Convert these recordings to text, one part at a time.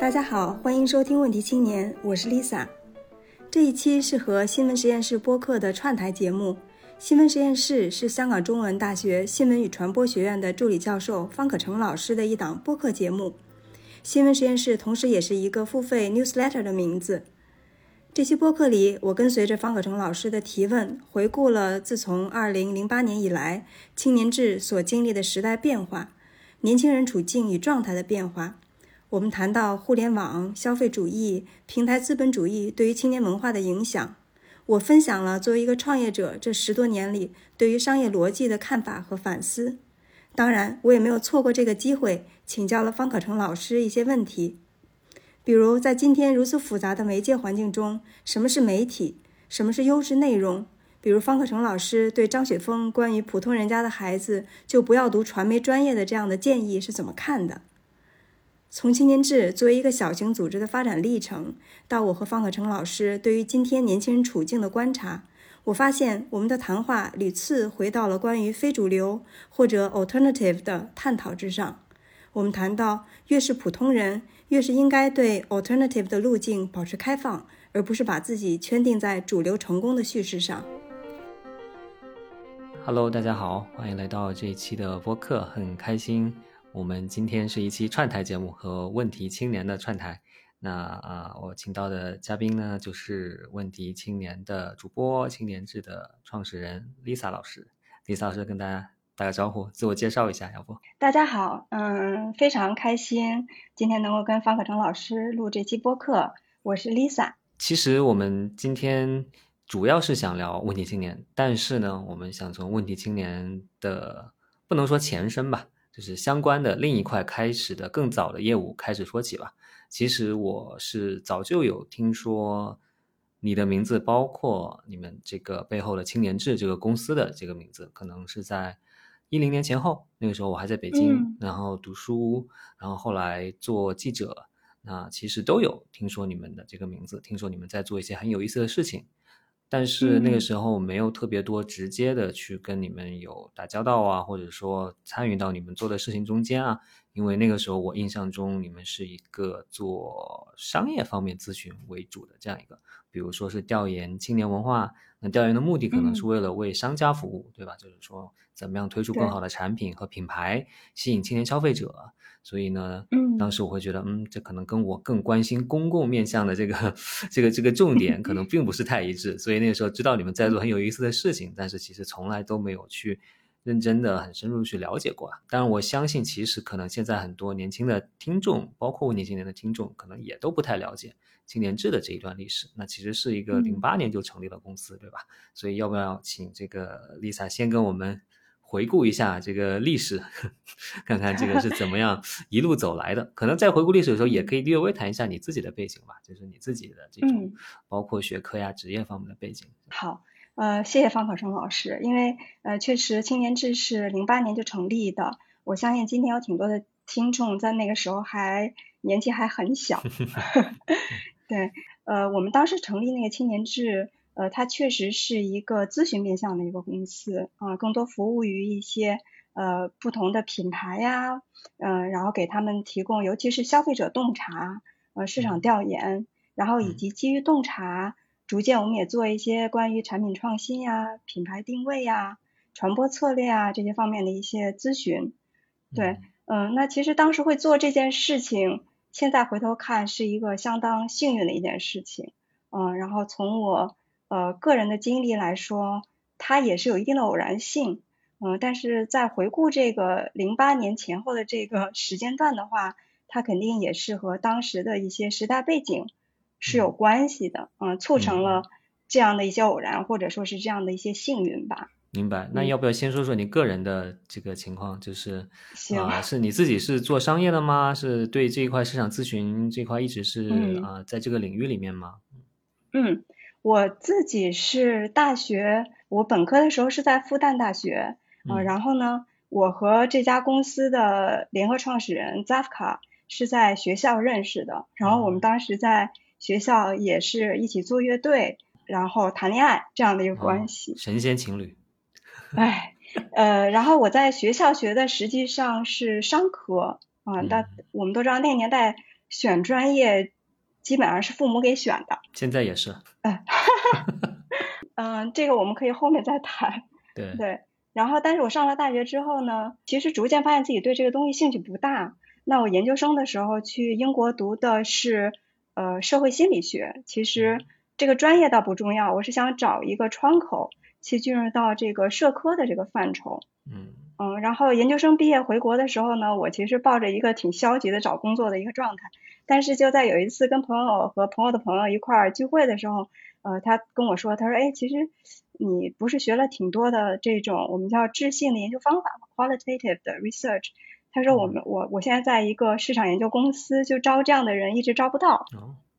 大家好，欢迎收听《问题青年》，我是 Lisa。这一期是和新闻实验室播客的串台节目。新闻实验室是香港中文大学新闻与传播学院的助理教授方可成老师的一档播客节目。新闻实验室同时也是一个付费 newsletter 的名字。这期播客里，我跟随着方可成老师的提问，回顾了自从2008年以来青年志所经历的时代变化，年轻人处境与状态的变化。我们谈到互联网、消费主义、平台资本主义对于青年文化的影响。我分享了作为一个创业者这十多年里对于商业逻辑的看法和反思。当然，我也没有错过这个机会，请教了方可成老师一些问题，比如在今天如此复杂的媒介环境中，什么是媒体？什么是优质内容？比如方可成老师对张雪峰关于普通人家的孩子就不要读传媒专业的这样的建议是怎么看的？从青年志作为一个小型组织的发展历程，到我和方可成老师对于今天年轻人处境的观察，我发现我们的谈话屡次回到了关于非主流或者 alternative 的探讨之上。我们谈到，越是普通人，越是应该对 alternative 的路径保持开放，而不是把自己圈定在主流成功的叙事上。Hello，大家好，欢迎来到这一期的播客，很开心。我们今天是一期串台节目和问题青年的串台。那啊，我请到的嘉宾呢，就是问题青年的主播青年志的创始人 Lisa 老师。Lisa 老师跟大家打个招呼，自我介绍一下，要不？大家好，嗯，非常开心今天能够跟方可成老师录这期播客。我是 Lisa。其实我们今天主要是想聊问题青年，但是呢，我们想从问题青年的不能说前身吧。就是相关的另一块开始的更早的业务开始说起吧。其实我是早就有听说你的名字，包括你们这个背后的青年志这个公司的这个名字，可能是在一零年前后。那个时候我还在北京，然后读书，然后后来做记者，那其实都有听说你们的这个名字，听说你们在做一些很有意思的事情。但是那个时候没有特别多直接的去跟你们有打交道啊，或者说参与到你们做的事情中间啊，因为那个时候我印象中你们是一个做商业方面咨询为主的这样一个，比如说是调研青年文化，那调研的目的可能是为了为商家服务，对吧？就是说怎么样推出更好的产品和品牌，吸引青年消费者。所以呢，嗯，当时我会觉得，嗯，这可能跟我更关心公共面向的这个、这个、这个重点可能并不是太一致。所以那个时候知道你们在做很有意思的事情，但是其实从来都没有去认真的、很深入去了解过啊。当然，我相信其实可能现在很多年轻的听众，包括年轻人的听众，可能也都不太了解青年志的这一段历史。那其实是一个零八年就成立了公司，对吧？所以要不要请这个 Lisa 先跟我们？回顾一下这个历史，看看这个是怎么样 一路走来的。可能在回顾历史的时候，也可以略微谈一下你自己的背景吧，就是你自己的这种，包括学科呀、职业方面的背景。好，呃，谢谢方可生老师，因为呃，确实青年志是零八年就成立的，我相信今天有挺多的听众在那个时候还年纪还很小。对，呃，我们当时成立那个青年志。呃，它确实是一个咨询面向的一个公司啊，更多服务于一些呃不同的品牌呀，嗯，然后给他们提供，尤其是消费者洞察，呃，市场调研，然后以及基于洞察，逐渐我们也做一些关于产品创新呀、品牌定位呀、传播策略啊这些方面的一些咨询。对，嗯，那其实当时会做这件事情，现在回头看是一个相当幸运的一件事情，嗯，然后从我。呃，个人的经历来说，它也是有一定的偶然性，嗯，但是在回顾这个零八年前后的这个时间段的话，它肯定也是和当时的一些时代背景是有关系的，嗯，促成了这样的一些偶然，或者说是这样的一些幸运吧。明白。那要不要先说说你个人的这个情况？就是啊，是你自己是做商业的吗？是对这一块市场咨询这块一直是啊，在这个领域里面吗？嗯。我自己是大学，我本科的时候是在复旦大学，啊，然后呢，我和这家公司的联合创始人 Zafka 是在学校认识的，然后我们当时在学校也是一起做乐队，然后谈恋爱这样的一个关系。神仙情侣。哎，呃，然后我在学校学的实际上是商科啊，但我们都知道那个年代选专业基本上是父母给选的。现在也是。嗯，这个我们可以后面再谈。对对。然后，但是我上了大学之后呢，其实逐渐发现自己对这个东西兴趣不大。那我研究生的时候去英国读的是呃社会心理学，其实这个专业倒不重要，我是想找一个窗口去进入到这个社科的这个范畴。嗯嗯，然后研究生毕业回国的时候呢，我其实抱着一个挺消极的找工作的一个状态，但是就在有一次跟朋友和朋友的朋友一块儿聚会的时候，呃，他跟我说，他说，哎，其实你不是学了挺多的这种我们叫质性的研究方法吗？qualitative 的 research。他说我们我我现在在一个市场研究公司，就招这样的人一直招不到，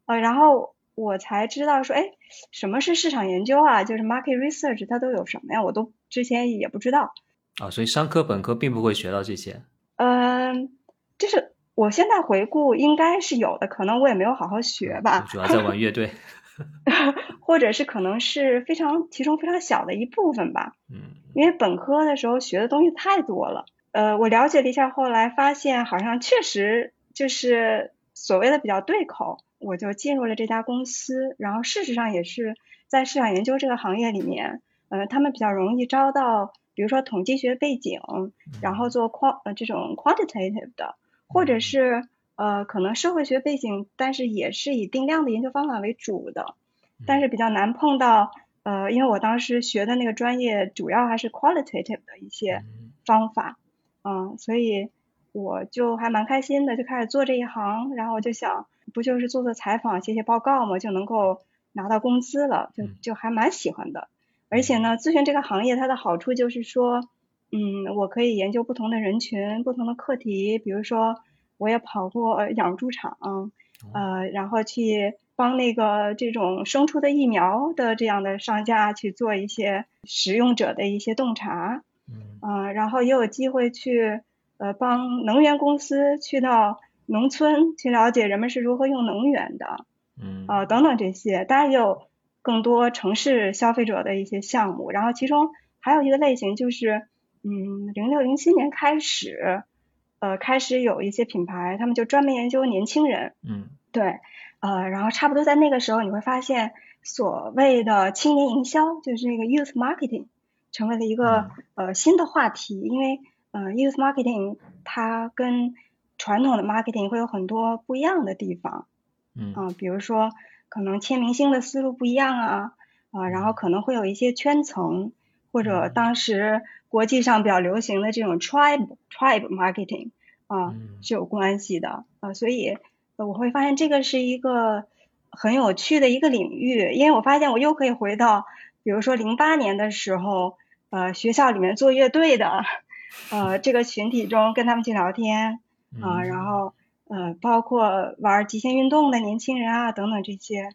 呃，然后我才知道说，哎，什么是市场研究啊？就是 market research，它都有什么呀？我都之前也不知道。啊，所以商科本科并不会学到这些。嗯，就是我现在回顾应该是有的，可能我也没有好好学吧。主要在玩乐队。或者是可能是非常其中非常小的一部分吧。嗯。因为本科的时候学的东西太多了。呃，我了解了一下，后来发现好像确实就是所谓的比较对口，我就进入了这家公司。然后事实上也是在市场研究这个行业里面，呃，他们比较容易招到，比如说统计学背景，然后做 quant 呃这种 quantitative 的，或者是呃可能社会学背景，但是也是以定量的研究方法为主的，但是比较难碰到，呃，因为我当时学的那个专业主要还是 qualitative 的一些方法。嗯，所以我就还蛮开心的，就开始做这一行，然后我就想，不就是做做采访、写写报告嘛，就能够拿到工资了，就就还蛮喜欢的。而且呢，咨询这个行业它的好处就是说，嗯，我可以研究不同的人群、不同的课题，比如说我也跑过养猪场，呃，然后去帮那个这种生出的疫苗的这样的商家去做一些使用者的一些洞察。嗯，然后也有机会去呃帮能源公司去到农村去了解人们是如何用能源的，嗯，呃等等这些，当然也有更多城市消费者的一些项目。然后其中还有一个类型就是，嗯，零六零七年开始，呃，开始有一些品牌，他们就专门研究年轻人，嗯，对，呃，然后差不多在那个时候，你会发现所谓的青年营销，就是那个 youth marketing。成为了一个呃新的话题，因为呃 youth marketing 它跟传统的 marketing 会有很多不一样的地方，嗯。啊，比如说可能签明星的思路不一样啊，啊，然后可能会有一些圈层，或者当时国际上比较流行的这种 tribe tribe marketing 啊是有关系的。啊，所以我会发现这个是一个很有趣的一个领域，因为我发现我又可以回到比如说零八年的时候。呃，学校里面做乐队的，呃，这个群体中跟他们去聊天啊，然后呃，包括玩极限运动的年轻人啊，等等这些，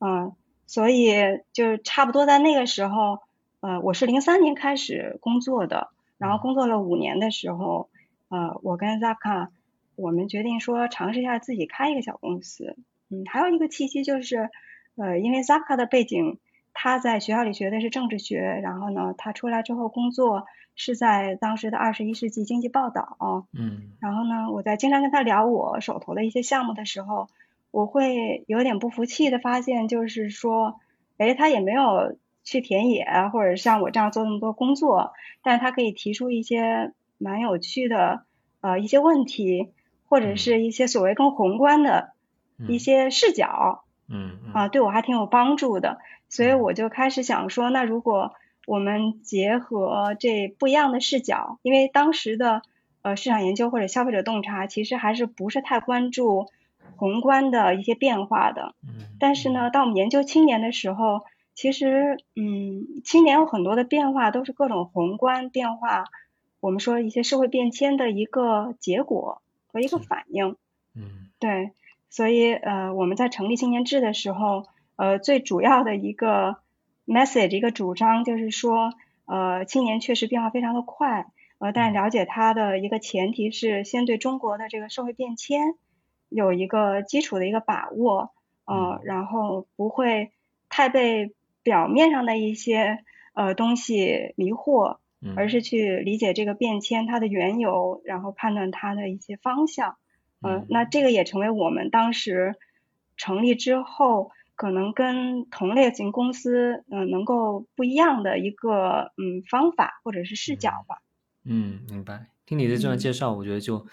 嗯，所以就差不多在那个时候，呃，我是零三年开始工作的，然后工作了五年的时候，呃，我跟 Zaka 我们决定说尝试一下自己开一个小公司，嗯，还有一个契机就是，呃，因为 Zaka 的背景。他在学校里学的是政治学，然后呢，他出来之后工作是在当时的二十一世纪经济报道。嗯，然后呢，我在经常跟他聊我手头的一些项目的时候，我会有点不服气的发现，就是说，哎，他也没有去田野，或者像我这样做那么多工作，但是他可以提出一些蛮有趣的呃一些问题，或者是一些所谓更宏观的一些视角。嗯啊，对我还挺有帮助的。所以我就开始想说，那如果我们结合这不一样的视角，因为当时的呃市场研究或者消费者洞察，其实还是不是太关注宏观的一些变化的。嗯。但是呢，当我们研究青年的时候，其实嗯，青年有很多的变化都是各种宏观变化，我们说一些社会变迁的一个结果和一个反应。嗯。对，所以呃，我们在成立青年志的时候。呃，最主要的一个 message 一个主张就是说，呃，青年确实变化非常的快，呃，但了解它的一个前提是先对中国的这个社会变迁有一个基础的一个把握，呃，然后不会太被表面上的一些呃东西迷惑，嗯而是去理解这个变迁它的缘由，然后判断它的一些方向。嗯、嗯那这个也成为我们当时成立之后，可能跟同类型公司嗯、呃能够不一样的一个嗯方法或者是视角吧。嗯，明白。听你的这段嗯介绍，我觉得就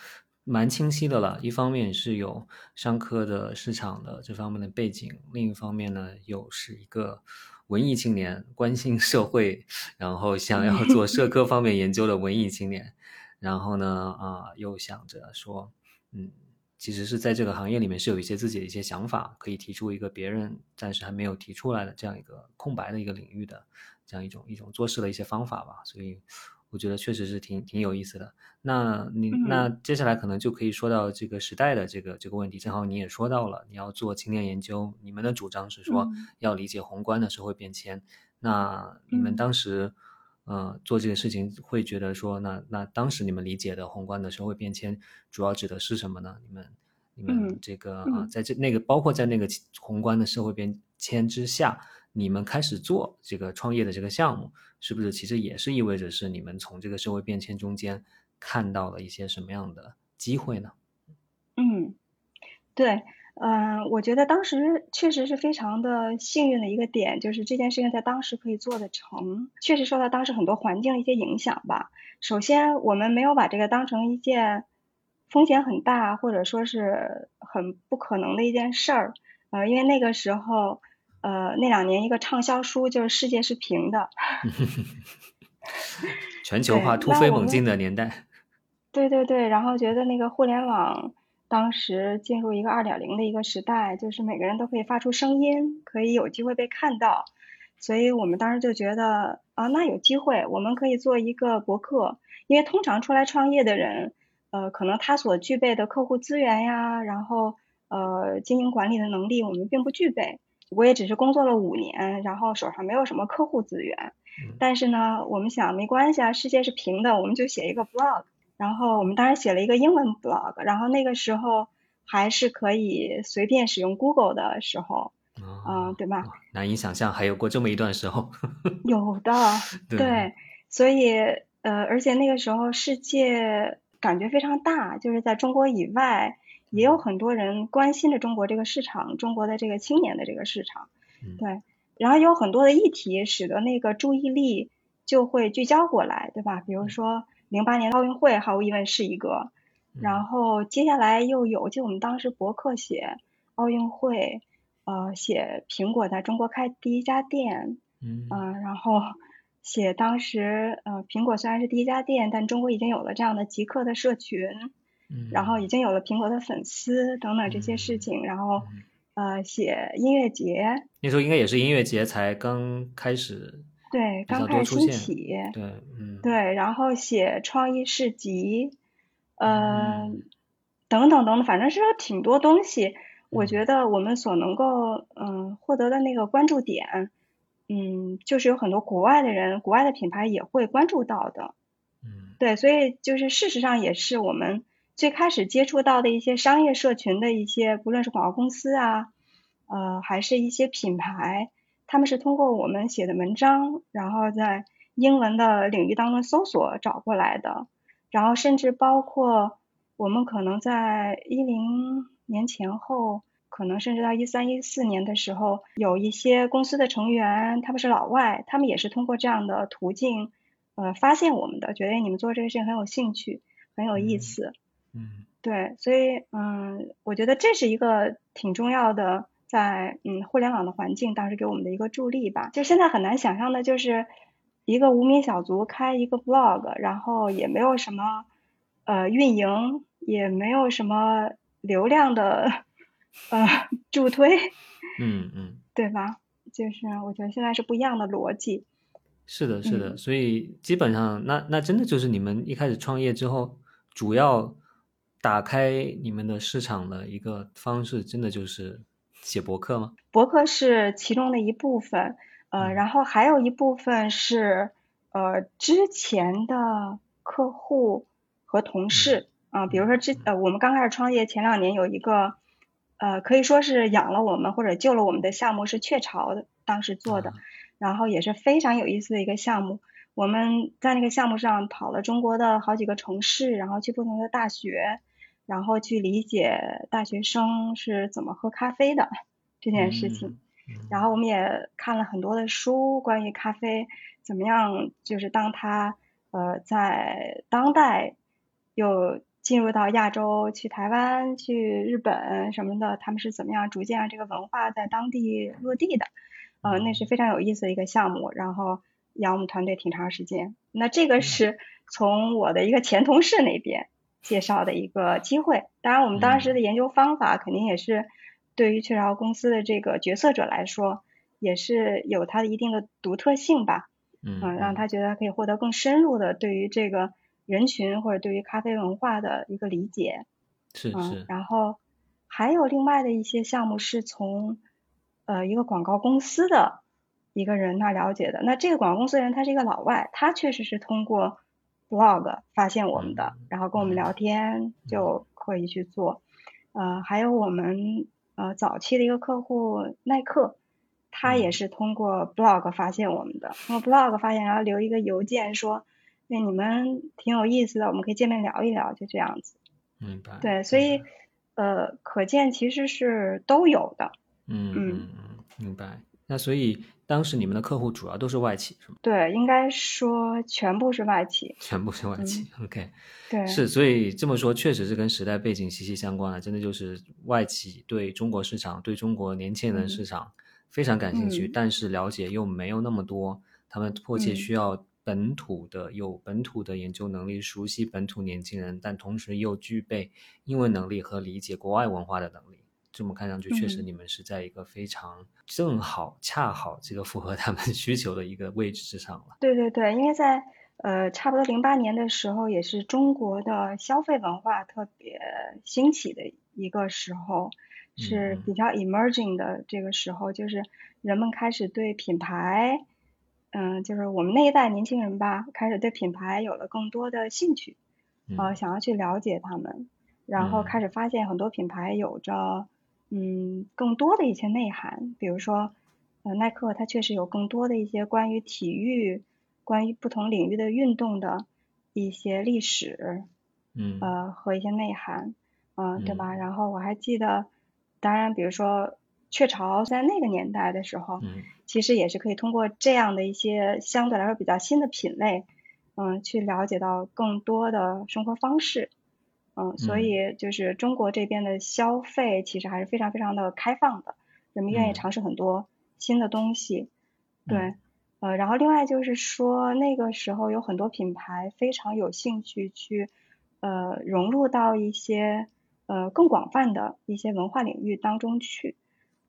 蛮清晰的了。一方面是有商科的市场的这方面的背景，另一方面呢，又是一个文艺青年，关心社会，然后想要做社科方面研究的文艺青年。然后呢，啊、又想着说，嗯，其实是在这个行业里面是有一些自己的一些想法，可以提出一个别人暂时还没有提出来的这样一个空白的一个领域的这样一种一种做事的一些方法吧。所以我觉得确实是挺挺有意思的。那你嗯那接下来可能就可以说到这个时代的这个这个问题，正好你也说到了，你要做青年研究，你们的主张是说嗯要理解宏观的社会变迁。那你们嗯当时呃做这个事情，会觉得说，那那当时你们理解的宏观的社会变迁，主要指的是什么呢？你们你们嗯这个啊嗯，在这那个包括在那个宏观的社会变迁之下，你们开始做这个创业的这个项目，是不是其实也是意味着是你们从这个社会变迁中间看到了一些什么样的机会呢？嗯，对，嗯、我觉得当时确实是非常的幸运的一个点，就是这件事情在当时可以做得成，确实受到当时很多环境的一些影响吧。首先，我们没有把这个当成一件风险很大或者说是很不可能的一件事儿，呃，因为那个时候，呃，那两年一个畅销书就是世界是平的，全球化突飞猛进的年代，对对对，然后觉得那个互联网当时进入一个二点零的一个时代，就是每个人都可以发出声音，可以有机会被看到，所以我们当时就觉得啊，那有机会，我们可以做一个博客，因为通常出来创业的人，呃，可能他所具备的客户资源呀，然后呃经营管理的能力，我们并不具备。我也只是工作了五年，然后手上没有什么客户资源，嗯但是呢，我们想没关系啊，世界是平的，我们就写一个 blog。然后我们当时写了一个英文 blog，然后那个时候还是可以随便使用 Google 的时候，啊嗯，对吧？难以想象还有过这么一段时候。有的，对对，所以呃，而且那个时候世界感觉非常大，就是在中国以外也有很多人关心着中国这个市场，中国的这个青年的这个市场，嗯对，然后有很多的议题使得那个注意力就会聚焦过来，对吧？比如说零八年奥运会，毫无疑问是一个，然后接下来又有，就我们当时博客写奥运会，呃，写苹果在中国开第一家店，嗯。嗯、然后写当时呃，苹果虽然是第一家店，但中国已经有了这样的极客的社群，嗯然后已经有了苹果的粉丝等等这些事情，然后嗯。呃，写音乐节，那时候应该也是音乐节才刚开始，对，刚开始兴起，对，嗯，对，然后写创意市集，呃，嗯等等等等，反正是有挺多东西。我嗯觉得我们所能够嗯获得的那个关注点，嗯，就是有很多国外的人、国外的品牌也会关注到的。嗯对，所以就是事实上也是我们最开始接触到的一些商业社群的一些，不论是广告公司啊，呃，还是一些品牌，他们是通过我们写的文章，然后在英文的领域当中搜索找过来的，然后甚至包括我们可能在一零年前后。可能甚至到一三一四年的时候，有一些公司的成员，他们是老外，他们也是通过这样的途径，呃，发现我们的，觉得你们做这个事情很有兴趣，很有意嗯思。嗯对，所以嗯，我觉得这是一个挺重要的，在嗯互联网的环境当时给我们的一个助力吧。就现在很难想象的，就是一个无名小卒开一个 blog，然后也没有什么呃运营，也没有什么流量的呃助推，嗯嗯，对吧？就是我觉得现在是不一样的逻辑。是的，是的，嗯所以基本上那那真的就是你们一开始创业之后，主要打开你们的市场的一个方式，真的就是写博客吗？博客是其中的一部分，呃，嗯。然后还有一部分是呃之前的客户和同事啊、比如说之呃我们刚开始创业前两年有一个呃可以说是养了我们或者救了我们的项目是雀巢的，当时做的，啊。然后也是非常有意思的一个项目。我们在那个项目上跑了中国的好几个城市，然后去不同的大学，然后去理解大学生是怎么喝咖啡的这件事情。然后我们也看了很多的书，关于咖啡怎么样，就是当它呃在当代又进入到亚洲，去台湾、去日本什么的，他们是怎么样逐渐让这个文化在当地落地的？呃，那是非常有意思的一个项目。然后养我们团队挺长时间。那这个是从我的一个前同事那边介绍的一个机会。当然，我们当时的研究方法肯定也是。对于雀巢公司的这个决策者来说，也是有它的一定的独特性吧，嗯，让他觉得可以获得更深入的对于这个人群或者对于咖啡文化的一个理解，是是。然后还有另外的一些项目是从呃一个广告公司的一个人那了解的，那这个广告公司的人他是一个老外，他确实是通过 blog 发现我们的，然后跟我们聊天就可以去做，呃，还有我们。呃，早期的一个客户耐克，他也是通过 blog 发现我们的，通过 blog 发现，然后留一个邮件说，那你们挺有意思的，我们可以见面聊一聊，就这样子。明白。对，所以呃，可见其实是都有的。嗯嗯嗯，明白。那所以当时你们的客户主要都是外企是吗？对，应该说全部是外企。全部是外企，OK。对。是，所以这么说确实是跟时代背景息息相关的，真的就是外企对中国市场、对中国年轻人市场非常感兴趣，但是了解又没有那么多，他们迫切需要本土的有本土的研究能力，熟悉本土年轻人，但同时又具备英文能力和理解国外文化的能力。这么看上去，确实你们是在一个非常正好、恰好这个符合他们 需求的一个位置之上了。对对对，因为在呃差不多零八年的时候，也是中国的消费文化特别兴起的一个时候，是比较 emerging 的这个时候，就是人们开始对品牌，嗯，就是我们那一代年轻人吧，开始对品牌有了更多的兴趣，呃，想要去了解他们，然后开始发现很多品牌有着。嗯，更多的一些内涵，比如说，呃，耐克它确实有更多的一些关于体育、关于不同领域的运动的一些历史，嗯，呃，和一些内涵，嗯，对吧？然后我还记得，当然，比如说雀巢在那个年代的时候，嗯，其实也是可以通过这样的一些相对来说比较新的品类，嗯，去了解到更多的生活方式。嗯，所以就是中国这边的消费其实还是非常非常的开放的，人们愿意尝试很多新的东西。对，呃，然后另外就是说那个时候有很多品牌非常有兴趣去呃融入到一些呃更广泛的一些文化领域当中去。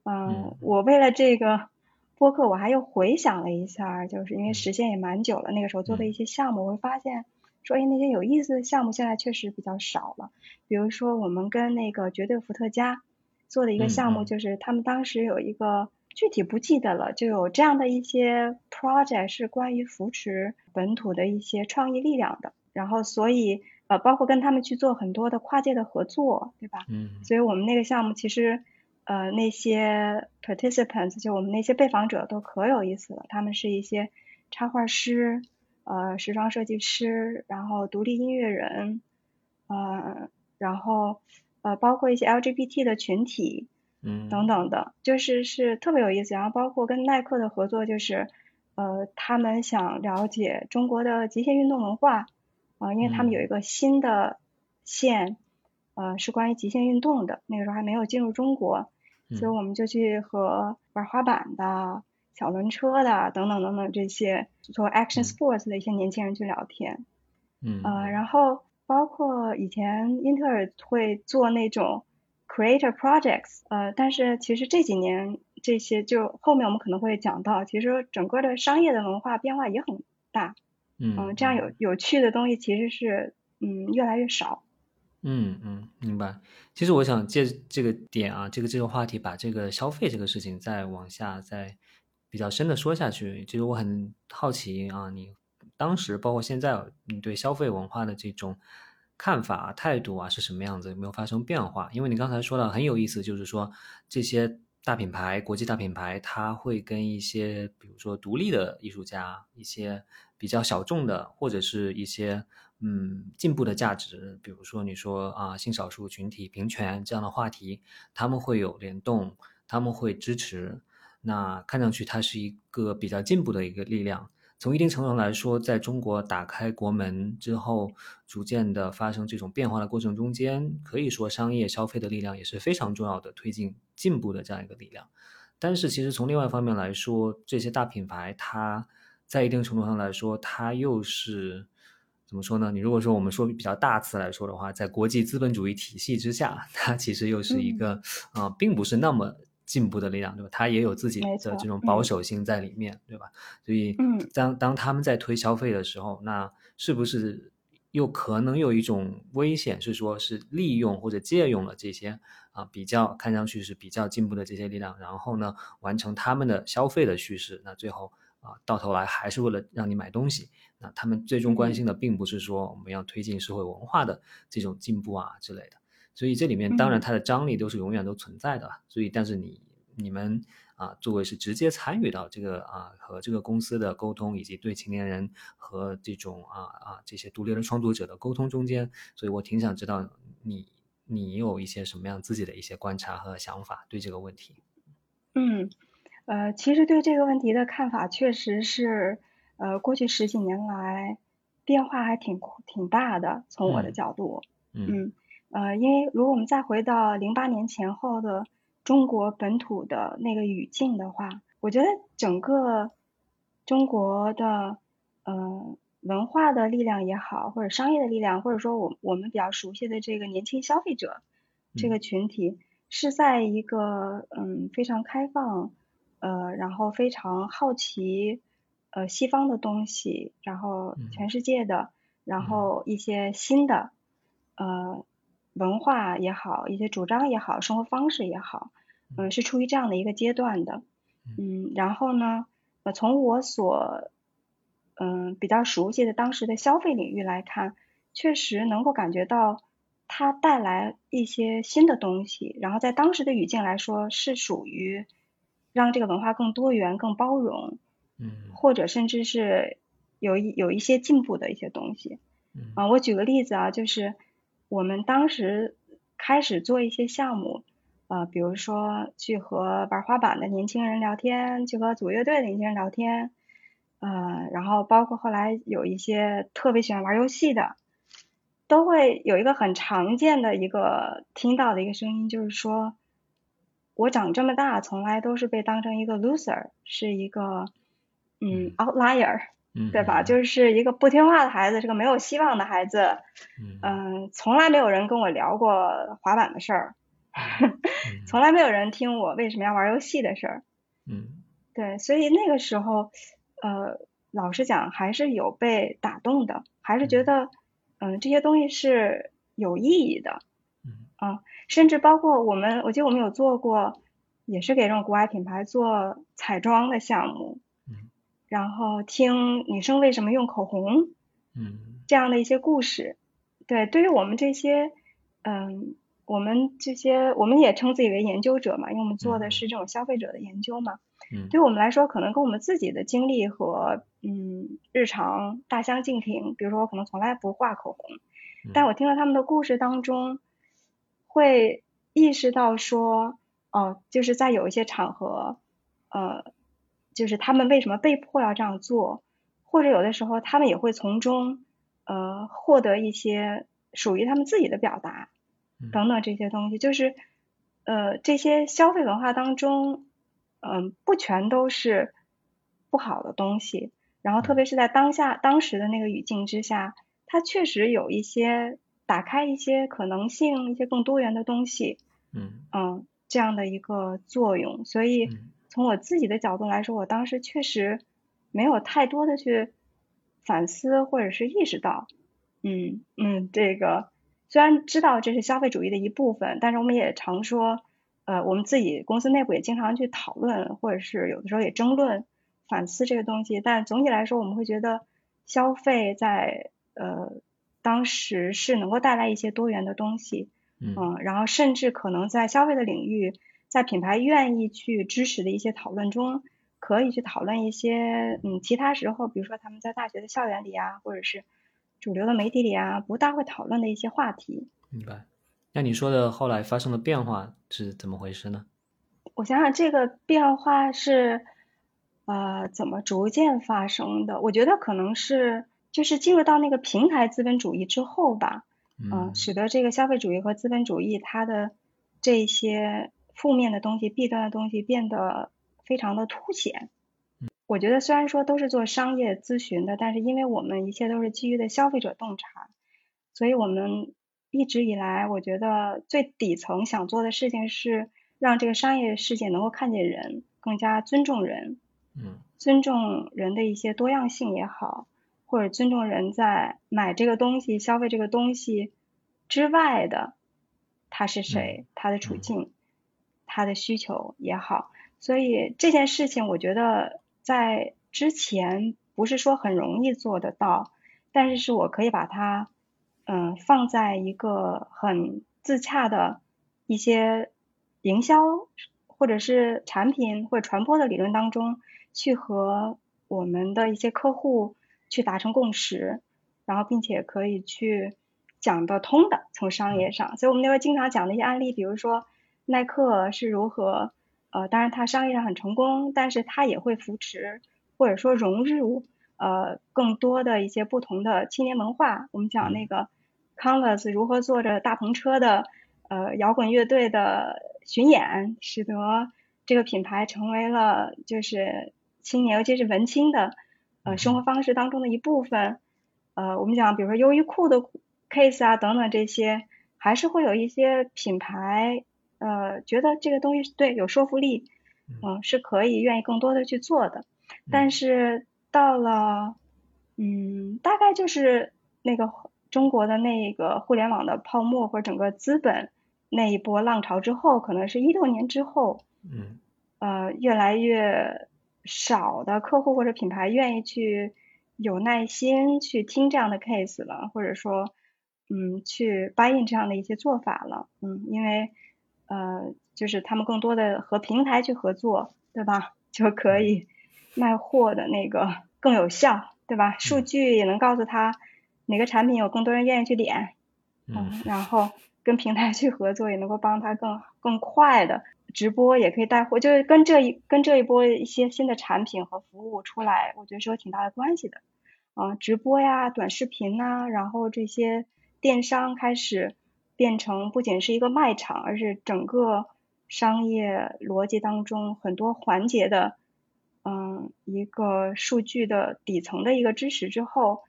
嗯，我为了这个播客，我还又回想了一下，就是因为时间也蛮久了，那个时候做的一些项目，我会发现。说哎，那些有意思的项目现在确实比较少了。比如说，我们跟那个绝对伏特加做的一个项目，就是他们当时有一个具体不记得了，就有这样的一些 project 是关于扶持本土的一些创意力量的。然后，所以呃，包括跟他们去做很多的跨界的合作，对吧？嗯。所以我们那个项目其实呃，那些 participants 就我们那些被访者都可有意思了，他们是一些插画师。呃，时装设计师，然后独立音乐人，呃，然后呃，包括一些 LGBT 的群体，嗯，等等的，就是是特别有意思。然后包括跟耐克的合作，就是呃，他们想了解中国的极限运动文化，啊，因为他们有一个新的线，呃，是关于极限运动的，那个时候还没有进入中国，所以我们就去和玩滑板的。小轮车的等等等等这些做 action sports 的一些年轻人去聊天，嗯，呃，然后包括以前英特尔会做那种 creator projects，呃，但是其实这几年这些就后面我们可能会讲到，其实整个的商业的文化变化也很大，嗯，这样有有趣的东西其实是嗯越来越少，嗯嗯，明白。其实我想借这个点啊，这个这个话题把这个消费这个事情再往下再。比较深的说下去，其实我很好奇啊，你当时包括现在，你对消费文化的这种看法态度啊是什么样子？有没有发生变化？因为你刚才说的很有意思，就是说这些大品牌、国际大品牌，它会跟一些比如说独立的艺术家、一些比较小众的，或者是一些嗯进步的价值，比如说你说啊性少数群体平权这样的话题，他们会有联动，他们会支持。那看上去它是一个比较进步的一个力量。从一定程度上来说，在中国打开国门之后，逐渐的发生这种变化的过程中间，可以说商业消费的力量也是非常重要的推进进步的这样一个力量。但是，其实从另外一方面来说，这些大品牌它在一定程度上来说，它又是怎么说呢？你如果说我们说比较大词来说的话，在国际资本主义体系之下，它其实又是一个啊，并不是那么。进步的力量，对吧？他也有自己的这种保守性在里面，对吧？所以，当当他们在推消费的时候，那是不是又可能有一种危险，是说是利用或者借用了这些啊比较看上去是比较进步的这些力量，然后呢完成他们的消费的叙事？那最后啊到头来还是为了让你买东西？那他们最终关心的并不是说我们要推进社会文化的这种进步啊之类的。所以这里面当然它的张力都是永远都存在的，所以但是你你们啊作为是直接参与到这个啊和这个公司的沟通，以及对青年人和这种啊啊这些独立的创作者的沟通中间，所以我挺想知道你你有一些什么样自己的一些观察和想法对这个问题。嗯，呃，其实对这个问题的看法确实是呃过去十几年来变化还挺挺大的，从我的角度，嗯。呃，因为如果我们再回到零八年前后的中国本土的那个语境的话，我觉得整个中国的呃文化的力量也好，或者商业的力量，或者说我我们比较熟悉的这个年轻消费者这个群体，是在一个嗯非常开放呃，然后非常好奇呃西方的东西，然后全世界的，然后一些新的呃。文化也好，一些主张也好，生活方式也好，嗯，是处于这样的一个阶段的，嗯，然后呢，呃，从我所嗯比较熟悉的当时的消费领域来看，确实能够感觉到它带来一些新的东西，然后在当时的语境来说，是属于让这个文化更多元、更包容，嗯，或者甚至是有一有一些进步的一些东西，嗯，啊，我举个例子啊，就是。我们当时开始做一些项目，呃，比如说去和玩滑板的年轻人聊天，去和组乐队的年轻人聊天，呃，然后包括后来有一些特别喜欢玩游戏的，都会有一个很常见的一个听到的一个声音，就是说，我长这么大从来都是被当成一个 loser，是一个嗯 outlier。对吧？就是一个不听话的孩子，是个没有希望的孩子。嗯，从来没有人跟我聊过滑板的事儿，从来没有人听我为什么要玩游戏的事儿。嗯，对，所以那个时候，呃，老实讲，还是有被打动的，还是觉得，嗯，这些东西是有意义的。嗯，啊，甚至包括我们，我记得我们有做过，也是给这种国外品牌做彩妆的项目。然后听女生为什么用口红，嗯，这样的一些故事，对，对于我们这些，嗯，我们这些，我们也称自己为研究者嘛，因为我们做的是这种消费者的研究嘛，嗯，对于我们来说，可能跟我们自己的经历和嗯日常大相径庭。比如说，我可能从来不画口红，但我听了他们的故事当中，会意识到说，哦，就是在有一些场合，呃。就是他们为什么被迫要这样做，或者有的时候他们也会从中呃获得一些属于他们自己的表达等等这些东西，就是呃这些消费文化当中，嗯不全都是不好的东西，然后特别是在当下当时的那个语境之下，它确实有一些打开一些可能性，一些更多元的东西，嗯。嗯这样的一个作用，所以。从我自己的角度来说，我当时确实没有太多的去反思或者是意识到，嗯嗯，这个虽然知道这是消费主义的一部分，但是我们也常说，呃，我们自己公司内部也经常去讨论，或者是有的时候也争论反思这个东西。但总体来说，我们会觉得消费在呃当时是能够带来一些多元的东西，嗯，然后甚至可能在消费的领域。在品牌愿意去支持的一些讨论中，可以去讨论一些嗯其他时候，比如说他们在大学的校园里啊，或者是主流的媒体里啊，不大会讨论的一些话题。明白。那你说的后来发生的变化是怎么回事呢？我想想，这个变化是呃怎么逐渐发生的？我觉得可能是就是进入到那个平台资本主义之后吧，嗯，使得这个消费主义和资本主义它的这些负面的东西、弊端的东西变得非常的凸显。我觉得虽然说都是做商业咨询的，但是因为我们一切都是基于的消费者洞察，所以我们一直以来，我觉得最底层想做的事情是让这个商业世界能够看见人，更加尊重人，嗯，尊重人的一些多样性也好，或者尊重人在买这个东西、消费这个东西之外的他是谁、他的处境、他的需求也好。所以这件事情，我觉得在之前不是说很容易做得到，但是是我可以把它嗯放在一个很自洽的一些营销或者是产品或者传播的理论当中，去和我们的一些客户去达成共识，然后并且可以去讲得通的从商业上，所以我们那会经常讲的一些案例，比如说耐克是如何。呃，当然它商业上很成功，但是它也会扶持或者说融入呃更多的一些不同的青年文化。我们讲那个 Converse 如何坐着大篷车的呃摇滚乐队的巡演，使得这个品牌成为了就是青年尤其是文青的呃生活方式当中的一部分。呃，我们讲比如说优衣库的 case 啊等等这些，还是会有一些品牌。呃，觉得这个东西对有说服力，嗯，是可以愿意更多的去做的。但是到了，嗯，大概就是那个中国的那个互联网的泡沫或者整个资本那一波浪潮之后，可能是一六年之后，嗯，呃，越来越少的客户或者品牌愿意去有耐心去听这样的 case 了，或者说，嗯，去 buy in 这样的一些做法了，嗯，因为。呃，就是他们更多的和平台去合作，对吧？就可以卖货的那个更有效，对吧？数据也能告诉他哪个产品有更多人愿意去点，嗯，然后跟平台去合作也能够帮他更更快的直播也可以带货，就是跟这一跟这一波一些新的产品和服务出来，我觉得是有挺大的关系的。啊，直播呀，短视频呐，然后这些电商开始。变成不仅是一个卖场，而是整个商业逻辑当中很多环节的，嗯，一个数据的底层的一个支持之后，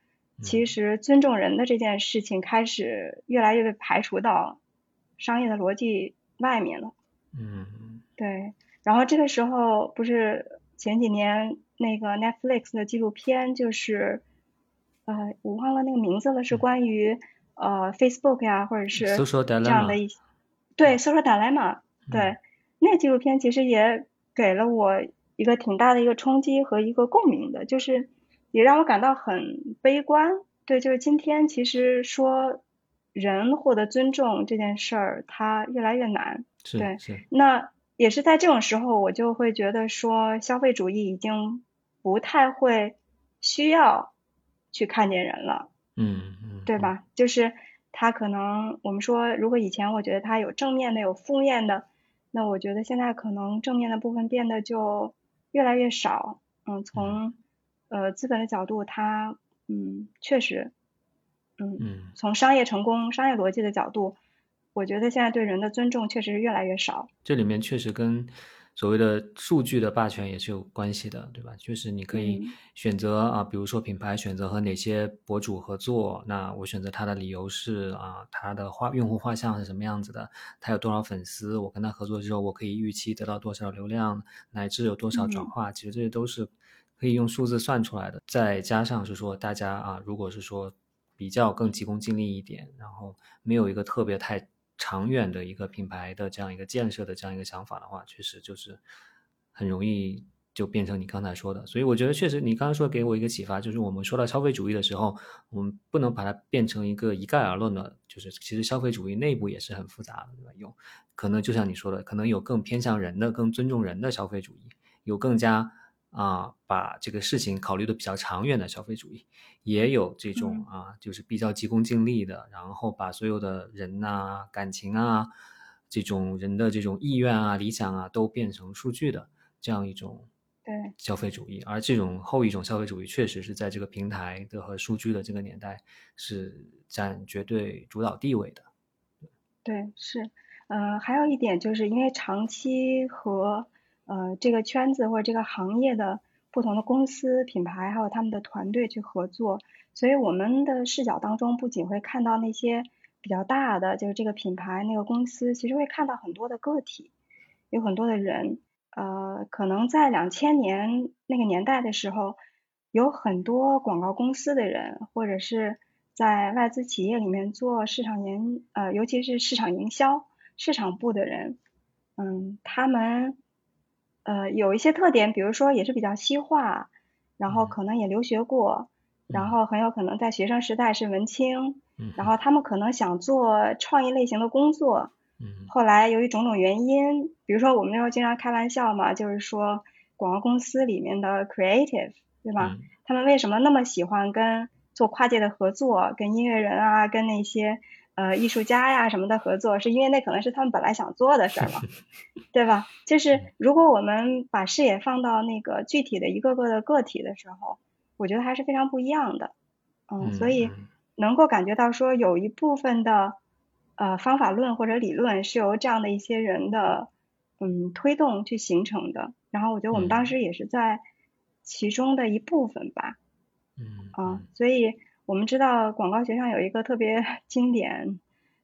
其实尊重人的这件事情开始越来越被排除到商业的逻辑外面了。嗯，对。然后这个时候不是前几年那个 Netflix 的纪录片，就是呃，我忘了那个名字了，是关于。呃，Facebook 呀，或者是这样的一些，对，social dilemma，对，那个纪录片其实也给了我一个挺大的一个冲击和一个共鸣的，就是也让我感到很悲观。对，就是今天其实说人获得尊重这件事儿，它越来越难。对，那也是在这种时候，我就会觉得说，消费主义已经不太会需要去看见人了。嗯。对吧？就是他可能我们说，如果以前我觉得他有正面的，有负面的，那我觉得现在可能正面的部分变得就越来越少。嗯，从呃资本的角度，它嗯确实，嗯，从商业成功、商业逻辑的角度，我觉得现在对人的尊重确实是越来越少。这里面确实跟。所谓的数据的霸权也是有关系的，对吧？就是你可以选择啊，比如说品牌选择和哪些博主合作，那我选择他的理由是啊，他的画用户画像是什么样子的，他有多少粉丝，我跟他合作之后，我可以预期得到多少流量，乃至有多少转化，其实这些都是可以用数字算出来的。再加上是说，大家啊，如果是说比较更急功近利一点，然后没有一个特别太。长远的一个品牌的这样一个建设的这样一个想法的话，确实就是很容易就变成你刚才说的。所以我觉得确实，你刚刚说给我一个启发，就是我们说到消费主义的时候，我们不能把它变成一个一概而论的，就是其实消费主义内部也是很复杂的，对吧？有可能就像你说的，可能有更偏向人的、更尊重人的消费主义，有更加啊把这个事情考虑的比较长远的消费主义，也有这种啊就是比较急功近利的，然后把所有的人呐、感情啊。这种人的这种意愿啊、理想啊，都变成数据的这样一种对消费主义，而这种后一种消费主义，确实是在这个平台的和数据的这个年代是占绝对主导地位的。对，是，呃，还有一点就是因为长期和呃这个圈子或者这个行业的不同的公司、品牌还有他们的团队去合作，所以我们的视角当中不仅会看到那些。比较大的就是这个品牌那个公司，其实会看到很多的个体，有很多的人，呃，可能在两千年那个年代的时候，有很多广告公司的人，或者是在外资企业里面做市场营，呃，尤其是市场营销、市场部的人，嗯，他们，呃，有一些特点，比如说也是比较西化，然后可能也留学过，然后很有可能在学生时代是文青。然后他们可能想做创意类型的工作，后来由于种种原因，比如说我们那时候经常开玩笑嘛，就是说广告公司里面的 creative，对吧？他们为什么那么喜欢跟做跨界的合作，跟音乐人啊，跟那些呃艺术家呀什么的合作，是因为那可能是他们本来想做的事儿嘛，对吧？就是如果我们把视野放到那个具体的一个个的个体的时候，我觉得还是非常不一样的，嗯，所以。能够感觉到说有一部分的呃方法论或者理论是由这样的一些人的嗯推动去形成的，然后我觉得我们当时也是在其中的一部分吧，嗯。啊，所以我们知道广告学上有一个特别 经典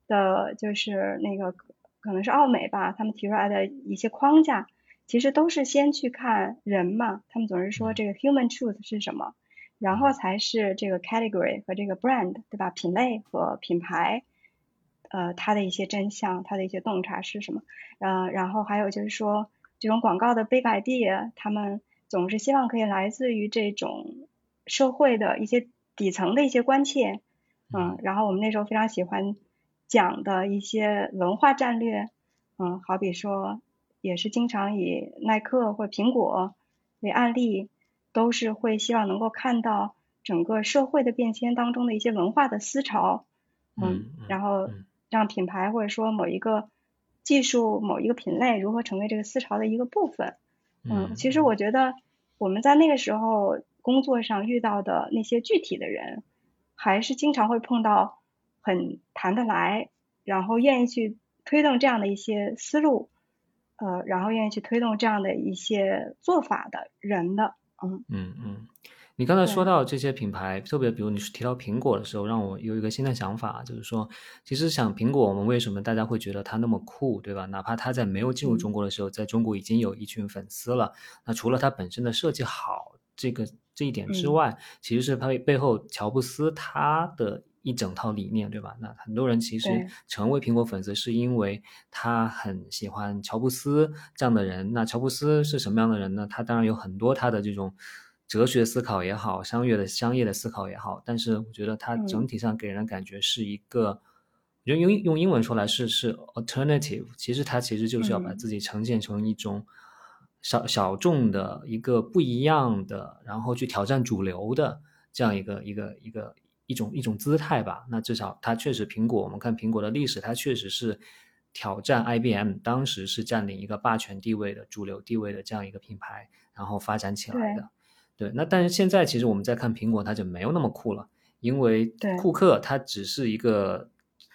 的就是那个可能是奥美吧，他们提出来的一些框架，其实都是先去看人嘛，他们总是说这个 human truth 是什么。然后才是这个 category 和这个 brand，对吧？品类和品牌，呃，它的一些真相，它的一些洞察是什么？呃，然后还有就是说，这种广告的 big idea，他们总是希望可以来自于这种社会的一些底层的一些关切，嗯，然后我们那时候非常喜欢讲的一些文化战略，嗯，好比说，也是经常以耐克或苹果为案例。都是会希望能够看到整个社会的变迁当中的一些文化的思潮，嗯，然后让品牌或者说某一个技术某一个品类如何成为这个思潮的一个部分，嗯，其实我觉得我们在那个时候工作上遇到的那些具体的人，还是经常会碰到很谈得来，然后愿意去推动这样的一些思路，呃，然后愿意去推动这样的一些做法的人的。嗯嗯嗯，你刚才说到这些品牌，特别比如你是提到苹果的时候，让我有一个新的想法，就是说，其实想苹果，我们为什么大家会觉得它那么酷，对吧？哪怕它在没有进入中国的时候，在中国已经有一群粉丝了。那除了它本身的设计好这个这一点之外，其实是他背后乔布斯他的。一整套理念，对吧？那很多人其实成为苹果粉丝，是因为他很喜欢乔布斯这样的人。那乔布斯是什么样的人呢？他当然有很多他的这种哲学思考也好，商业的商业的思考也好。但是我觉得他整体上给人的感觉是一个，用用用英文说来是是 alternative。其实他其实就是要把自己呈现成一种小小众的一个不一样的，然后去挑战主流的这样一个一个一个。一种一种姿态吧，那至少它确实苹果，我们看苹果的历史，它确实是挑战 IBM，当时是占领一个霸权地位的主流地位的这样一个品牌，然后发展起来的。对，那但是现在其实我们在看苹果，它就没有那么酷了，因为库克他只是一个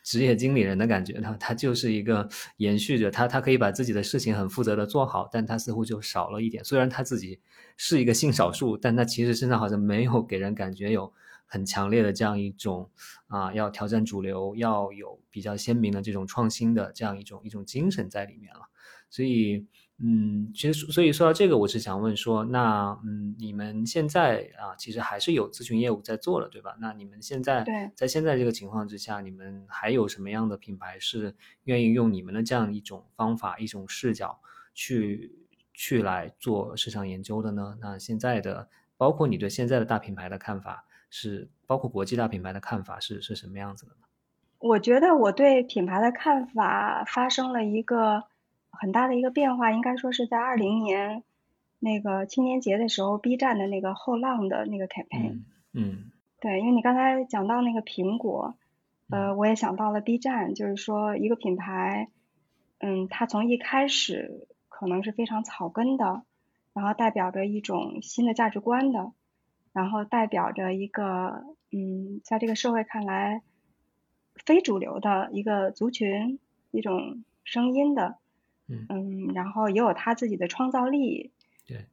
职业经理人的感觉，呢他就是一个延续着他，他可以把自己的事情很负责的做好，但他似乎就少了一点。虽然他自己是一个性少数，但他其实身上好像没有给人感觉有。很强烈的这样一种啊，要挑战主流，要有比较鲜明的这种创新的这样一种一种精神在里面了。所以，嗯，其实所以说到这个，我是想问说，那嗯，你们现在啊，其实还是有咨询业务在做了，对吧？那你们现在在现在这个情况之下，你们还有什么样的品牌是愿意用你们的这样一种方法、一种视角去去来做市场研究的呢？那现在的，包括你对现在的大品牌的看法是，包括国际大品牌的看法是是什么样子的呢？我觉得我对品牌的看法发生了一个很大的一个变化，应该说是在二零年那个青年节的时候，B 站的那个后浪的那个 campaign。嗯。对，因为你刚才讲到那个苹果，呃，我也想到了 B 站，就是说一个品牌，嗯，它从一开始可能是非常草根的，然后代表着一种新的价值观的，然后代表着一个，嗯，在这个社会看来非主流的一个族群，一种声音的，嗯，然后也有他自己的创造力，对，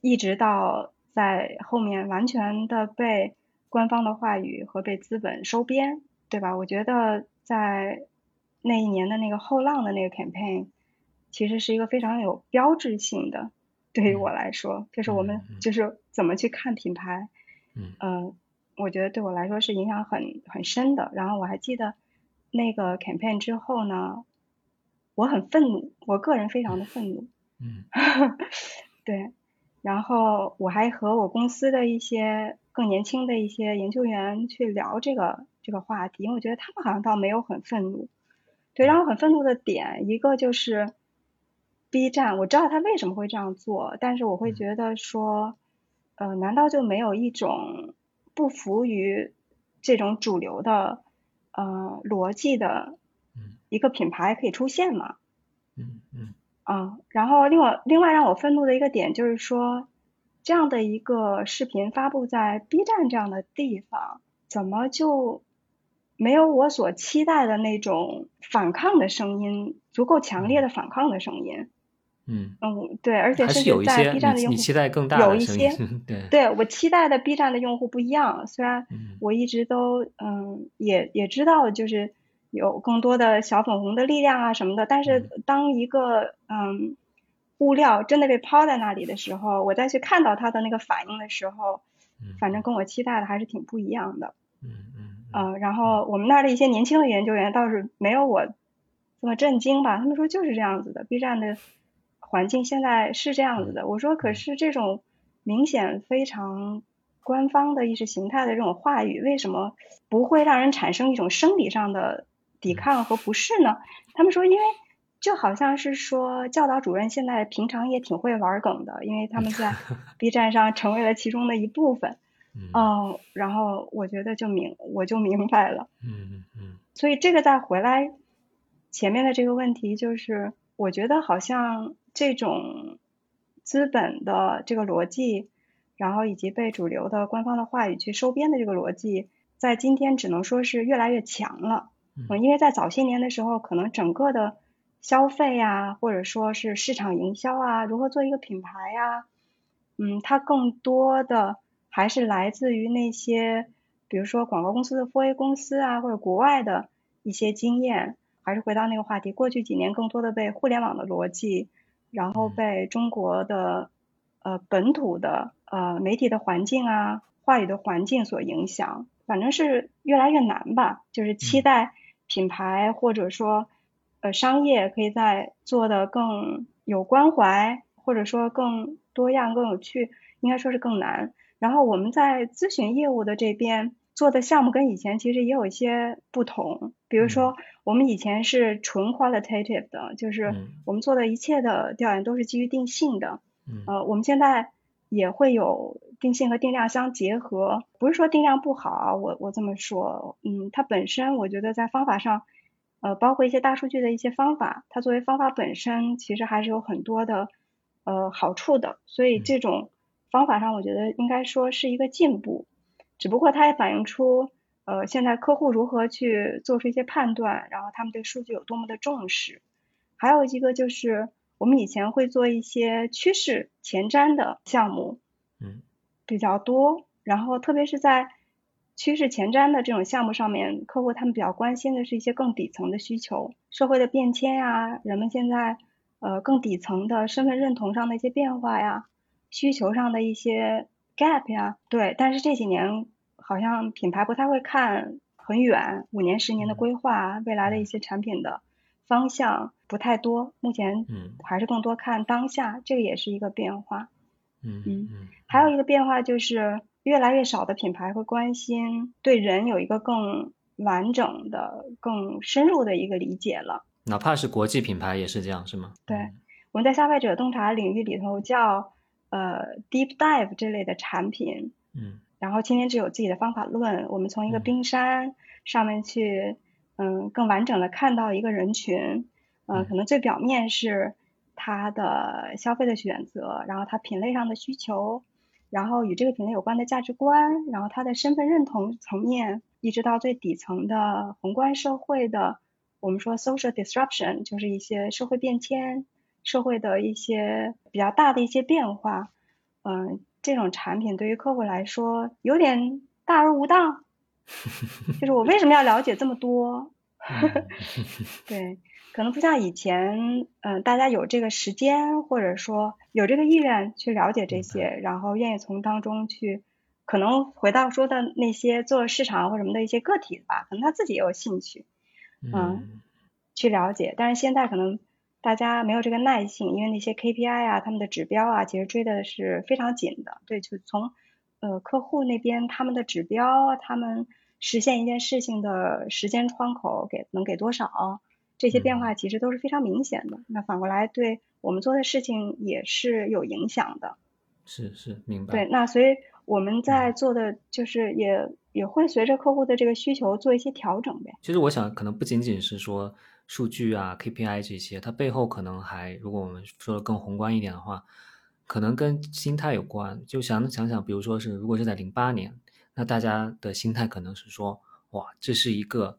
一直到在后面完全的被。官方的话语和被资本收编，对吧？我觉得在那一年的那个后浪的那个 campaign，其实是一个非常有标志性的，对于我来说，就是我们就是怎么去看品牌，嗯，我觉得对我来说是影响很很深的。然后我还记得那个 campaign 之后呢，我很愤怒，我个人非常的愤怒，嗯，对，然后我还和我公司的一些。更年轻的一些研究员去聊这个这个话题，因为我觉得他们好像倒没有很愤怒。对，让我很愤怒的点，一个就是 B 站，我知道他为什么会这样做，但是我会觉得说，呃，难道就没有一种不服于这种主流的呃逻辑的一个品牌可以出现吗？嗯嗯。啊，然后另外另外让我愤怒的一个点就是说。这样的一个视频发布在 B 站这样的地方，怎么就没有我所期待的那种反抗的声音，足够强烈的反抗的声音？嗯嗯，对，而且甚至在 B 站的用户有一些，对，对我期待的 B 站的用户不一样。虽然我一直都嗯也也知道，就是有更多的小粉红的力量啊什么的，但是当一个嗯。物料真的被抛在那里的时候，我再去看到他的那个反应的时候，反正跟我期待的还是挺不一样的。嗯嗯。呃，然后我们那儿的一些年轻的研究员倒是没有我这么震惊吧？他们说就是这样子的，B 站的环境现在是这样子的。我说可是这种明显非常官方的意识形态的这种话语，为什么不会让人产生一种生理上的抵抗和不适呢？他们说因为。就好像是说，教导主任现在平常也挺会玩梗的，因为他们在 B 站上成为了其中的一部分。嗯，然后我觉得就明我就明白了。嗯嗯嗯。所以这个再回来前面的这个问题，就是我觉得好像这种资本的这个逻辑，然后以及被主流的官方的话语去收编的这个逻辑，在今天只能说是越来越强了。嗯，因为在早些年的时候，可能整个的。消费呀，或者说是市场营销啊，如何做一个品牌呀？嗯，它更多的还是来自于那些，比如说广告公司的 4A 公司啊，或者国外的一些经验。还是回到那个话题，过去几年更多的被互联网的逻辑，然后被中国的呃本土的呃媒体的环境啊、话语的环境所影响。反正是越来越难吧，就是期待品牌或者说。呃，商业可以在做的更有关怀，或者说更多样、更有趣，应该说是更难。然后我们在咨询业务的这边做的项目跟以前其实也有一些不同。比如说，我们以前是纯 qualitative 的，就是我们做的一切的调研都是基于定性的。呃，我们现在也会有定性和定量相结合，不是说定量不好，我我这么说，嗯，它本身我觉得在方法上。呃，包括一些大数据的一些方法，它作为方法本身，其实还是有很多的呃好处的。所以这种方法上，我觉得应该说是一个进步。只不过它也反映出呃现在客户如何去做出一些判断，然后他们对数据有多么的重视。还有一个就是我们以前会做一些趋势前瞻的项目，嗯，比较多。然后特别是在趋势前瞻的这种项目上面，客户他们比较关心的是一些更底层的需求，社会的变迁呀，人们现在呃更底层的身份认同上的一些变化呀，需求上的一些 gap 呀，对。但是这几年好像品牌不太会看很远，五年十年的规划，未来的一些产品的方向不太多，目前嗯还是更多看当下，这个也是一个变化。嗯嗯嗯，还有一个变化就是，越来越少的品牌会关心对人有一个更完整的、更深入的一个理解了。哪怕是国际品牌也是这样，是吗？对嗯我们在消费者洞察领域里头叫呃 deep dive 这类的产品，嗯然后今天只有自己的方法论，我们从一个嗯冰山上面去，嗯，更完整的看到一个人群，呃，嗯可能最表面是他的消费的选择，然后他品类上的需求，然后与这个品类有关的价值观，然后他的身份认同层面，一直到最底层的宏观社会的，我们说 social disruption，就是一些社会变迁，社会的一些比较大的一些变化，嗯、这种产品对于客户来说有点大而无当，就是我为什么要了解这么多？嗯 对，可能不像以前，嗯、大家有这个时间，或者说有这个意愿去了解这些，然后愿意从当中去，可能回到说的那些做市场或什么的一些个体吧，可能他自己也有兴趣嗯去了解，但是现在可能大家没有这个耐性，因为那些 KPI 啊，他们的指标啊，其实追的是非常紧的，对，就从呃客户那边他们的指标，他们实现一件事情的时间窗口给能给多少，这些变化其实都是非常明显的。那反过来对我们做的事情也是有影响的。是是明白。对，那所以我们在做的就是也也会随着客户的这个需求做一些调整呗。其实我想，可能不仅仅是说数据啊、KPI 这些，它背后可能还，如果我们说的更宏观一点的话，可能跟心态有关。就想想想，比如说是，如果是在零八年，那大家的心态可能是说，哇，这是一个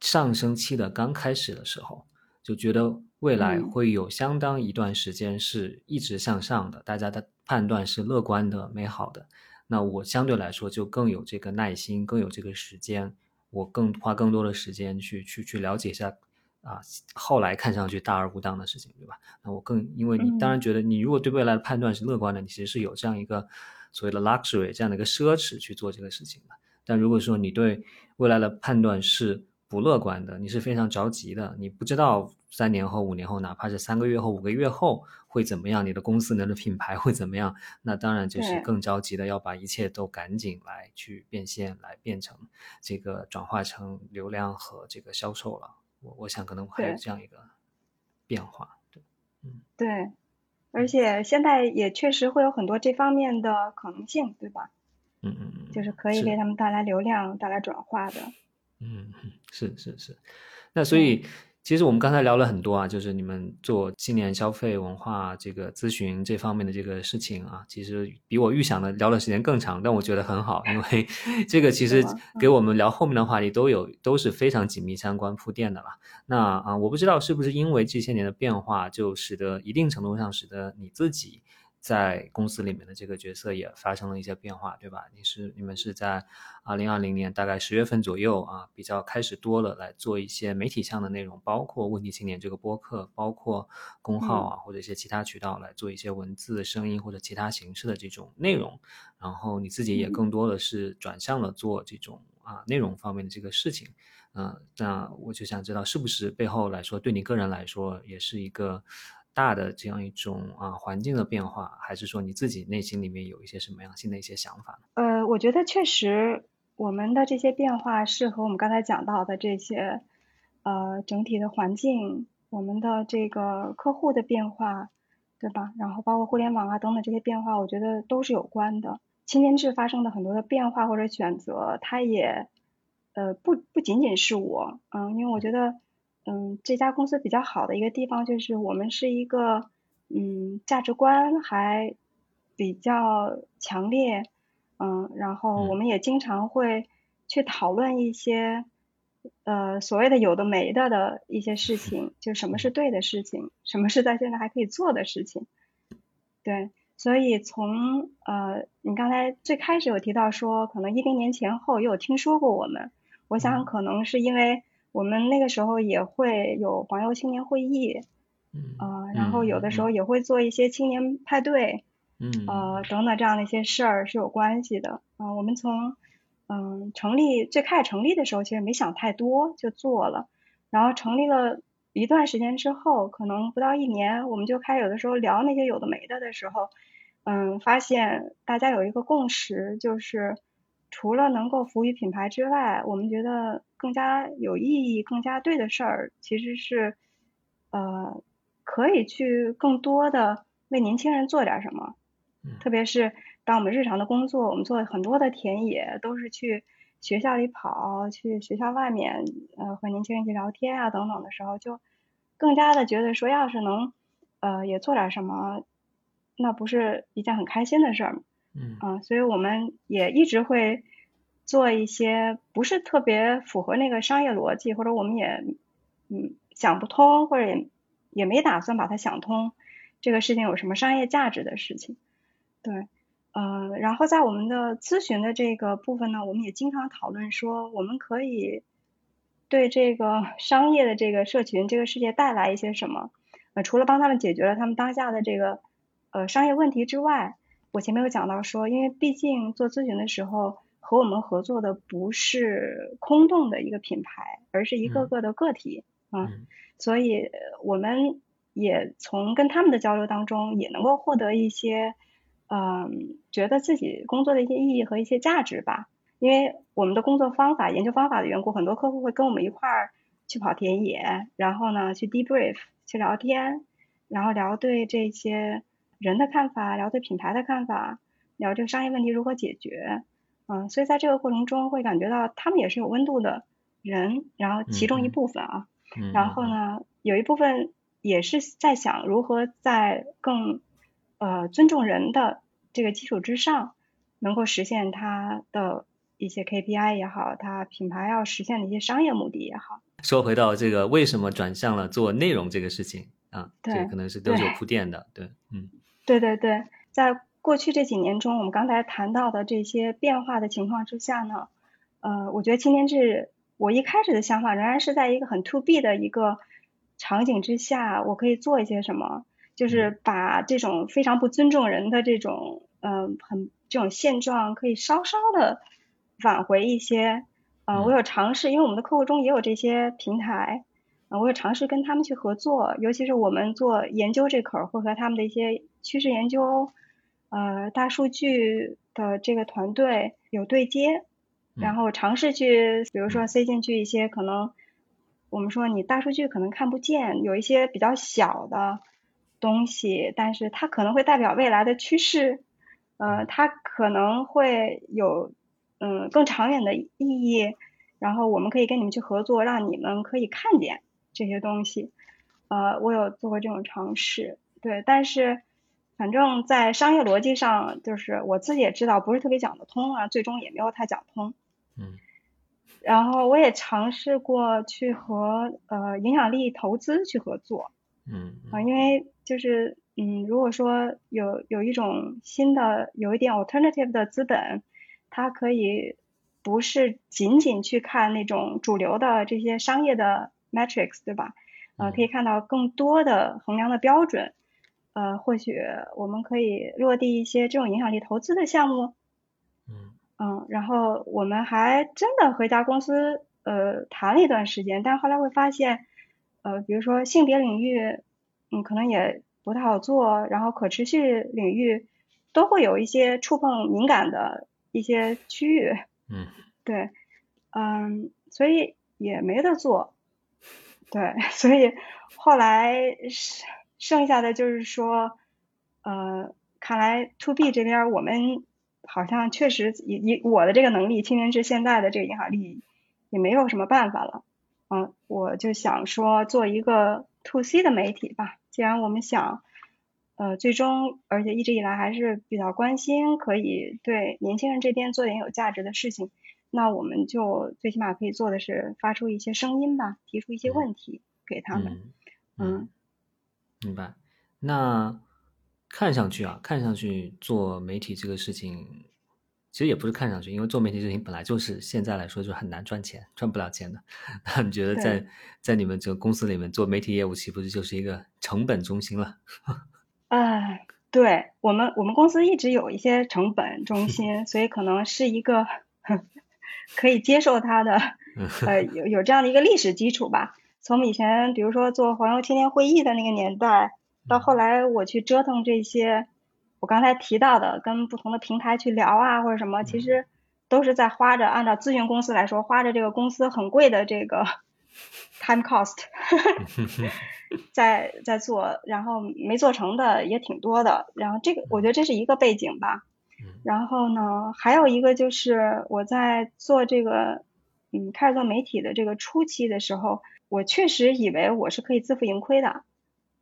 上升期的刚开始的时候，就觉得未来嗯会有相当一段时间是一直向上的，大家的判断是乐观的、美好的。那我相对来说就更有这个耐心，更有这个时间，我更花更多的时间去去去了解一下啊，后来看上去大而无当的事情，对吧？那我更因为你嗯当然觉得你如果对未来的判断是乐观的，你其实是有这样一个所谓的 luxury 这样的一个奢侈去做这个事情的。但如果说你对未来的判断是不乐观的，你是非常着急的，你不知道三年后、五年后，哪怕是三个月后、五个月后会怎么样，你的公司、你的品牌会怎么样，那当然就是更着急的要把一切都赶紧来去变现，来变成这个转化成流量和这个销售了。我我想可能还有这样一个变化，对，嗯对，而且现在也确实会有很多这方面的可能性，对吧？嗯嗯嗯，就是可以给他们带来流量、带来转化的。嗯，嗯是是是，那所以其实我们刚才聊了很多啊，就是你们做青年消费文化这个咨询这方面的这个事情啊，其实比我预想的聊的时间更长，但我觉得很好，因为 这个其实给我们聊后面的话题都有都是非常紧密相关铺垫的了。那啊，我不知道是不是因为这些年的变化，就使得一定程度上使得你自己。在公司里面的这个角色也发生了一些变化，对吧？你是你们是在二零二零年大概十月份左右啊，比较开始多了来做一些媒体项的内容，包括问题青年这个播客，包括公号啊、或者一些其他渠道来做一些文字、声音或者其他形式的这种内容。然后你自己也嗯更多的是转向了做这种啊内容方面的这个事情。嗯、那我就想知道，是不是背后来说，对你个人来说，也是一个大的这样一种啊环境的变化，还是说你自己内心里面有一些什么样新的一些想法呢？呃，我觉得确实我们的这些变化是和我们刚才讲到的这些呃整体的环境，我们的这个客户的变化，对吧？然后包括互联网啊等等这些变化，我觉得都是有关的。青年志发生的很多的变化或者选择，它也呃不不仅仅是我，嗯，因为我觉得嗯这家公司比较好的一个地方就是我们是一个嗯价值观还比较强烈，嗯，然后我嗯。们也经常会去讨论一些呃所谓的有的没的的一些事情，就什么是对的事情，什么是在现在还可以做的事情，对。所以从呃，你刚才最开始有提到说，可能一零年前后也有听说过我们，我想嗯。可能是因为我们那个时候也会有黄油青年会议，嗯呃，然后有的时候嗯也会做一些青年派对，嗯呃等等这样的一些事儿是有关系的。嗯、我们从嗯成立最开始成立的时候，其实没想太多就做了，然后成立了一段时间之后，可能不到一年，我们就开始有的时候聊那些有的没的的时候，嗯，发现大家有一个共识，就是除了能够服务于品牌之外，我们觉得更加有意义、更加对的事儿，其实是呃可以去更多的为年轻人做点什么，特别是当我们日常的工作，我们做很多的田野都是去。学校里跑，去学校外面，呃，和年轻人去聊天啊，等等的时候，就更加的觉得说，要是能，呃，也做点什么，那不是一件很开心的事儿吗？嗯。啊，所以我们也一直会做一些不是特别符合那个商业逻辑，或者我们也嗯想不通，或者也也没打算把它想通，这个事情有什么商业价值的事情，对。呃，然后在我们的咨询的这个部分呢，我们也经常讨论说，我们可以对这个 商业的这个社群、这个世界带来一些什么？呃，除了帮他们解决了他们当下的这个呃商业问题之外，我前面有讲到说，因为毕竟做咨询的时候和我们合作的不是空洞的一个品牌，而是一个个的个体啊，所以我们也从跟他们的交流当中也能够获得一些。嗯，觉得自己工作的一些意义和一些价值吧，因为我们的工作方法、研究方法的缘故，很多客户会跟我们一块儿去跑田野，然后呢去 debrief 去聊天，然后聊对这些人的看法，聊对品牌的看法，聊这个商业问题如何解决。嗯，所以在这个过程中会感觉到他们也是有温度的人，然后其中一部分啊，然后呢有一部分也是在想如何在更。呃，尊重人的这个基础之上，能够实现它的一些 KPI 也好，它品牌要实现的一些商业目的也好。说回到这个，为什么转向了做内容这个事情啊？对，可能是都是有铺垫的。对，嗯，对对对，在过去这几年中，我们刚才谈到的这些变化的情况之下呢，呃，我觉得青年志，我一开始的想法仍然是在一个很 to B 的一个场景之下，我可以做一些什么。就是把这种非常不尊重人的这种，嗯，很这种现状，可以稍稍的挽回一些。呃，我有尝试，因为我们的客户中也有这些平台，呃，我有尝试跟他们去合作，尤其是我们做研究这口，会和他们的一些趋势研究，呃，大数据的这个团队有对接，然后尝试去，比如说塞进去一些可能，我们说你大数据可能看不见，有一些比较小的。东西，但是它可能会代表未来的趋势，呃，它可能会有嗯更长远的意义，然后我们可以跟你们去合作，让你们可以看见这些东西，呃，我有做过这种尝试，对，但是反正在商业逻辑上，就是我自己也知道不是特别讲得通啊，最终也没有太讲通，嗯，然后我也尝试过去和呃影响力投资去合作。嗯啊，因为就是嗯，如果说有有一种新的有一点 alternative 的资本，它可以不是仅仅去看那种主流的这些商业的 metrics，对吧？呃，可以看到更多的衡量的标准，呃，或许我们可以落地一些这种影响力投资的项目。嗯嗯，然后我们还真的和一家公司呃谈了一段时间，但后来会发现。呃，比如说性别领域，嗯，可能也不太好做，然后可持续领域都会有一些触碰敏感的一些区域，嗯，对，嗯，所以也没得做，对，所以后来剩剩下的就是说，呃，看来 to B 这边我们好像确实以以我的这个能力，青年志现在的这个影响力也没有什么办法了。嗯，我就想说做一个 to C 的媒体吧。既然我们想，呃，最终而且一直以来还是比较关心，可以对年轻人这边做点有价值的事情，那我们就最起码可以做的是发出一些声音吧，提出一些问题给他们。嗯，明白。那看上去啊，看上去做媒体这个事情。其实也不是看上去，因为做媒体事情本来就是现在来说就很难赚钱，赚不了钱的。那你觉得在在你们这个公司里面做媒体业务，岂不是就是一个成本中心了？哎，对我们我们公司一直有一些成本中心，所以可能是一个 可以接受它的，呃，有有这样的一个历史基础吧。从以前比如说做黄油天天会议的那个年代，到后来我去折腾这些，我刚才提到的跟不同的平台去聊啊或者什么，其实都是在花着按照咨询公司来说，花着这个公司很贵的这个 time cost，在在做，然后没做成的也挺多的。然后这个我觉得这是一个背景吧。然后呢，还有一个就是我在做这个，嗯，开始做媒体的这个初期的时候，我确实以为我是可以自负盈亏的。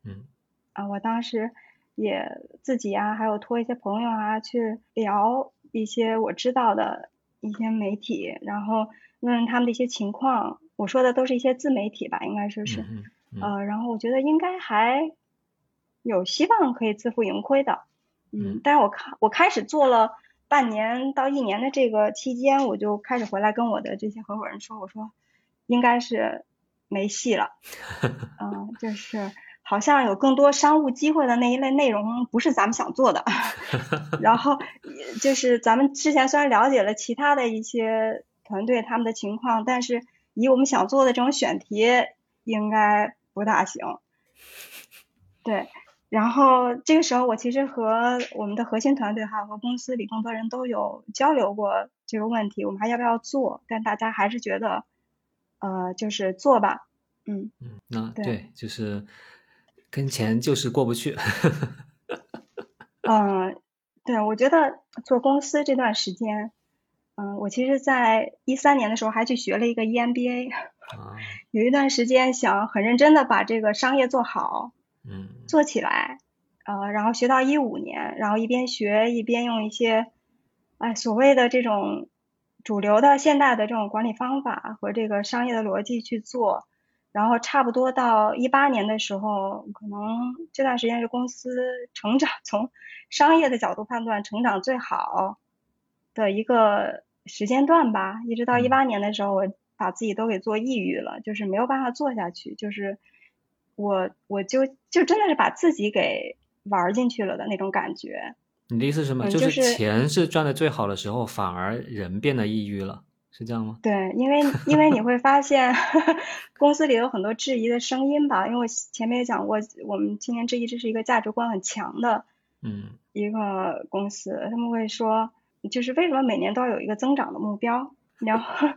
嗯。啊，我当时也自己啊，还有托一些朋友啊去聊一些我知道的一些媒体，然后问问他们的一些情况。我说的都是一些自媒体吧，应该说是。呃，然后我觉得应该还有希望可以自负盈亏的。嗯，但是我看我开始做了半年到一年的这个期间，我就开始回来跟我的这些合伙人说，我说应该是没戏了，嗯，就是好像有更多商务机会的那一类内容不是咱们想做的，然后就是咱们之前虽然了解了其他的一些团队他们的情况，但是以我们想做的这种选题，应该不大行，对。然后这个时候，我其实和我们的核心团队还有和公司里更多人都有交流过这个问题，我们还要不要做？但大家还是觉得，呃，就是做吧，嗯嗯，那对，就是跟钱就是过不去。嗯，对，我觉得做公司这段时间，嗯，我其实在一三年的时候还去学了一个 EMBA，有一段时间想很认真的把这个商业做好。嗯，做起来，呃，然后学到一五年，然后一边学一边用一些，哎，所谓的这种主流的现代的这种管理方法和这个商业的逻辑去做，然后差不多到一八年的时候，可能这段时间是公司成长从商业的角度判断成长最好的一个时间段吧，一直到一八年的时候，我把自己都给做抑郁了，就是没有办法做下去，就是。我我就就真的是把自己给玩进去了的那种感觉。你的意思是什么？就是钱是赚的最好的时候，反而人变得抑郁了，是这样吗？对，因为因为你会发现 公司里有很多质疑的声音吧。因为我前面也讲过，我们青年质疑这是一个价值观很强的，嗯，一个公司，他们会说，就是为什么每年都要有一个增长的目标？然后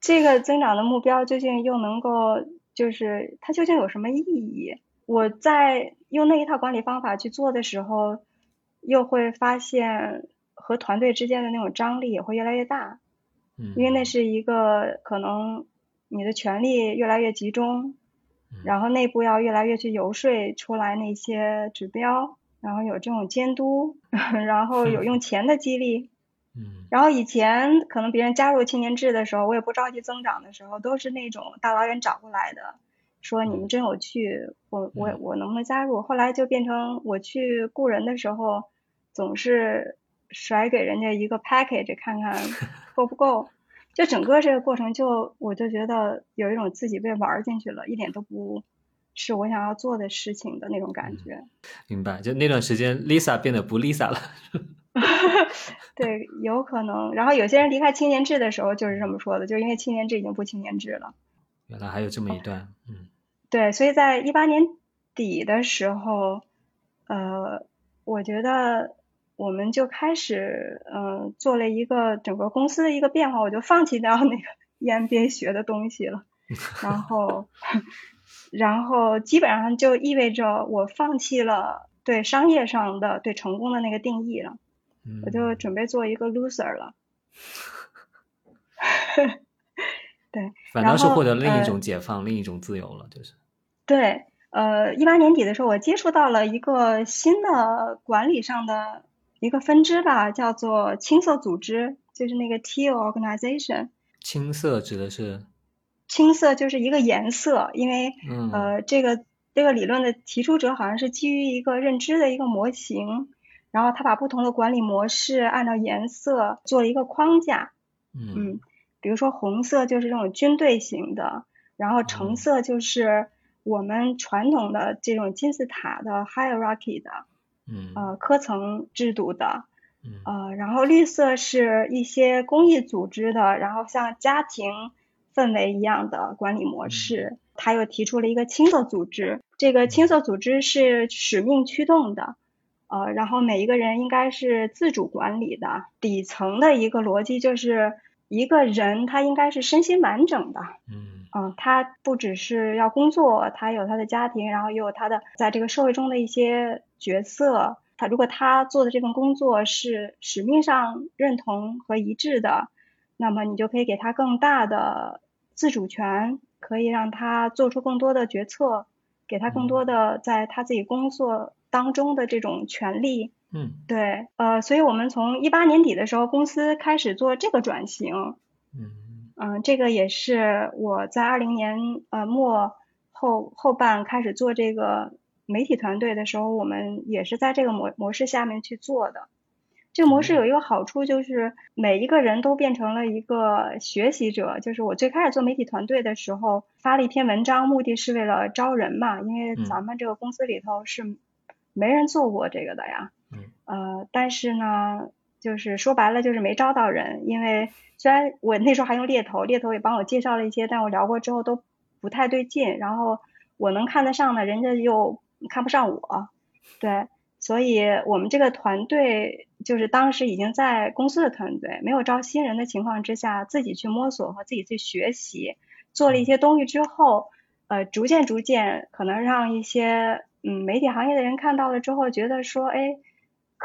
这个增长的目标究竟又能够？就是它究竟有什么意义？我在用那一套管理方法去做的时候，又会发现和团队之间的那种张力也会越来越大。嗯，因为那是一个可能你的权力越来越集中，然后内部要越来越去游说出来那些指标，然后有这种监督，然后有用钱的激励。嗯，然后以前可能别人加入青年制的时候，我也不着急增长的时候，都是那种大老远找过来的，说你们真有趣，我我我能不能加入？后来就变成我去雇人的时候，总是甩给人家一个 package 看看 够不够，就整个这个过程就我就觉得有一种自己被玩进去了，一点都不是我想要做的事情的那种感觉。明白，就那段时间 Lisa 变得不 Lisa 了。对，有可能。然后有些人离开青年制的时候就是这么说的，就因为青年制已经不青年制了。原来还有这么一段，嗯。对，所以在一八年底的时候，呃，我觉得我们就开始，嗯，做了一个整个公司的一个变化，我就放弃掉那个 EMBA 学的东西了。然后，然后基本上就意味着我放弃了对商业上的对成功的那个定义了。我就准备做一个 loser 了，对，反倒是获得另一种解放，另一种自由了，就是。对，呃，一八年底的时候，我接触到了一个新的管理上的一个分支吧，叫做青色组织，就是那个 teal organization。青色指的是？青色就是一个颜色，因为呃，这个这个理论的提出者好像是基于一个认知的一个模型。然后他把不同的管理模式按照颜色做了一个框架，嗯，比如说红色就是这种军队型的，然后橙色就是我们传统的这种金字塔的 hierarchy 的，嗯，呃，科层制度的，嗯，呃，然后绿色是一些公益组织的，然后像家庭氛围一样的管理模式，他又提出了一个青色组织，这个青色组织是使命驱动的，呃，然后每一个人应该是自主管理的，底层的一个逻辑就是一个人他应该是身心完整的，嗯嗯，他不只是要工作，他有他的家庭，然后也有他的在这个社会中的一些角色。他如果他做的这份工作是使命上认同和一致的，那么你就可以给他更大的自主权，可以让他做出更多的决策，给他更多的在他自己工作当中的这种权利。嗯对，呃，所以我们从一八年底的时候，公司开始做这个转型。嗯嗯，这个也是我在二零年呃末后后半开始做这个媒体团队的时候，我们也是在这个模模式下面去做的。这个模式有一个好处，就是每一个人都变成了一个学习者。就是我最开始做媒体团队的时候，发了一篇文章，目的是为了招人嘛，因为嗯咱们这个公司里头是没人做过这个的呀。嗯呃，但是呢，就是说白了就是没招到人，因为虽然我那时候还用猎头，猎头也帮我介绍了一些，但我聊过之后都不太对劲，然后我能看得上的，人家又看不上我，对，所以我们这个团队就是当时已经在公司的团队，没有招新人的情况之下，自己去摸索和自己去学习，做了一些东西之后，呃，逐渐逐渐可能让一些嗯媒体行业的人看到了之后，觉得说，哎。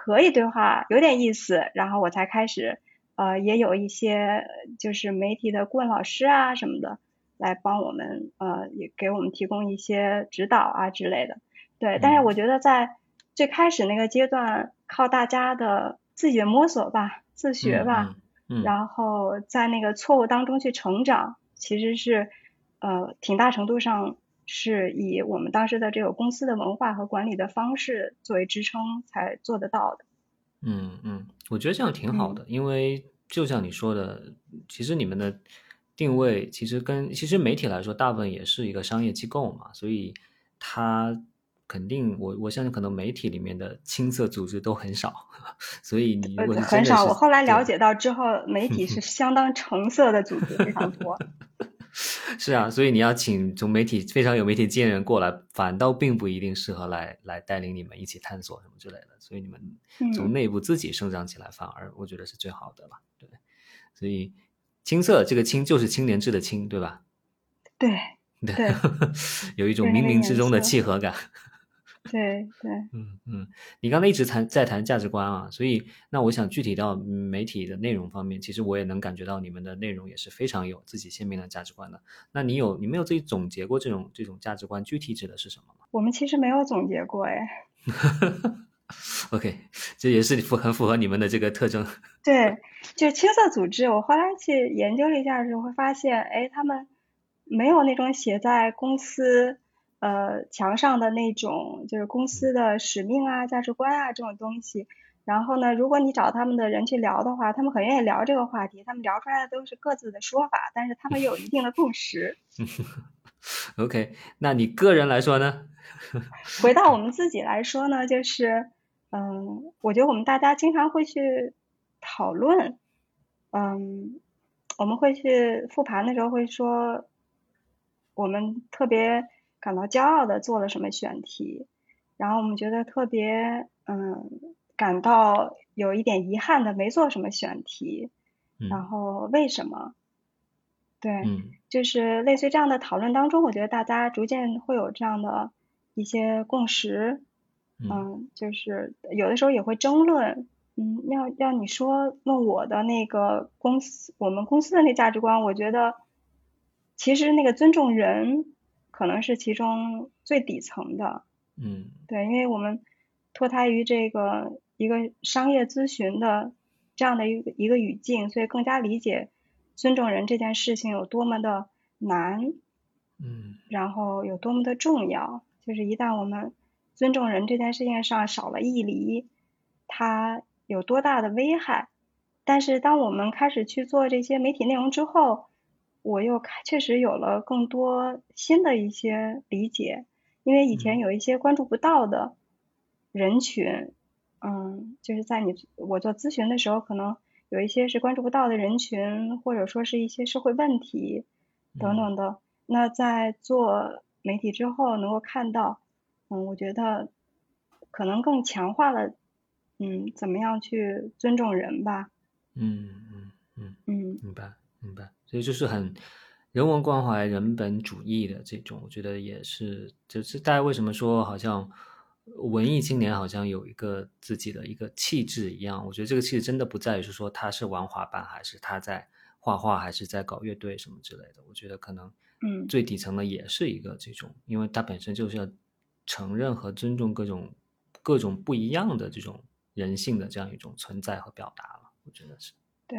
可以对话，有点意思，然后我才开始，呃，也有一些就是媒体的顾问老师啊什么的来帮我们，呃，也给我们提供一些指导啊之类的。对，但是我觉得在最开始那个阶段，靠大家的自己的摸索吧，自学吧，嗯然后在那个错误当中去成长，其实是呃挺大程度上。是以我们当时的这个公司的文化和管理的方式作为支撑才做得到的。嗯嗯，我觉得这样挺好的，因为就像你说的，其实你们的定位其实跟其实媒体来说，大部分也是一个商业机构嘛，所以它肯定我我相信可能媒体里面的青色组织都很少，所以你如果是很少，我后来了解到之后，媒体是相当橙色的组织非常多。是啊，所以你要请从媒体非常有媒体经验人过来，反倒并不一定适合来来带领你们一起探索什么之类的。所以你们从内部自己生长起来，反而我觉得是最好的了。对，所以青涩这个青就是青年志的青，对吧？对对，有一种冥冥之中的契合感。对对，嗯嗯，你刚才一直谈在谈价值观啊，所以那我想具体到媒体的内容方面，其实我也能感觉到你们的内容也是非常有自己鲜明的价值观的。那你有你没有自己总结过这种这种价值观具体指的是什么吗？我们其实没有总结过哎。OK，这也是符很符合你们的这个特征。对，就青色组织，我后来去研究了一下的时候，会发现，哎，他们没有那种写在公司。呃，墙上的那种就是公司的使命啊、价值观啊这种东西。然后呢，如果你找他们的人去聊的话，他们很愿意聊这个话题。他们聊出来的都是各自的说法，但是他们有一定的共识。OK，那你个人来说呢？回到我们自己来说呢，就是嗯，我觉得我们大家经常会去讨论，嗯，我们会去复盘的时候会说，我们特别。感到骄傲的做了什么选题，然后我们觉得特别嗯感到有一点遗憾的没做什么选题，嗯、然后为什么？对，嗯、就是类似于这样的讨论当中，我觉得大家逐渐会有这样的一些共识，嗯,嗯，就是有的时候也会争论，嗯，要要你说问我的那个公司，我们公司的那价值观，我觉得其实那个尊重人。可能是其中最底层的，嗯，对，因为我们脱胎于这个一个商业咨询的这样的一个一个语境，所以更加理解尊重人这件事情有多么的难，嗯，然后有多么的重要。就是一旦我们尊重人这件事情上少了一厘，它有多大的危害？但是当我们开始去做这些媒体内容之后，我又确实有了更多新的一些理解，因为以前有一些关注不到的人群，嗯，就是在你我做咨询的时候，可能有一些是关注不到的人群，或者说是一些社会问题等等的，那在做媒体之后，能够看到，嗯，我觉得可能更强化了，嗯，怎么样去尊重人吧。嗯嗯嗯。嗯。明白明白，所以就是很人文关怀、人本主义的这种，我觉得也是，就是大家为什么说好像文艺青年好像有一个自己的一个气质一样？我觉得这个气质真的不在于是说他是玩滑板，还是他在画画，还是在搞乐队什么之类的。我觉得可能嗯最底层的也是一个这种，因为他本身就是要承认和尊重各种各种不一样的这种人性的这样一种存在和表达了。我觉得是。对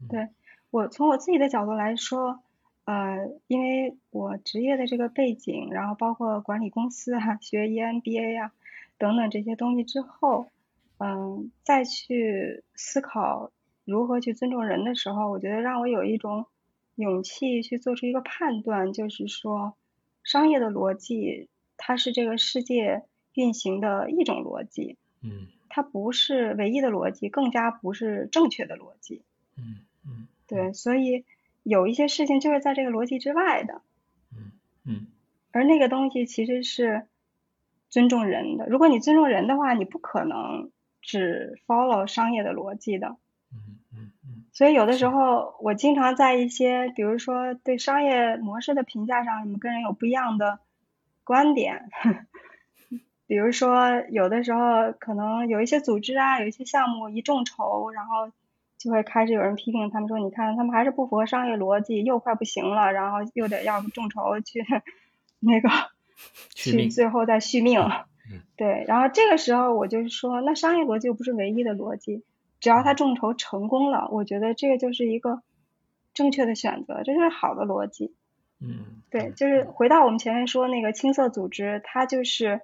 嗯对，我从我自己的角度来说，呃，因为我职业的这个背景，然后包括管理公司啊、学 EMBA 啊等等这些东西之后，嗯，再去思考如何去尊重人的时候，我觉得让我有一种勇气去做出一个判断，就是说，商业的逻辑它是这个世界运行的一种逻辑，嗯它不是唯一的逻辑，更加不是正确的逻辑。嗯嗯对，所以有一些事情就是在这个逻辑之外的，嗯嗯而那个东西其实是尊重人的。如果你尊重人的话，你不可能只 follow 商业的逻辑的。嗯嗯嗯所以有的时候，我经常在一些，比如说对商业模式的评价上，你们跟人有不一样的观点。比如说，有的时候可能有一些组织啊，有一些项目一众筹，然后就会开始有人批评他们说，你看他们还是不符合商业逻辑，又快不行了，然后又得要众筹去 那个去最后再续命。嗯对，然后这个时候我就是说，那商业逻辑又不是唯一的逻辑，只要他众筹成功了，我觉得这个就是一个正确的选择，这是好的逻辑。嗯对，就是回到我们前面说那个青色组织，它就是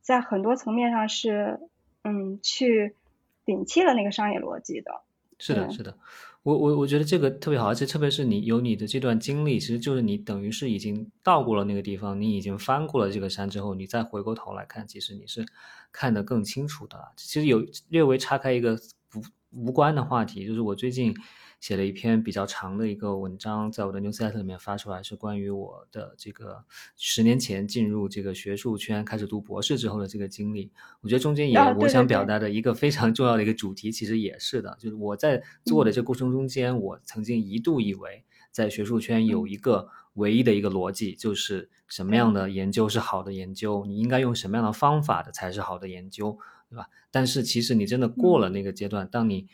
在很多层面上是嗯去摒弃了那个商业逻辑的。是的，是的，我我我觉得这个特别好，而且特别是你有你的这段经历，其实就是你等于是已经到过了那个地方，你已经翻过了这个山之后，你再回过头来看，其实你是看得更清楚的了。其实有略微岔开一个不无关的话题，就是我最近写了一篇比较长的一个文章，在我的 newsletter 里面发出来，是关于我的这个十年前进入这个学术圈，开始读博士之后的这个经历。我觉得中间也我想表达的一个非常重要的一个主题，其实也是的，就是我在做的这过程中间，我曾经一度以为在学术圈有一个唯一的一个逻辑，就是什么样的研究是好的研究，你应该用什么样的方法的才是好的研究，对吧？但是其实你真的过了那个阶段，当你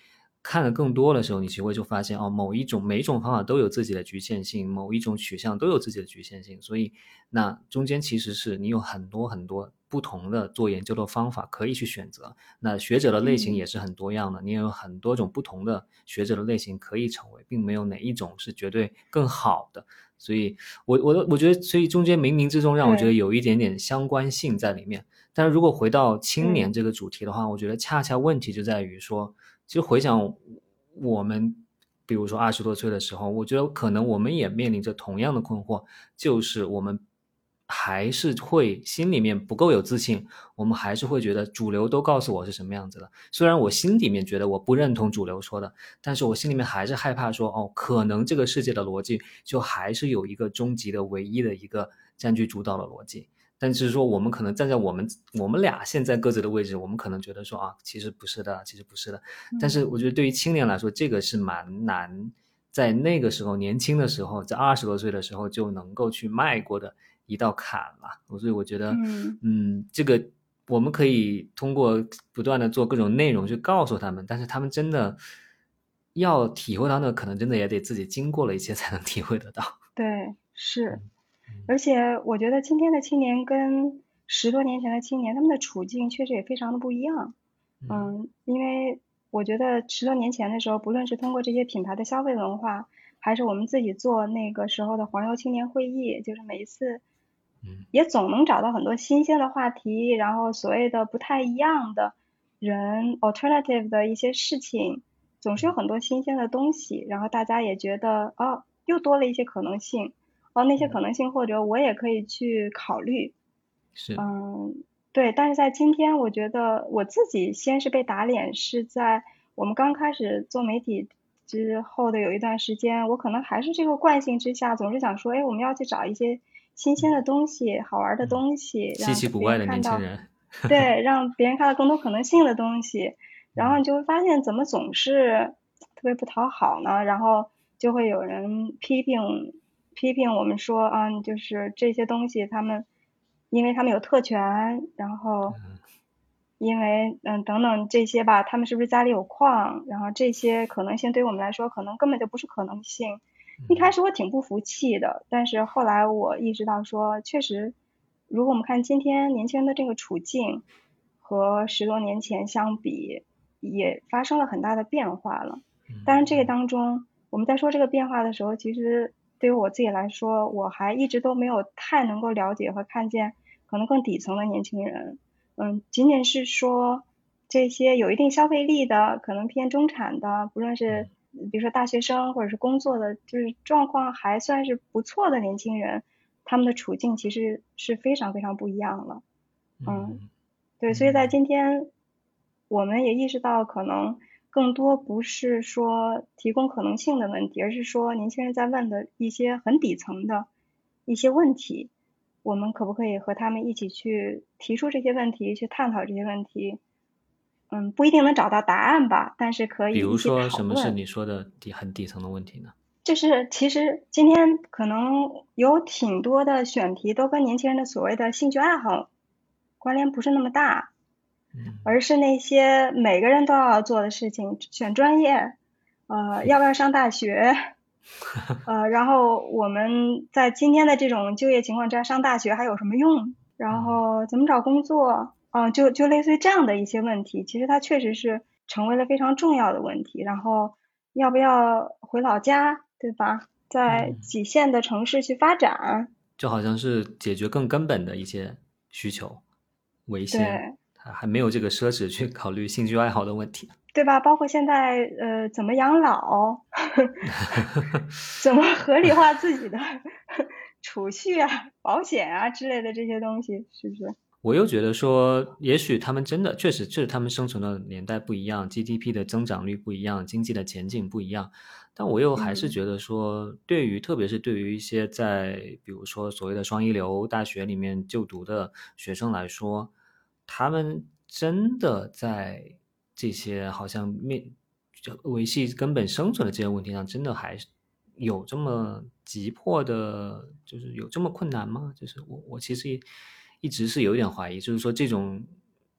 看的更多的时候，你其实会就发现哦，某一种每一种方法都有自己的局限性，某一种取向都有自己的局限性，所以那中间其实是你有很多很多不同的做研究的方法可以去选择。那学者的类型嗯也是很多样的，你也有很多种不同的学者的类型可以成为，并没有哪一种是绝对更好的。所以我我的我觉得，所以中间冥冥之中让我觉得有一点点相关性在里面。但是如果回到青年嗯这个主题的话，我觉得恰恰问题就在于说，其实回想我们，比如说二十多岁的时候，我觉得可能我们也面临着同样的困惑，就是我们还是会心里面不够有自信，我们还是会觉得主流都告诉我是什么样子的。虽然我心里面觉得我不认同主流说的，但是我心里面还是害怕说，哦，可能这个世界的逻辑就还是有一个终极的、唯一的一个占据主导的逻辑。但是说我们可能站在我们我们俩现在各自的位置，我们可能觉得说啊，其实不是的，其实不是的。但是我觉得对于青年来说，这个是蛮难在那个时候年轻的时候，在二十多岁的时候就能够去迈过的一道坎了。所以我觉得，嗯嗯，这个我们可以通过不断的做各种内容去告诉他们，但是他们真的要体会到那，可能真的也得自己经过了一些才能体会得到。对，是嗯，而且我觉得今天的青年跟十多年前的青年，他们的处境确实也非常的不一样。嗯，因为我觉得十多年前的时候，不论是通过这些品牌的消费文化，还是我们自己做那个时候的黄油青年会议，就是每一次嗯。也总能找到很多新鲜的话题，然后所谓的不太一样的人，alternative 的一些事情，总是有很多新鲜的东西，然后大家也觉得哦，又多了一些可能性，哦，那些可能性或者我也可以去考虑，是，嗯，对，但是在今天，我觉得我自己先是被打脸，是在我们刚开始做媒体之后的有一段时间，我可能还是这个惯性之下，总是想说，哎，我们要去找一些新鲜的东西、好玩的东西，稀奇古怪的年轻人，对，让别人看到更多可能性的东西，然后你就会发现，怎么总是特别不讨好呢？然后就会有人批评批评我们说，啊，就是这些东西他们，因为他们有特权，然后。因为嗯等等这些吧，他们是不是家里有矿？然后这些可能性对于我们来说，可能根本就不是可能性。一开始我挺不服气的，但是后来我意识到说，确实，如果我们看今天年轻人的这个处境，和十多年前相比，也发生了很大的变化了。当然，这个当中我们在说这个变化的时候，其实对于我自己来说，我还一直都没有太能够了解和看见可能更底层的年轻人。嗯，仅仅是说这些有一定消费力的，可能偏中产的，不论是比如说大学生或者是工作的，就是状况还算是不错的年轻人，他们的处境其实是非常非常不一样了。嗯，对，所以在今天，我们也意识到，可能更多不是说提供可能性的问题，而是说年轻人在问的一些很底层的一些问题。我们可不可以和他们一起去提出这些问题，去探讨这些问题？嗯，不一定能找到答案吧，但是可以比如说，什么是你说的底很底层的问题呢？就是其实今天可能有挺多的选题都跟年轻人的所谓的兴趣爱好关联不是那么大，嗯，而是那些每个人都要做的事情，选专业，呃，要不要上大学？呃，然后我们在今天的这种就业情况之下，上大学还有什么用？然后怎么找工作？啊，就就类似于这样的一些问题，其实它确实是成为了非常重要的问题。然后要不要回老家，对吧？在几线的城市去发展，就好像是解决更根本的一些需求为先，还还没有这个奢侈去考虑兴趣爱好的问题。对吧？包括现在，呃，怎么养老，怎么合理化自己的 储蓄啊、保险啊之类的这些东西，是不是？我又觉得说，也许他们真的确实，就是他们生存的年代不一样，GDP 的增长率不一样，经济的前景不一样。但我又还是觉得说，对于特别是对于一些在比如说所谓的双一流大学里面就读的学生来说，他们真的在。这些好像面就维系根本生存的这些问题上，真的还是有这么急迫的，就是有这么困难吗？就是我我其实一直是有点怀疑，就是说这种，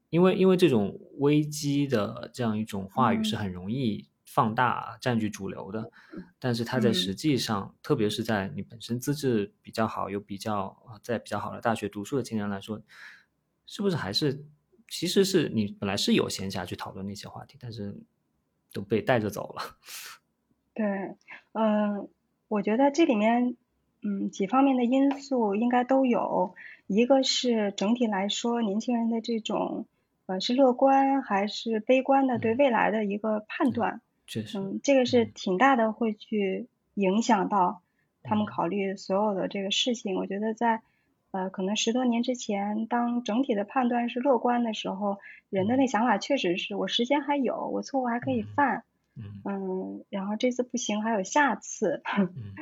因为因为这种危机的这样一种话语是很容易放大占据主流的，但是它在实际上，特别是在你本身资质比较好、有比较在比较好的大学读书的青年来说，是不是还是？其实是你本来是有闲暇去讨论那些话题，但是都被带着走了。对，嗯，我觉得这里面，嗯，几方面的因素应该都有。一个是整体来说，年轻人的这种，呃，是乐观还是悲观的对未来的一个判断。确实。嗯，这个是挺大的，会去影响到他们考虑所有的这个事情。我觉得在。呃，可能十多年之前，当整体的判断是乐观的时候，人的那想法确实是我时间还有，我错误还可以犯，嗯，然后这次不行还有下次，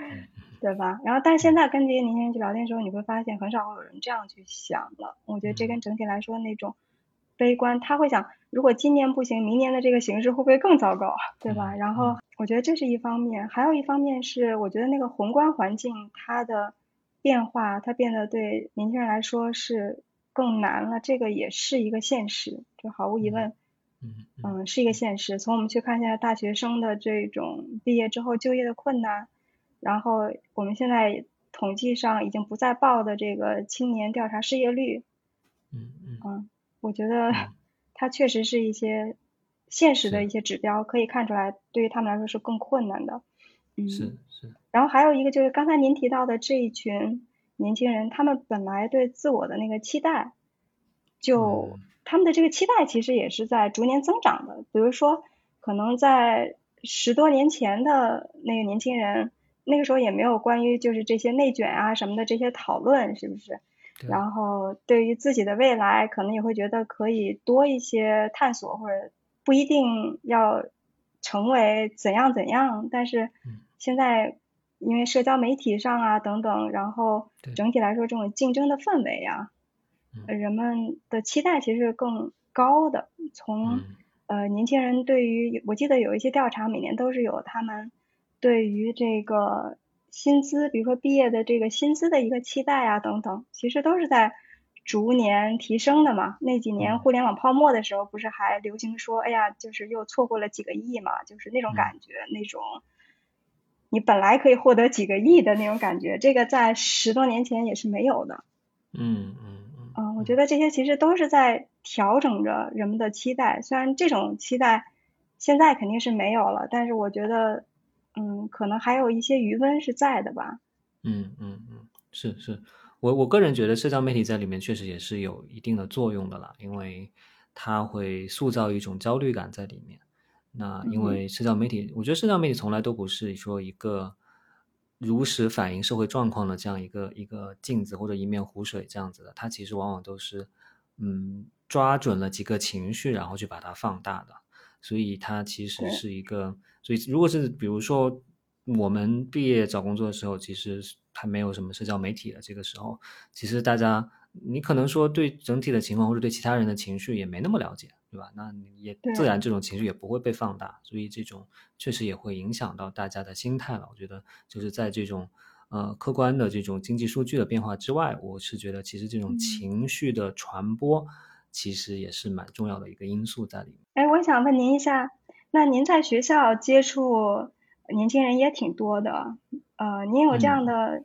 对吧？然后但是现在跟这些年轻人去聊天的时候，你会发现很少会有人这样去想了。我觉得这跟整体来说那种悲观，他会想，如果今年不行，明年的这个形势会不会更糟糕，对吧？然后我觉得这是一方面，还有一方面是我觉得那个宏观环境它的。变化，它变得对年轻人来说是更难了，这个也是一个现实，就毫无疑问，嗯嗯，是一个现实。从我们去看现在大学生的这种毕业之后就业的困难，然后我们现在统计上已经不再报的这个青年调查失业率，嗯嗯，我觉得 它确实是一些现实的一些指标，可以看出来，对于他们来说是更困难的。嗯是是，然后还有一个就是刚才您提到的这一群年轻人，他们本来对自我的那个期待，就他们的这个期待其实也是在逐年增长的。比如说，可能在十多年前的那个年轻人，那个时候也没有关于就是这些内卷啊什么的这些讨论，是不是？然后对于自己的未来，可能也会觉得可以多一些探索，或者不一定要。成为怎样怎样，但是现在因为社交媒体上啊等等，然后整体来说这种竞争的氛围啊，人们的期待其实更高的。从呃年轻人对于，我记得有一些调查，每年都是有他们对于这个薪资，比如说毕业的这个薪资的一个期待啊等等，其实都是在。逐年提升的嘛，那几年互联网泡沫的时候，不是还流行说，哎呀，就是又错过了几个亿嘛，就是那种感觉，那种你本来可以获得几个亿的那种感觉，这个在十多年前也是没有的。嗯嗯嗯。嗯，我觉得这些其实都是在调整着人们的期待，虽然这种期待现在肯定是没有了，但是我觉得，嗯，可能还有一些余温是在的吧。嗯嗯嗯，是是。我我个人觉得社交媒体在里面确实也是有一定的作用的啦，因为它会塑造一种焦虑感在里面。那因为社交媒体，我觉得社交媒体从来都不是说一个如实反映社会状况的这样一个一个镜子或者一面湖水这样子的，它其实往往都是嗯抓准了几个情绪，然后去把它放大的。所以它其实是一个，所以如果是比如说我们毕业找工作的时候，其实。还没有什么社交媒体的这个时候，其实大家你可能说对整体的情况或者对其他人的情绪也没那么了解，对吧？那也自然这种情绪也不会被放大，所以这种确实也会影响到大家的心态了。我觉得就是在这种呃客观的这种经济数据的变化之外，我是觉得其实这种情绪的传播其实也是蛮重要的一个因素在里面。哎，我想问您一下，那您在学校接触年轻人也挺多的，呃，您有这样的？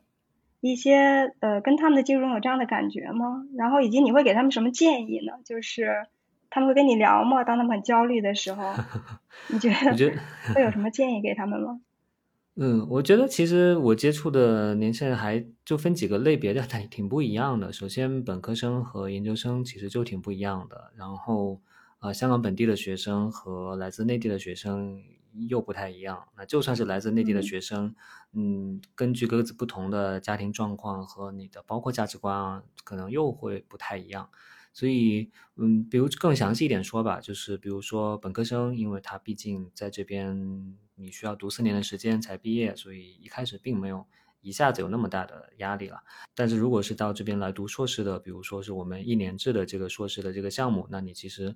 一些呃，跟他们的接触中有这样的感觉吗？然后以及你会给他们什么建议呢？就是他们会跟你聊吗？当他们很焦虑的时候，你觉得 会有什么建议给他们吗？嗯，我觉得其实我接触的年轻人还就分几个类别的，挺挺不一样的。首先，本科生和研究生其实就挺不一样的。然后，呃，香港本地的学生和来自内地的学生。又不太一样。那就算是来自内地的学生，嗯，根据各自不同的家庭状况和你的包括价值观啊，可能又会不太一样。所以，嗯，比如更详细一点说吧，就是比如说本科生，因为他毕竟在这边你需要读四年的时间才毕业，所以一开始并没有一下子有那么大的压力了。但是如果是到这边来读硕士的，比如说是我们一年制的这个硕士的这个项目，那你其实。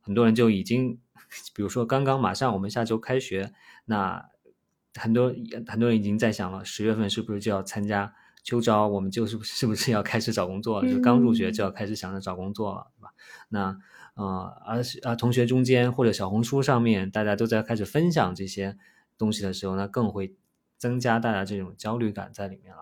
很多人就已经，比如说刚刚马上我们下周开学，那很多很多人已经在想了，十月份是不是就要参加秋招？我们就是是不是要开始找工作？就刚入学就要开始想着找工作了，对吧？那呃，而啊，同学中间或者小红书上面，大家都在开始分享这些东西的时候，那更会增加大家这种焦虑感在里面了。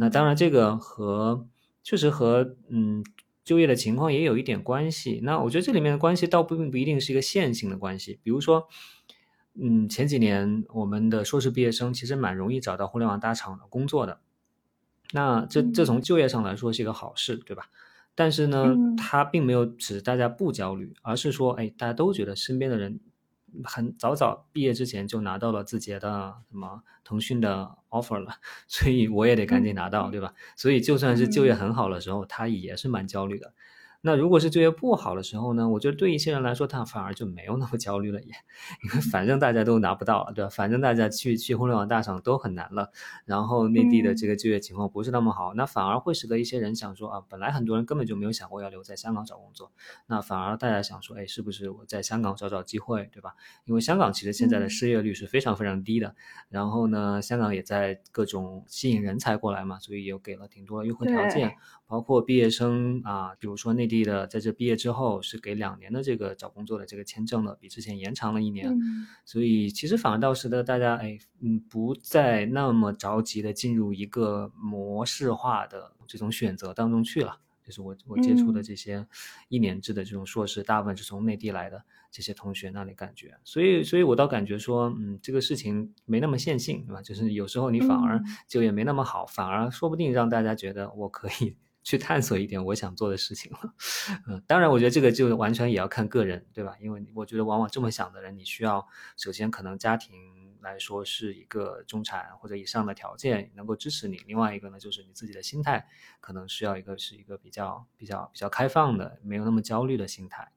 那当然，这个和确实和嗯。就业的情况也有一点关系，那我觉得这里面的关系倒并不一定是一个线性的关系。比如说，嗯，前几年我们的硕士毕业生其实蛮容易找到互联网大厂的工作的，那这这从就业上来说是一个好事，对吧？但是呢，它并没有使大家不焦虑，而是说，哎，大家都觉得身边的人。很早早毕业之前就拿到了字节的什么腾讯的 offer 了，所以我也得赶紧拿到，对吧？所以就算是就业很好的时候，他也是蛮焦虑的。那如果是就业不好的时候呢？我觉得对一些人来说，他反而就没有那么焦虑了，也 因为反正大家都拿不到了，对吧？反正大家去去互联网大厂都很难了，然后内地的这个就业情况不是那么好，那反而会使得一些人想说啊，本来很多人根本就没有想过要留在香港找工作，那反而大家想说，哎，是不是我在香港找找机会，对吧？因为香港其实现在的失业率是非常非常低的，然后呢，香港也在各种吸引人才过来嘛，所以也给了挺多的优惠条件。包括毕业生啊，比如说内地的，在这毕业之后是给两年的这个找工作的这个签证的，比之前延长了一年。所以其实反而倒使得，大家哎，嗯，不再那么着急的进入一个模式化的这种选择当中去了。就是我我接触的这些一年制的这种硕士，大部分是从内地来的这些同学那里感觉，所以所以我倒感觉说，嗯，这个事情没那么线性，对吧？就是有时候你反而就业没那么好，反而说不定让大家觉得我可以。去探索一点我想做的事情了，嗯，当然，我觉得这个就完全也要看个人，对吧？因为我觉得往往这么想的人，你需要首先可能家庭来说是一个中产或者以上的条件能够支持你，另外一个呢就是你自己的心态可能需要一个是一个比较比较比较开放的，没有那么焦虑的心态。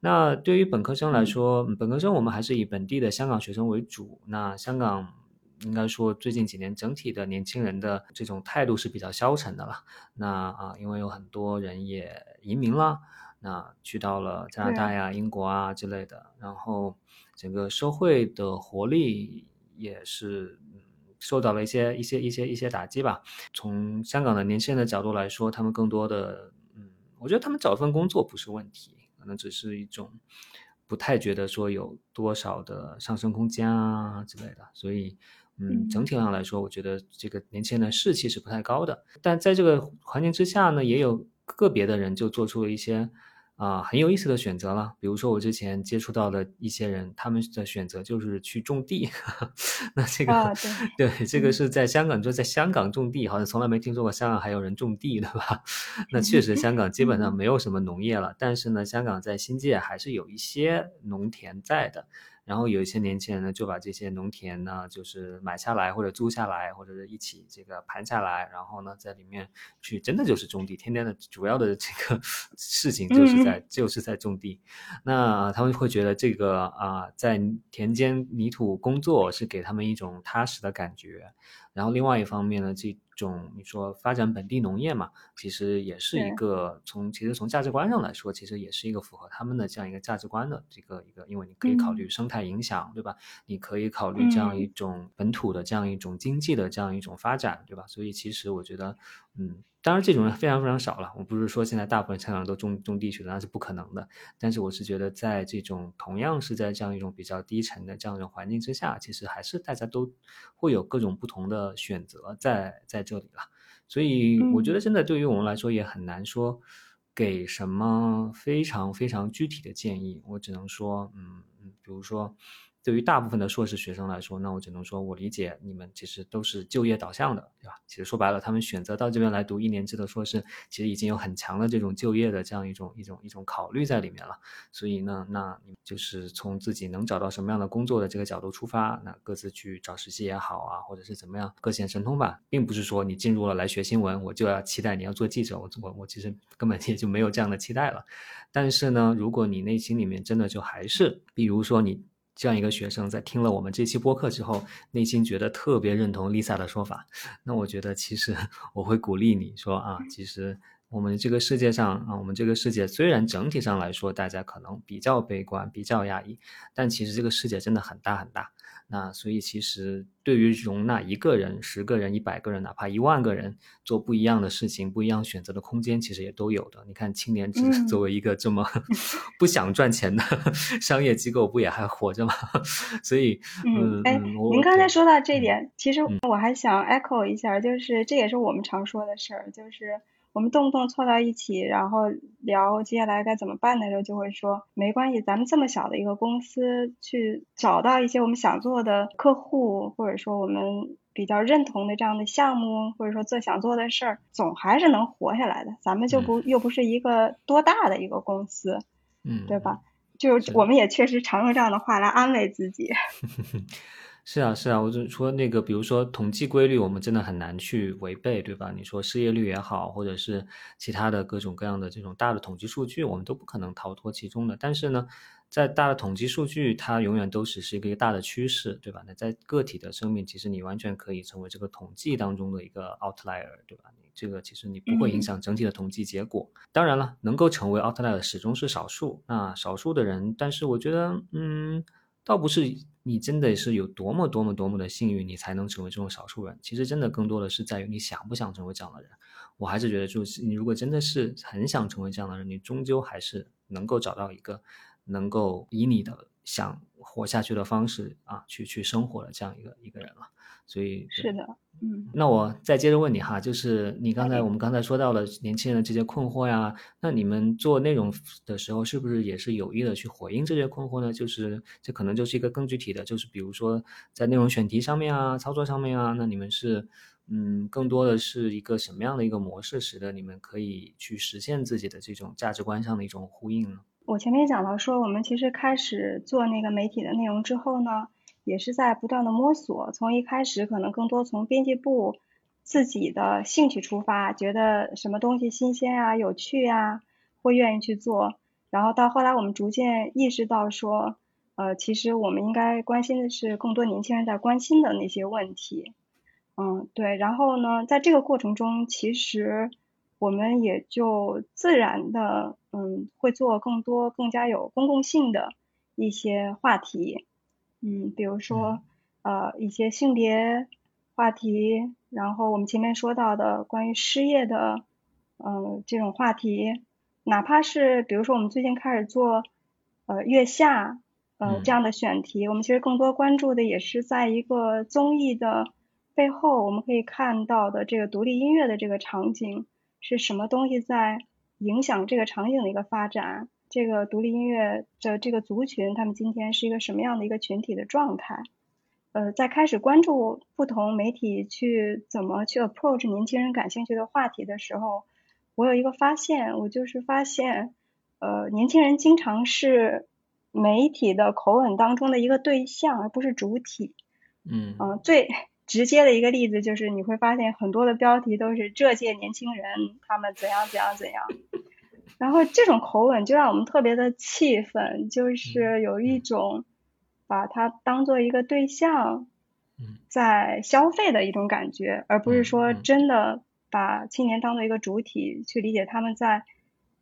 那对于本科生来说，本科生我们还是以本地的香港学生为主。那香港应该说最近几年整体的年轻人的这种态度是比较消沉的了。那啊，因为有很多人也移民了，那去到了加拿大呀、英国啊之类的，然后整个社会的活力也是受到了一些一些一些一些打击吧。从香港的年轻人的角度来说，他们更多的，嗯，我觉得他们找份工作不是问题。可能只是一种不太觉得说有多少的上升空间啊之类的，所以嗯，整体上来说，我觉得这个年轻人的士气是不太高的。但在这个环境之下呢，也有个别的人就做出了一些。啊，很有意思的选择了。比如说，我之前接触到的一些人，他们的选择就是去种地。那这个，对，这个是在香港，就在香港种地，好像从来没听说过香港还有人种地，对吧？那确实，香港基本上没有什么农业了。但是呢，香港在新界还是有一些农田在的。然后有一些年轻人呢，就把这些农田呢，就是买下来或者租下来，或者是一起这个盘下来，然后呢，在里面去真的就是种地，天天的主要的这个 事情就是在就是在种地。那他们会觉得这个啊，在田间泥土工作是给他们一种踏实的感觉。然后另外一方面呢，这种你说发展本地农业嘛，其实也是一个从其实从价值观上来说，其实也是一个符合他们的这样一个价值观的这个一个，因为你可以考虑生态影响，对吧？你可以考虑这样一种本土的这样一种经济的这样一种发展，对吧？所以其实我觉得，嗯。当然，这种人非常非常少了。我不是说现在大部分香港人都种种地去了，那是不可能的。但是我是觉得，在这种同样是在这样一种比较低沉的这样一种环境之下，其实还是大家都会有各种不同的选择在在这里了。所以我觉得，真的对于我们来说也很难说给什么非常非常具体的建议。我只能说，嗯嗯，比如说。对于大部分的硕士学生来说，那我只能说，我理解你们其实都是就业导向的，对吧？其实说白了，他们选择到这边来读一年制的硕士，其实已经有很强的这种就业的这样一种一种一种考虑在里面了。所以呢，那你就是从自己能找到什么样的工作的这个角度出发，那各自去找实习也好啊，或者是怎么样，各显神通吧，并不是说你进入了来学新闻，我就要期待你要做记者，我我我其实根本也就没有这样的期待了。但是呢，如果你内心里面真的就还是，比如说你。这样一个学生在听了我们这期播客之后，内心觉得特别认同 Lisa 的说法，那我觉得其实 我会鼓励你说啊，其实我们这个世界上啊，我们这个世界虽然整体上来说大家可能比较悲观、比较压抑，但其实这个世界真的很大很大。那所以其实对于容纳一个人、十个人、一百个人，哪怕一万个人做不一样的事情、不一样选择的空间，其实也都有的。你看青年志作为一个这么 不想赚钱的 商业机构，不也还活着吗？所以，嗯，哎，您刚才说到这点，其实我还想 echo 一下，就是这也是我们常说的事儿，就是。我们动不动凑到一起，然后聊接下来该怎么办的时候，就会说没关系，咱们这么小的一个公司，去找到一些我们想做的客户，或者说我们比较认同的这样的项目，或者说做想做的事儿，总还是能活下来的。咱们就不又不是一个多大的一个公司，嗯，对吧？就我们也确实常用这样的话来安慰自己。是啊，是啊，我就说那个，比如说统计规律，我们真的很难去违背，对吧？你说失业率也好，或者是其他的各种各样的这种大的统计数据，我们都不可能逃脱其中的。但是呢，在大的统计数据，它永远都只是一个大的趋势，对吧？那在个体的生命，其实你完全可以成为这个统计当中的一个 outlier，对吧？你这个其实你不会影响整体的统计结果。当然了，能够成为 outlier 始终是少数，那少数的人，但是我觉得，嗯。倒不是你真的是有多么多么多么的幸运，你才能成为这种少数人。其实真的更多的是在于你想不想成为这样的人。我还是觉得，就是你如果真的是很想成为这样的人，你终究还是能够找到一个能够以你的想活下去的方式啊，去去生活的这样一个一个人了。所以是的，嗯，那我再接着问你哈，就是你刚才我们刚才说到了年轻人的这些困惑呀，那你们做内容的时候，是不是也是有意的去回应这些困惑呢？就是这可能就是一个更具体的，就是比如说在内容选题上面啊，操作上面啊，那你们是嗯，更多的是一个什么样的一个模式，使得你们可以去实现自己的这种价值观上的一种呼应呢？我前面讲到说，我们其实开始做那个媒体的内容之后呢。也是在不断的摸索，从一开始可能更多从编辑部自己的兴趣出发，觉得什么东西新鲜啊、有趣啊，会愿意去做。然后到后来我们逐渐意识到说，呃，其实我们应该关心的是更多年轻人在关心的那些问题。嗯，对。然后呢，在这个过程中，其实我们也就自然的，嗯，会做更多更加有公共性的一些话题。嗯，比如说，呃，一些性别话题，然后我们前面说到的关于失业的，呃，这种话题，哪怕是比如说我们最近开始做，呃，月下，呃，这样的选题，我们其实更多关注的也是在一个综艺的。背后我们可以看到的这个独立音乐的这个场景是什么东西在影响这个场景的一个发展？这个独立音乐的这个族群，他们今天是一个什么样的一个群体的状态？呃，在开始关注不同媒体去怎么去 approach 年轻人感兴趣的话题的时候，我有一个发现，我就是发现，呃，年轻人经常是媒体的口吻当中的一个对象，而不是主体。嗯。嗯，最。直接的一个例子就是，你会发现很多的标题都是这届年轻人他们怎样怎样怎样，然后这种口吻就让我们特别的气愤，就是有一种把它当做一个对象在消费的一种感觉，而不是说真的把青年当做一个主体去理解他们在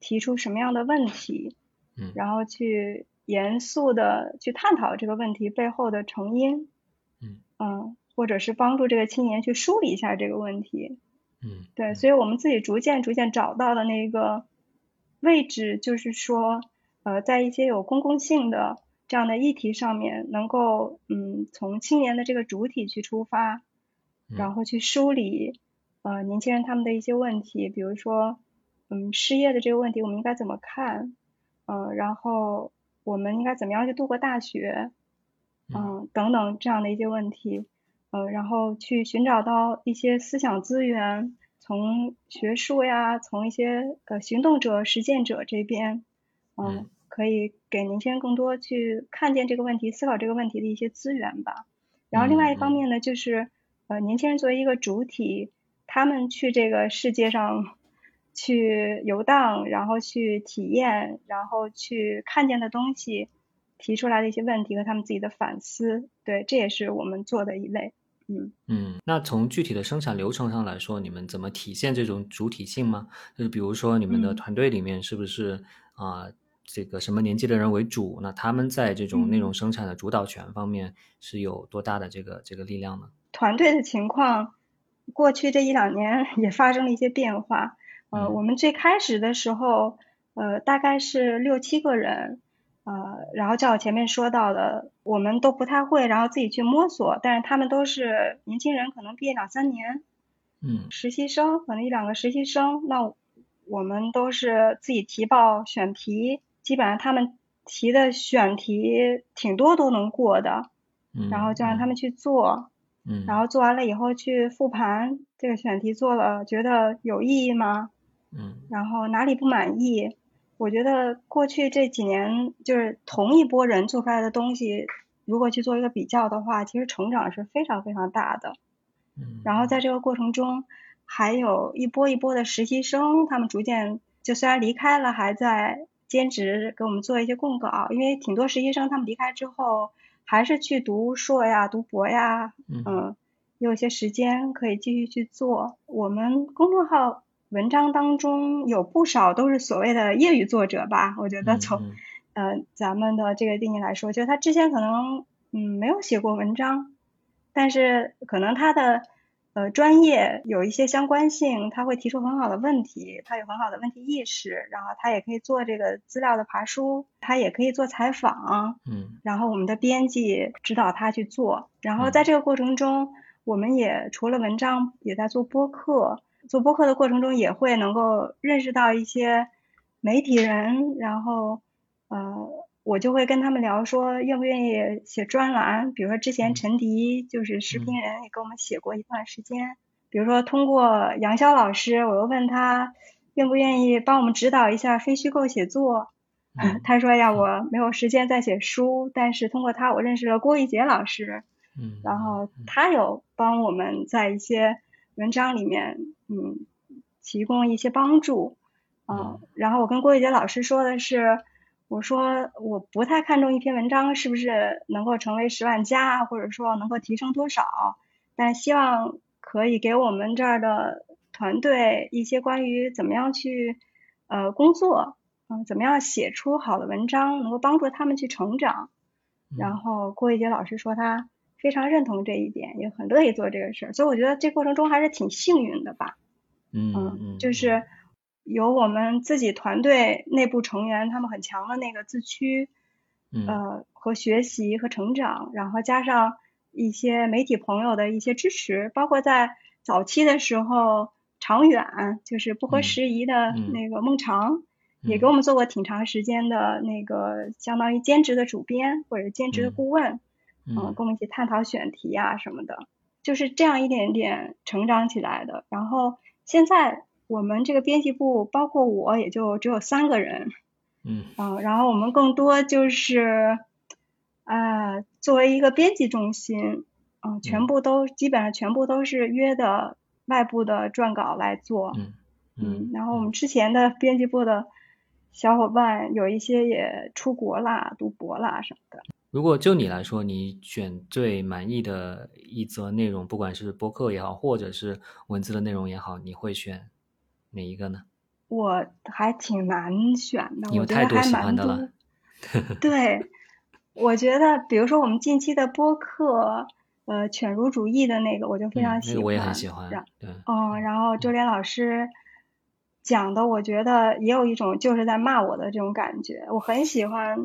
提出什么样的问题，然后去严肃的去探讨这个问题背后的成因，嗯。或者是帮助这个青年去梳理一下这个问题，嗯，对，所以我们自己逐渐逐渐找到的那个位置，就是说，呃，在一些有公共性的这样的议题上面，能够嗯从青年的这个主体去出发，然后去梳理呃年轻人他们的一些问题，比如说嗯失业的这个问题我们应该怎么看，嗯，然后我们应该怎么样去度过大学，嗯。等等这样的一些问题。呃，然后去寻找到一些思想资源，从学术呀，从一些呃行动者、实践者这边，嗯，可以给年轻人更多去看见这个问题、思考这个问题的一些资源吧。然后另外一方面呢，就是呃，年轻人作为一个主体，他们去这个世界上去游荡，然后去体验，然后去看见的东西，提出来的一些问题和他们自己的反思，对，这也是我们做的一类。嗯嗯，那从具体的生产流程上来说，你们怎么体现这种主体性吗？就是比如说你们的团队里面是不是啊，这个什么年纪的人为主？那他们在这种内容生产的主导权方面是有多大的这个这个力量呢？团队的情况，过去这一两年也发生了一些变化。呃，我们最开始的时候，呃，大概是六七个人。呃，然后像我前面说到的，我们都不太会，然后自己去摸索。但是他们都是年轻人，可能毕业两三年，嗯，实习生可能一两个实习生。那我们都是自己提报选题，基本上他们提的选题挺多都能过的，嗯，然后就让他们去做，嗯，然后做完了以后去复盘这个选题做了，觉得有意义吗？嗯，然后哪里不满意？我觉得过去这几年，就是同一波人做出来的东西，如果去做一个比较的话，其实成长是非常非常大的。嗯。然后在这个过程中，还有一波一波的实习生，他们逐渐就虽然离开了，还在兼职给我们做一些供稿。因为挺多实习生他们离开之后，还是去读硕呀、读博呀，嗯，有一些时间可以继续去做。我们公众号。文章当中有不少都是所谓的业余作者吧，我觉得从 呃咱们的这个定义来说，就是他之前可能嗯没有写过文章，但是可能他的呃专业有一些相关性，他会提出很好的问题，他有很好的问题意识，然后他也可以做这个资料的爬书，他也可以做采访，嗯，然后我们的编辑指导他去做，然后在这个过程中，我们也除了文章，也在做播客。做播客的过程中，也会能够认识到一些媒体人，然后呃，我就会跟他们聊说，愿不愿意写专栏？比如说之前陈迪就是视频人，也给我们写过一段时间。比如说通过杨潇老师，我又问他愿不愿意帮我们指导一下非虚构写作。他说呀，我没有时间再写书，但是通过他，我认识了郭玉洁老师。嗯，然后他有帮我们在一些。文章里面，嗯，提供一些帮助，嗯，然后我跟郭玉杰老师说的是，我说我不太看重一篇文章是不是能够成为十万加，或者说能够提升多少，但希望可以给我们这儿的团队一些关于怎么样去呃工作，嗯，怎么样写出好的文章，能够帮助他们去成长。然后郭玉杰老师说他非常认同这一点，也很乐意做这个事儿，所以我觉得这过程中还是挺幸运的吧。嗯嗯，就是。有我们自己团队内部成员，他们很强的那个自驱，呃，和学习和成长，然后加上一些媒体朋友的一些支持，包括在早期的时候，长远就是不合时宜的那个孟长，也给我们做过挺长时间的那个相当于兼职的主编或者兼职的顾问，嗯，跟我们一起探讨选题啊什么的，就是这样一点点成长起来的。然后现在。我们这个编辑部包括我也就只有三个人，嗯，啊，然后我们更多就是，呃，作为一个编辑中心，嗯，全部都基本上全部都是约的外部的撰稿来做，嗯嗯，然后我们之前的编辑部的小伙伴有一些也出国啦、读博啦什么的。如果就你来说，你选最满意的一则内容，不管是播客也好，或者是文字的内容也好，你会选？哪一个呢？我还挺难选的，我觉得还蛮多。对，我觉得比如说我们近期的播客，呃，犬儒主义的那个，我就非常喜欢。我也很喜欢。对。嗯，然后周连老师讲的，我觉得也有一种就是在骂我的这种感觉，我很喜欢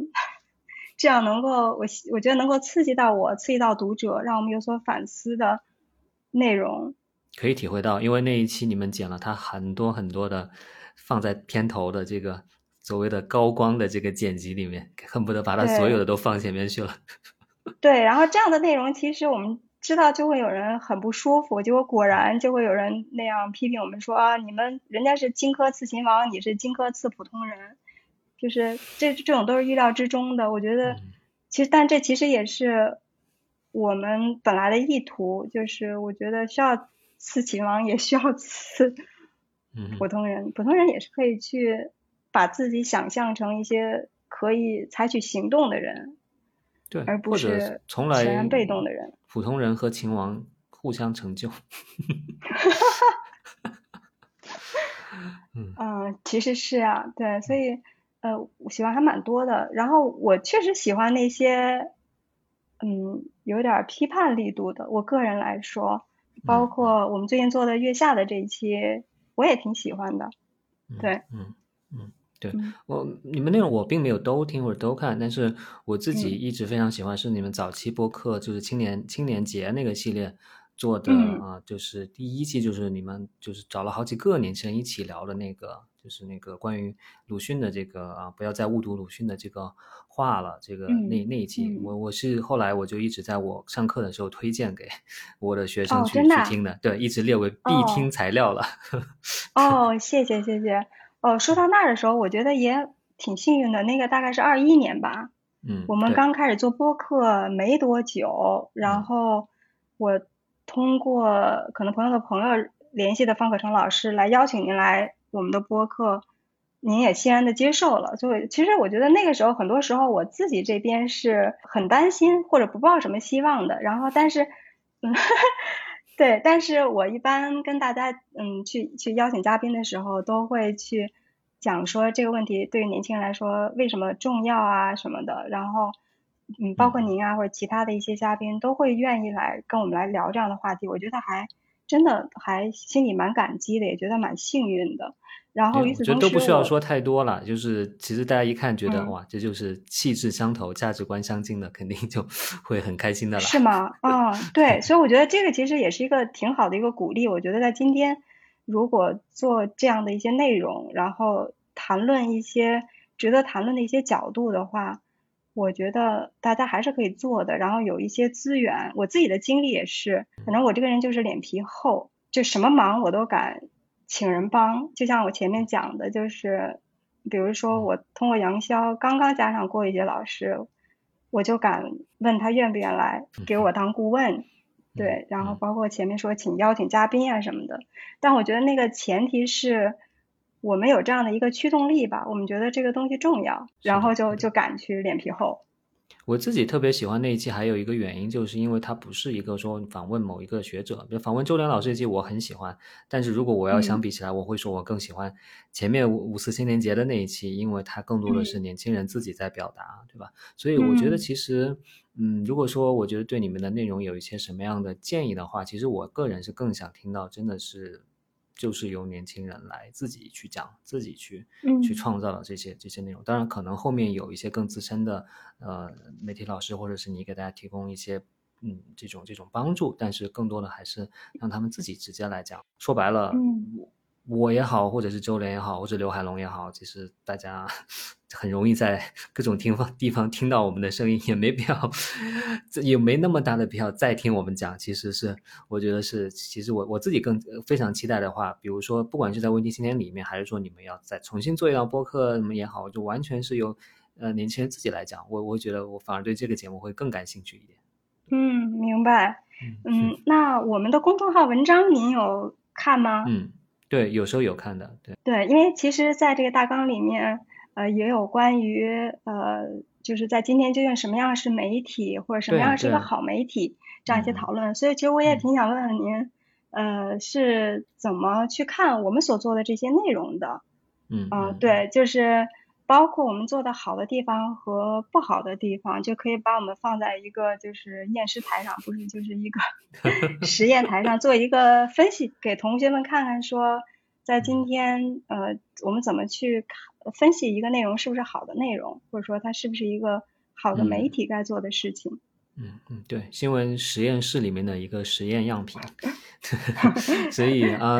这样能够我我觉得能够刺激到我，刺激到读者，让我们有所反思的内容。可以体会到，因为那一期你们剪了他很多很多的放在片头的这个所谓的高光的这个剪辑里面，恨不得把他所有的都放前面去了。对，然后这样的内容其实我们知道就会有人很不舒服，结果果然就会有人那样批评我们说啊，你们人家是荆轲刺秦王，你是荆轲刺普通人，就是这这种都是预料之中的。我觉得其实，但这其实也是我们本来的意图，就是我觉得需要。刺秦王也需要刺普通人，普通人也是可以去把自己想象成一些可以采取行动的人，对，而不是从来被动的人。普通人和秦王互相成就。嗯，其实是啊，对，所以呃，我喜欢还蛮多的。然后我确实喜欢那些嗯有点批判力度的，我个人来说。包括我们最近做的月下的这一期，我也挺喜欢的。对，嗯嗯，对我你们内容我并没有都听或者都看，但是我自己一直非常喜欢是你们早期播客，就是青年青年节那个系列做的啊，就是第一期就是你们就是找了好几个年轻人一起聊的那个。就是那个关于鲁迅的这个啊，不要再误读鲁迅的这个话了。这个那那一集，我我是后来我就一直在我上课的时候推荐给 我的学生去去听的，对，一直列为必听材料了。哦，谢谢谢谢。哦，说到那儿的时候，我觉得也挺幸运的。那个大概是二一年吧，嗯，我们刚开始做播客没多久，然后我通过可能朋友的朋友联系的方可成老师来邀请您来。我们的播客，您也欣然的接受了，所以其实我觉得那个时候，很多时候我自己这边是很担心或者不抱什么希望的。然后，但是，嗯，对，但是我一般跟大家，嗯，去去邀请嘉宾的时候，都会去讲说这个问题对于年轻人来说为什么重要啊什么的。然后，嗯，包括您啊或者其他的一些嘉宾都会愿意来跟我们来聊这样的话题，我觉得还真的还心里蛮感激的，也觉得蛮幸运的。然后，与此同时，都不需要说太多了。就是其实大家一看，觉得哇，这就是气质相投、价值观相近的，肯定就 会很开心的了。是吗？啊，对，所以我觉得这个其实也是一个挺好的一个鼓励。我觉得在今天，如果做这样的一些内容，然后谈论一些值得谈论的一些角度的话，我觉得大家还是可以做的。然后有一些资源，我自己的经历也是，可能我这个人就是脸皮厚，就什么忙我都敢。请人帮，就像我前面讲的，就是比如说我通过杨潇刚刚加上郭宇杰老师，我就敢问他愿不愿来给我当顾问，对，然后包括前面说请邀请嘉宾啊什么的，但我觉得那个前提是我们有这样的一个驱动力吧，我们觉得这个东西重要，然后就就敢去脸皮厚。我自己特别喜欢那一期，还有一个原因，就是因为它不是一个说访问某一个学者，比如访问周良老师那期，我很喜欢。但是如果我要相比起来，我会说我更喜欢前面五五四青年节的那一期，因为它更多的是年轻人自己在表达，对吧？所以我觉得其实，嗯，如果说我觉得对你们的内容有一些什么样的建议的话，其实我个人是更想听到，真的是。就是由年轻人来自己去讲，自己去去创造的这些这些内容。当然，可能后面有一些更资深的呃媒体老师，或者是你给大家提供一些嗯这种这种帮助。但是更多的还是让他们自己直接来讲。说白了。我也好，或者是周连也好，或者刘海龙也好，其实大家 很容易在 各种听方地方听到我们的声音，也没必要，也没那么大的必要再听我们讲。其实是我觉得是，其实我我自己更非常期待的话，比如说不管是在问题青年里面，还是说你们要再重新做一档播客什么也好，就完全是由呃年轻人自己来讲。我我觉得我反而对这个节目会更感兴趣一点。嗯，明白。嗯，那我们的公众号文章您有看吗？嗯。对，有时候有看的，对。对，因为其实在这个大纲里面，呃，也有关于呃，就是在今天究竟什么样是媒体，或者什么样是一个好媒体这样一些讨论。所以其实我也挺想问问您，呃，是怎么去看我们所做的这些内容的？嗯。嗯，对，就是。包括我们做的好的地方和不好的地方，就可以把我们放在一个就是验尸台上，不是就是一个 实验台上做一个分析，给同学们看看说，在今天呃我们怎么去看分析一个内容是不是好的内容，或者说它是不是一个好的媒体该做的事情。嗯嗯嗯，对，新闻实验室里面的一个实验样品 所以啊，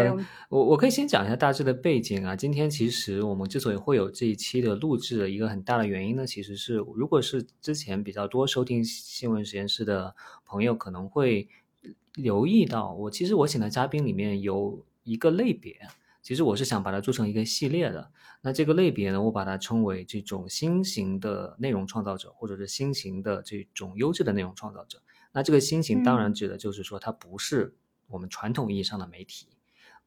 我我可以先讲一下大致的背景啊。今天其实我们之所以会有这一期的录制的一个很大的原因呢，其实是如果是之前比较多收听新闻实验室的朋友，可能会留意到我其实我请的嘉宾里面有一个类别。其实我是想把它做成一个系列的，那这个类别呢，我把它称为这种新型的内容创造者，或者是新型的这种优质的内容创造者。那这个新型当然指的就是说，它不是我们传统意义上的媒体，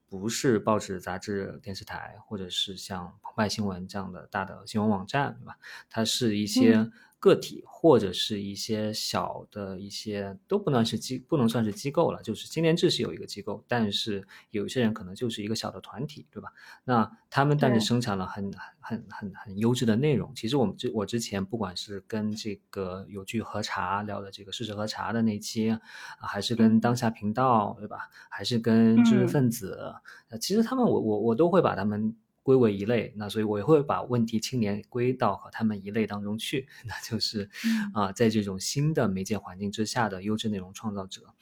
不是报纸、杂志、电视台，或者是像澎湃新闻这样的大的新闻网站，对吧？它是一些。个体或者是一些小的一些都不能是机不能算是机构了，就是青年志是有一个机构，但是有些人可能就是一个小的团体，对吧？那他们但是生产了很很很很优质的内容。其实我们之我之前不管是跟这个有句喝茶聊的这个事实喝茶的那期，还是跟当下频道，对吧？还是跟知识分子，呃，其实他们我我我都会把他们。归为一类，那所以我也会把问题青年归到和他们一类当中去，那就是啊，在这种新的媒介环境之下的优质内容创造者。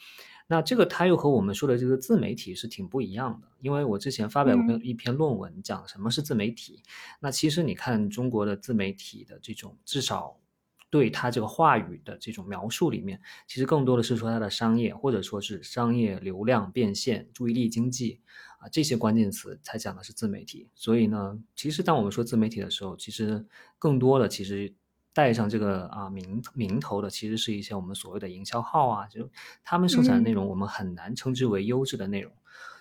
那这个他又和我们说的这个自媒体是挺不一样的，因为我之前发表过一篇论文讲什么是自媒体。那其实你看中国的自媒体的这种，至少对他这个话语的这种描述里面，其实更多的是说它的商业，或者说是商业流量变现、注意力经济。啊，这些关键词才讲的是自媒体，所以呢，其实当我们说自媒体的时候，其实更多的其实带上这个啊名名头的，其实是一些我们所谓的营销号啊，就他们生产的内容，我们很难称之为优质的内容。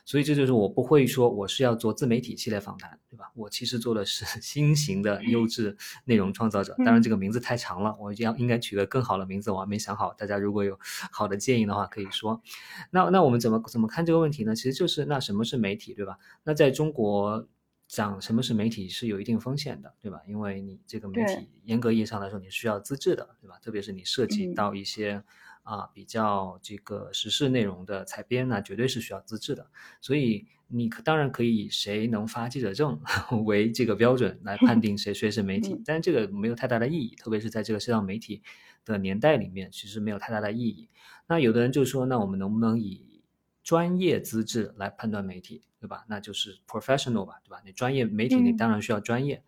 所以这就是我不会说我是要做自媒体系列访谈，对吧？我其实做的是 新型的优质内容创造者。当然这个名字太长了，我要应该取个更好的名字，我还没想好。大家如果有好的建议的话，可以说。那那我们怎么怎么看这个问题呢？其实就是那什么是媒体，对吧？那在中国讲什么是媒体是有一定风险的，对吧？因为你这个媒体严格意义上来说，你需要资质的，对吧？特别是你涉及到一些。啊，比较这个时事内容的采编呢，绝对是需要资质的。所以你当然可以以谁能发记者证 为这个标准来判定谁谁是媒体，但是这个没有太大的意义，特别是在这个社交媒体的年代里面，其实没有太大的意义。那有的人就说，那我们能不能以专业资质来判断媒体，对吧？那就是 professional 吧，对吧？你专业媒体，你当然需要专业，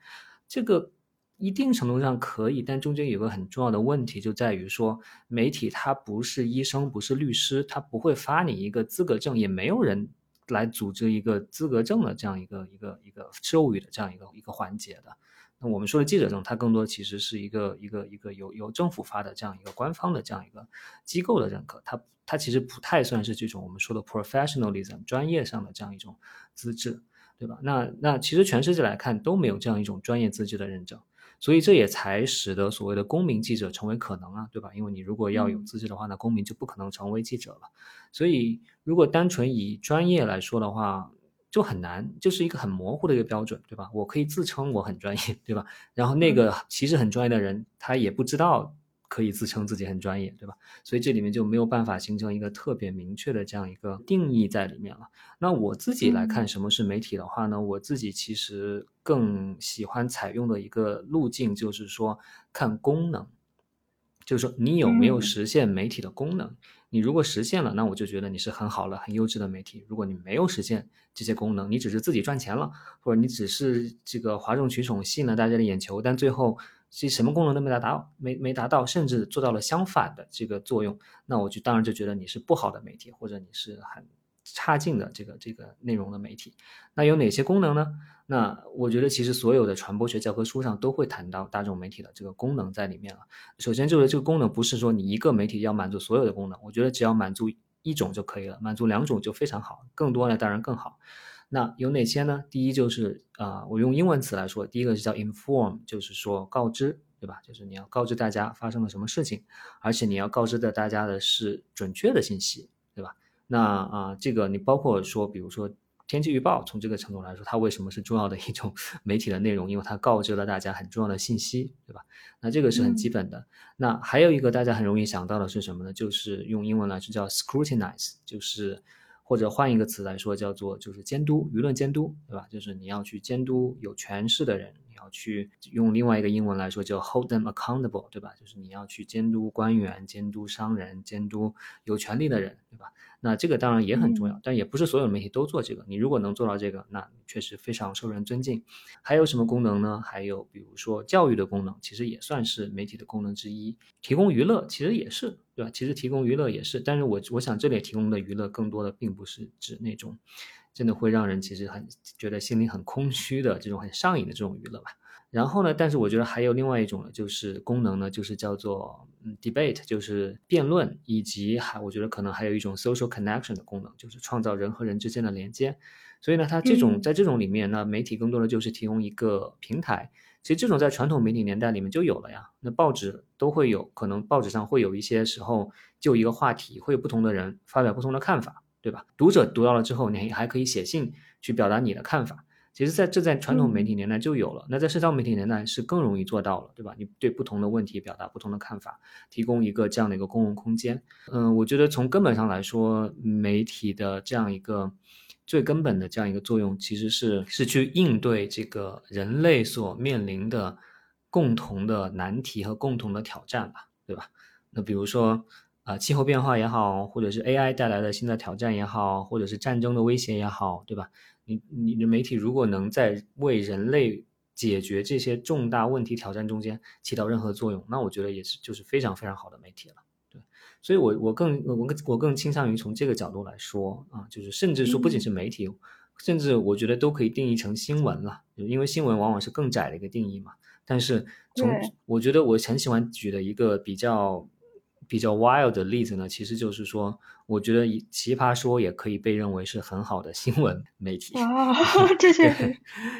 这个。一定程度上可以，但中间有个很重要的问题，就在于说，媒体它不是医生，不是律师，它不会发你一个资格证，也没有人来组织一个资格证的这样一个一个一个授予的这样一个一个环节的。那我们说的记者证，它更多其实是一个一个一个由由政府发的这样一个官方的这样一个机构的认可，它它其实不太算是这种我们说的 professionalism 专业上的这样一种资质。对吧？那那其实全世界来看都没有这样一种专业资质的认证，所以这也才使得所谓的公民记者成为可能啊，对吧？因为你如果要有资质的话，那公民就不可能成为记者了。所以如果单纯以专业来说的话，就很难，就是一个很模糊的一个标准，对吧？我可以自称我很专业，对吧？然后那个其实很专业的人，他也不知道。可以自称自己很专业，对吧？所以这里面就没有办法形成一个特别明确的这样一个定义在里面了。那我自己来看什么是媒体的话呢？我自己其实更喜欢采用的一个路径就是说看功能，就是说你有没有实现媒体的功能。你如果实现了，那我就觉得你是很好了、很优质的媒体。如果你没有实现这些功能，你只是自己赚钱了，或者你只是这个哗众取宠吸引了大家的眼球，但最后。其实什么功能都没达到，没没达到，甚至做到了相反的这个作用，那我就当然就觉得你是不好的媒体，或者你是很差劲的这个这个内容的媒体。那有哪些功能呢？那我觉得其实所有的传播学教科书上都会谈到大众媒体的这个功能在里面了。首先就是这个功能不是说你一个媒体要满足所有的功能，我觉得只要满足一种就可以了，满足两种就非常好，更多呢当然更好。那有哪些呢？第一就是啊，我用英文词来说，第一个是叫 inform，就是说告知，对吧？就是你要告知大家发生了什么事情，而且你要告知的大家的是准确的信息，对吧？那啊，这个你包括说，比如说天气预报，从这个程度来说，它为什么是重要的一种媒体的内容？因为它告知了大家很重要的信息，对吧？那这个是很基本的。那还有一个大家很容易想到的是什么呢？就是用英文来说叫 scrutinize，就是。或者换一个词来说，叫做就是监督舆论监督，对吧？就是你要去监督有权势的人，要去用另外一个英文来说就 hold them accountable，对吧？就是你要去监督官员、监督商人、监督有权利的人，对吧？那这个当然也很重要，但也不是所有媒体都做这个。你如果能做到这个，那确实非常受人尊敬。还有什么功能呢？还有比如说教育的功能，其实也算是媒体的功能之一。提供娱乐其实也是，对吧？其实提供娱乐也是，但是我我想这里提供的娱乐更多的并不是指那种真的会让人其实很觉得心里很空虚的这种很上瘾的这种娱乐吧。然后呢？但是我觉得还有另外一种呢，就是功能呢，就是叫做嗯 debate，就是辩论，以及还我觉得可能还有一种 social connection 的功能，就是创造人和人之间的连接。所以呢，它这种在这种里面呢，媒体更多的就是提供一个平台。其实这种在传统媒体年代里面就有了呀。那报纸都会有可能报纸上会有一些时候就一个话题，会有不同的人发表不同的看法，对吧？读者读到了之后，你还可以写信去表达你的看法。其实，在这在传统媒体年代就有了，那在社交媒体年代是更容易做到了，对吧？你对不同的问题表达不同的看法，提供一个这样的一个公共空间。嗯，我觉得从根本上来说，媒体的这样一个最根本的这样一个作用，其实是是去应对这个人类所面临的共同的难题和共同的挑战吧，对吧？那比如说啊，气候变化也好，或者是 AI 带来的新的挑战也好，或者是战争的威胁也好，对吧？你你的媒体如果能在为人类解决这些重大问题挑战中间起到任何作用，那我觉得也是就是非常非常好的媒体了。对，所以我我更我更我更倾向于从这个角度来说啊，就是甚至说不仅是媒体，甚至我觉得都可以定义成新闻了，因为新闻往往是更窄的一个定义嘛。但是从我觉得我很喜欢举的一个比较。比较 wild 的例子呢，其实就是说，我觉得奇葩说也可以被认为是很好的新闻媒体。啊，这是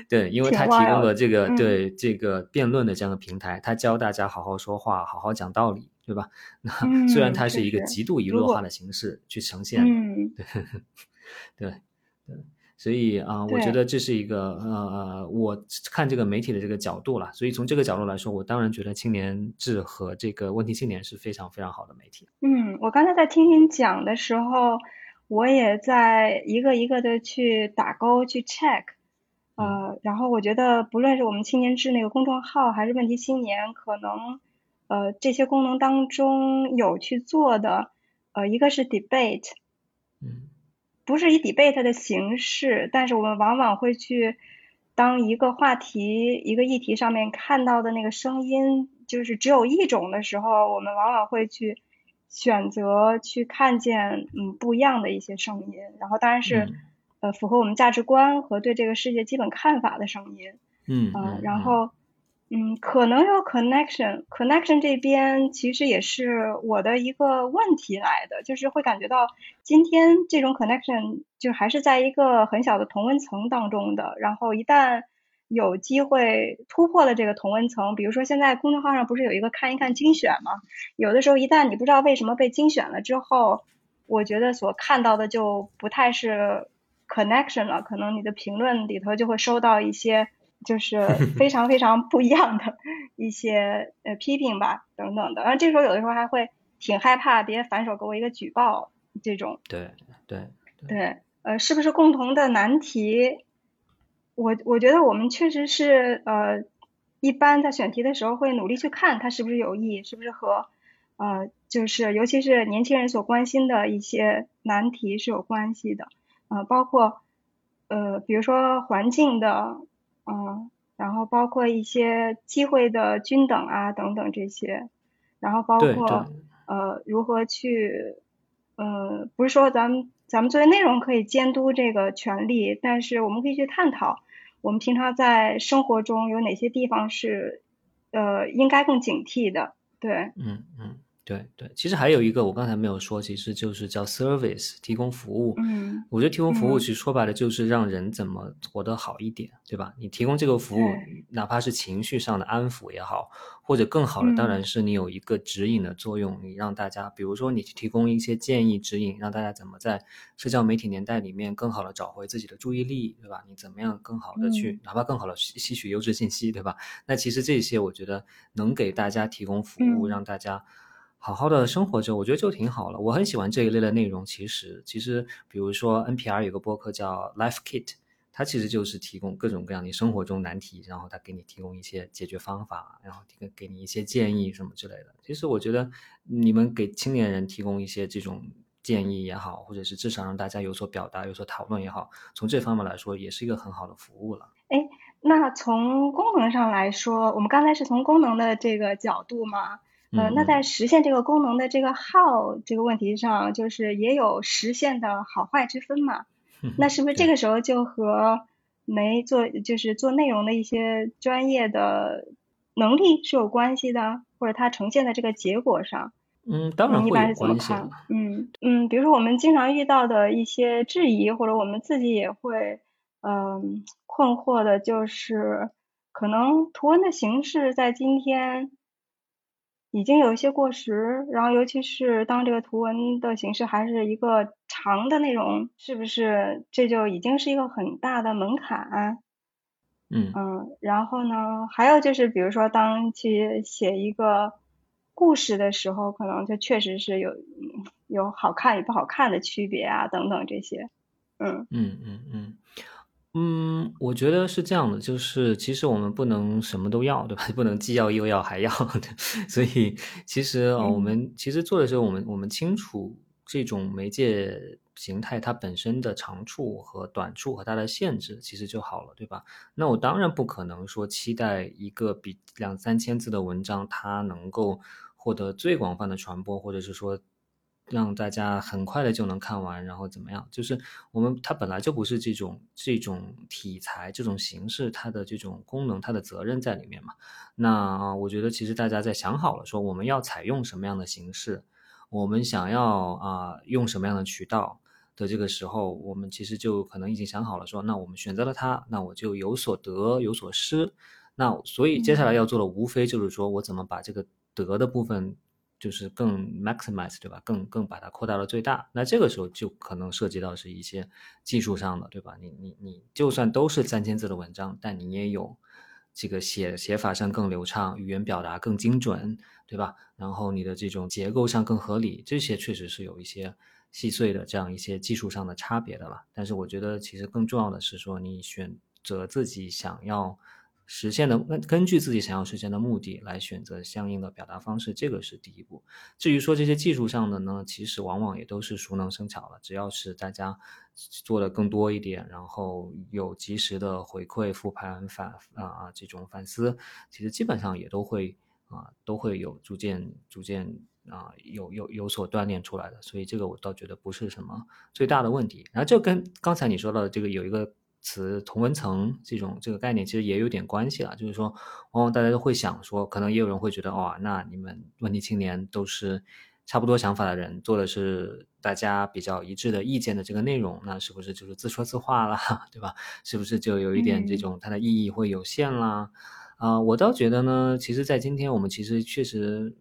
对，因为他提供了这个对这个辩论的这样的平台，他教大家好好说话，好好讲道理，对吧？那虽然它是一个极度娱乐化的形式去呈现，嗯对对对。所以啊，我觉得这是一个呃呃，我看这个媒体的这个角度了。所以从这个角度来说，我当然觉得青年志和这个问题青年是非常非常好的媒体。嗯，我刚才在听您讲的时候，我也在一个一个的去打勾去 check，呃，然后我觉得不论是我们青年志那个公众号，还是问题青年，可能呃这些功能当中有去做的，呃，一个是 debate，嗯。不是以 debate 的形式，但是我们往往会去当一个话题、一个议题上面看到的那个声音，就是只有一种的时候，我们往往会去选择去看见嗯不一样的一些声音，然后当然是呃符合我们价值观和对这个世界基本看法的声音，嗯。呃，然后嗯，可能有 connection，connection 这边其实也是我的一个问题来的，就是会感觉到今天这种 connection 就还是在一个很小的同温层当中的，然后一旦有机会突破了这个同温层，比如说现在公众号上不是有一个看一看精选吗？有的时候一旦你不知道为什么被精选了之后，我觉得所看到的就不太是 connection 了，可能你的评论里头就会收到一些。就是非常非常不一样的一些呃批评吧，等等的。然后这时候有的时候还会挺害怕，别人反手给我一个举报这种。对对对，呃，是不是共同的难题？我我觉得我们确实是呃，一般在选题的时候会努力去看它是不是有益，是不是和呃，就是尤其是年轻人所关心的一些难题是有关系的。呃，包括呃，比如说环境的。嗯，然后包括一些机会的均等啊，等等这些，然后包括呃如何去，呃不是说咱们咱们作为内容可以监督这个权利，但是我们可以去探讨，我们平常在生活中有哪些地方是呃应该更警惕的，对，嗯嗯。对对，其实还有一个我刚才没有说，其实就是叫 service 提供服务。嗯，我觉得提供服务其实说白了就是让人怎么活得好一点，对吧？你提供这个服务，哪怕是情绪上的安抚也好，或者更好的，当然是你有一个指引的作用，你让大家，比如说你提供一些建议指引，让大家怎么在社交媒体年代里面更好的找回自己的注意力，对吧？你怎么样更好的去，哪怕更好的吸取优质信息，对吧？那其实这些我觉得能给大家提供服务，让大家。好好的生活着，我觉得就挺好了。我很喜欢这一类的内容。其实，其实，比如说 NPR 有个播客叫 Life Kit，它其实就是提供各种各样你生活中难题，然后它给你提供一些解决方法，然后给给你一些建议什么之类的。其实我觉得你们给青年人提供一些这种建议也好，或者是至少让大家有所表达、有所讨论也好，从这方面来说，也是一个很好的服务了。哎，那从功能上来说，我们刚才是从功能的这个角度嘛？呃，那在实现这个功能的这个 how 这个问题上，就是也有实现的好坏之分嘛？那是不是这个时候就和没做就是做内容的一些专业的能力是有关系的，或者它呈现的这个结果上？嗯，当然会有关系。嗯嗯，比如说我们经常遇到的一些质疑，或者我们自己也会嗯困惑的，就是可能图文的形式在今天。已经有一些过时，然后尤其是当这个图文的形式还是一个长的内容，是不是这就已经是一个很大的门槛？嗯嗯，然后呢，还有就是比如说当去写一个故事的时候，可能就确实是有有好看与不好看的区别啊，等等这些。嗯嗯嗯嗯。嗯，我觉得是这样的，就是其实我们不能什么都要，对吧？不能既要又要还要，所以其实啊，我们其实做的时候，我们我们清楚这种媒介形态它本身的长处和短处和它的限制，其实就好了，对吧？那我当然不可能说期待一个比两三千字的文章，它能够获得最广泛的传播，或者是说。让大家很快的就能看完，然后怎么样？就是我们它本来就不是这种这种题材、这种形式，它的这种功能、它的责任在里面嘛。那我觉得其实大家在想好了，说我们要采用什么样的形式，我们想要啊用什么样的渠道的这个时候，我们其实就可能已经想好了，说那我们选择了它，那我就有所得有所失。那所以接下来要做的无非就是说我怎么把这个得的部分。就是更 maximize 对吧？更更把它扩大到最大。那这个时候就可能涉及到是一些技术上的，对吧？你你你就算都是三千字的文章，但你也有这个写写法上更流畅，语言表达更精准，对吧？然后你的这种结构上更合理，这些确实是有一些细碎的这样一些技术上的差别的了。但是我觉得其实更重要的是说，你选择自己想要。实现的根根据自己想要实现的目的来选择相应的表达方式，这个是第一步。至于说这些技术上的呢，其实往往也都是熟能生巧了。只要是大家做的更多一点，然后有及时的回馈、复盘、反啊啊这种反思，其实基本上也都会啊都会有逐渐逐渐啊有有有所锻炼出来的。所以这个我倒觉得不是什么最大的问题。然后这跟刚才你说到的这个有一个。词同文层这种这个概念其实也有点关系了，就是说，往往大家都会想说，可能也有人会觉得，哇，那你们问题青年都是差不多想法的人，做的是大家比较一致的意见的这个内容，那是不是就是自说自话了，对吧？是不是就有一点这种它的意义会有限啦？啊，我倒觉得呢，其实，在今天我们其实确实。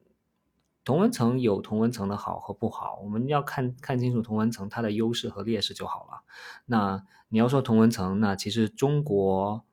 同文层有同文层的好和不好，我们要看看清楚同文层它的优势和劣势就好了。那你要说同文层，那其实中国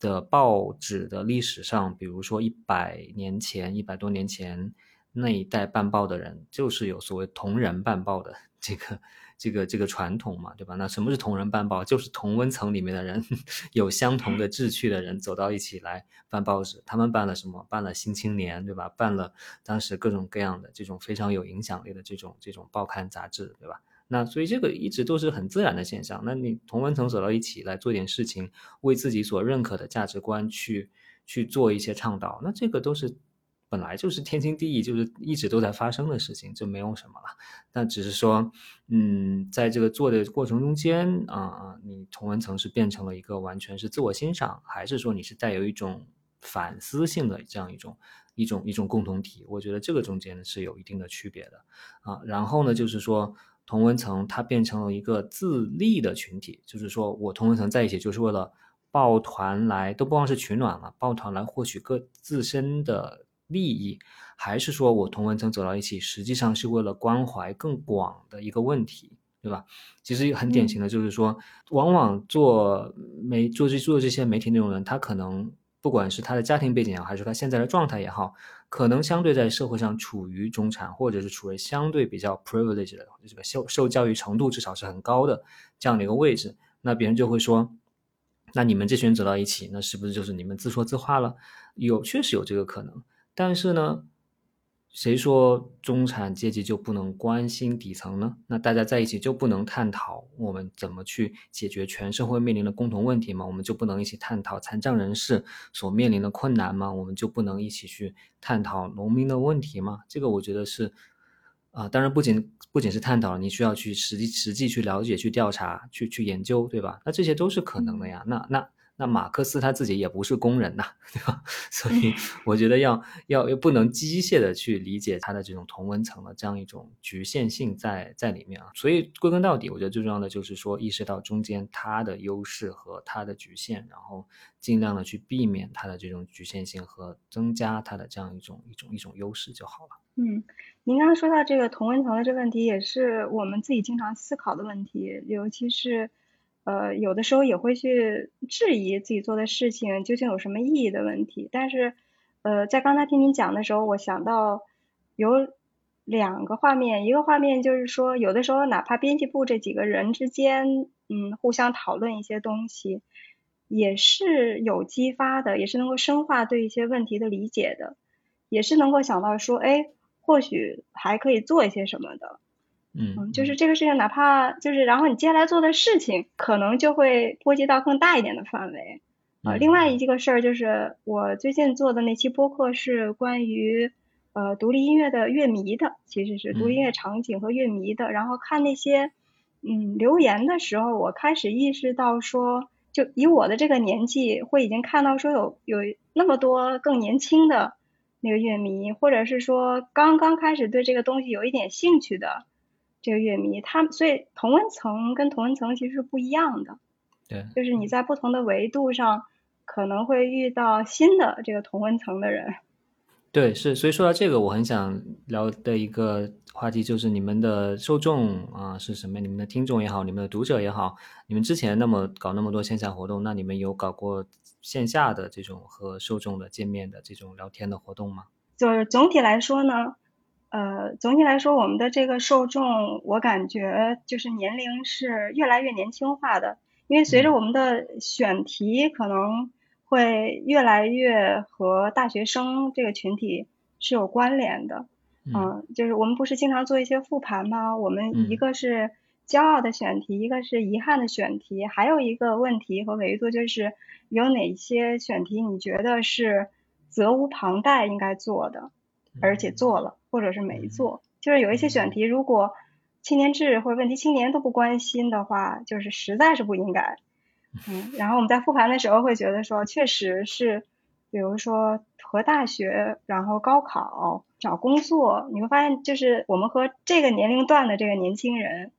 的报纸的历史上，比如说一百年前、一百多年前那一代办报的人，就是有所谓同人办报的这个。这个这个传统嘛，对吧？那什么是同人办报？就是同温层里面的人 有相同的志趣的人走到一起来办报纸。他们办了什么？办了《新青年》，对吧？办了当时各种各样的这种非常有影响力的这种这种报刊杂志，对吧？那所以这个一直都是很自然的现象。那你同温层走到一起来做点事情，为自己所认可的价值观去去做一些倡导，那这个都是。本来就是天经地义，就是一直都在发生的事情，就没有什么了。那只是说，嗯，在这个做的过程中间啊，你同文层是变成了一个完全是自我欣赏，还是说你是带有一种反思性的这样一种一种一种共同体？我觉得这个中间是有一定的区别的啊。然后呢，就是说同文层它变成了一个自立的群体，就是说我同文层在一起就是为了抱团来，都不光是取暖了，抱团来获取各自身的。利益，还是说我同文层走到一起，实际上是为了关怀更广的一个问题，对吧？其实很典型的就是说，往往做媒做这做这些媒体内容人，他可能不管是他的家庭背景也好，还是他现在的状态也好，可能相对在社会上处于中产，或者是处于相对比较 privileged 的这个受受教育程度至少是很高的这样的一个位置，那别人就会说，那你们这群人走到一起，那是不是就是你们自说自话了？有确实有这个可能。但是呢，谁说中产阶级就不能关心底层呢？那大家在一起就不能探讨我们怎么去解决全社会面临的共同问题吗？我们就不能一起探讨残障人士所面临的困难吗？我们就不能一起去探讨农民的问题吗？这个我觉得是，啊，当然不仅不仅是探讨，你需要去实际实际去了解、去调查、去去研究，对吧？那这些都是可能的呀。那那。那马克思他自己也不是工人呐，对吧？所以我觉得要要又不能机械的去理解他的这种同文层的这样一种局限性在在里面啊。所以归根到底，我觉得最重要的就是说意识到中间它的优势和它的局限，然后尽量的去避免它的这种局限性和增加它的这样一种一种一种优势就好了。嗯，您刚刚说到这个同温层的这个问题，也是我们自己经常思考的问题，尤其是。呃，有的时候也会去质疑自己做的事情究竟有什么意义的问题。但是，呃，在刚才听您讲的时候，我想到有两个画面，一个画面就是说，有的时候哪怕编辑部这几个人之间，嗯，互相讨论一些东西，也是有激发的，也是能够深化对一些问题的理解的，也是能够想到说，哎，或许还可以做一些什么的。嗯，就是这个事情，哪怕就是，然后你接下来做的事情，可能就会波及到更大一点的范围。啊，另外一个事儿就是，我最近做的那期播客是关于呃独立音乐的乐迷的，其实是独立音乐场景和乐迷的。然后看那些嗯留言的时候，我开始意识到说，就以我的这个年纪，会已经看到说有有那么多更年轻的那个乐迷，或者是说刚刚开始对这个东西有一点兴趣的。这个乐迷，他所以同温层跟同温层其实是不一样的，对，就是你在不同的维度上可能会遇到新的这个同温层的人。对，是，所以说到这个，我很想聊的一个话题就是你们的受众啊是什么？你们的听众也好，你们的读者也好，你们之前那么搞那么多线下活动，那你们有搞过线下的这种和受众的见面的这种聊天的活动吗？就是总体来说呢。呃，总体来说，我们的这个受众，我感觉就是年龄是越来越年轻化的，因为随着我们的选题可能会越来越和大学生这个群体是有关联的。嗯，就是我们不是经常做一些复盘吗？我们一个是骄傲的选题，一个是遗憾的选题，还有一个问题和维度就是有哪些选题你觉得是责无旁贷应该做的，而且做了。或者是没做，就是有一些选题，如果青年志或者问题青年都不关心的话，就是实在是不应该。嗯，然后我们在复盘的时候会觉得说，确实是，比如说和大学，然后高考、找工作，你会发现，就是我们和这个年龄段的这个年轻人，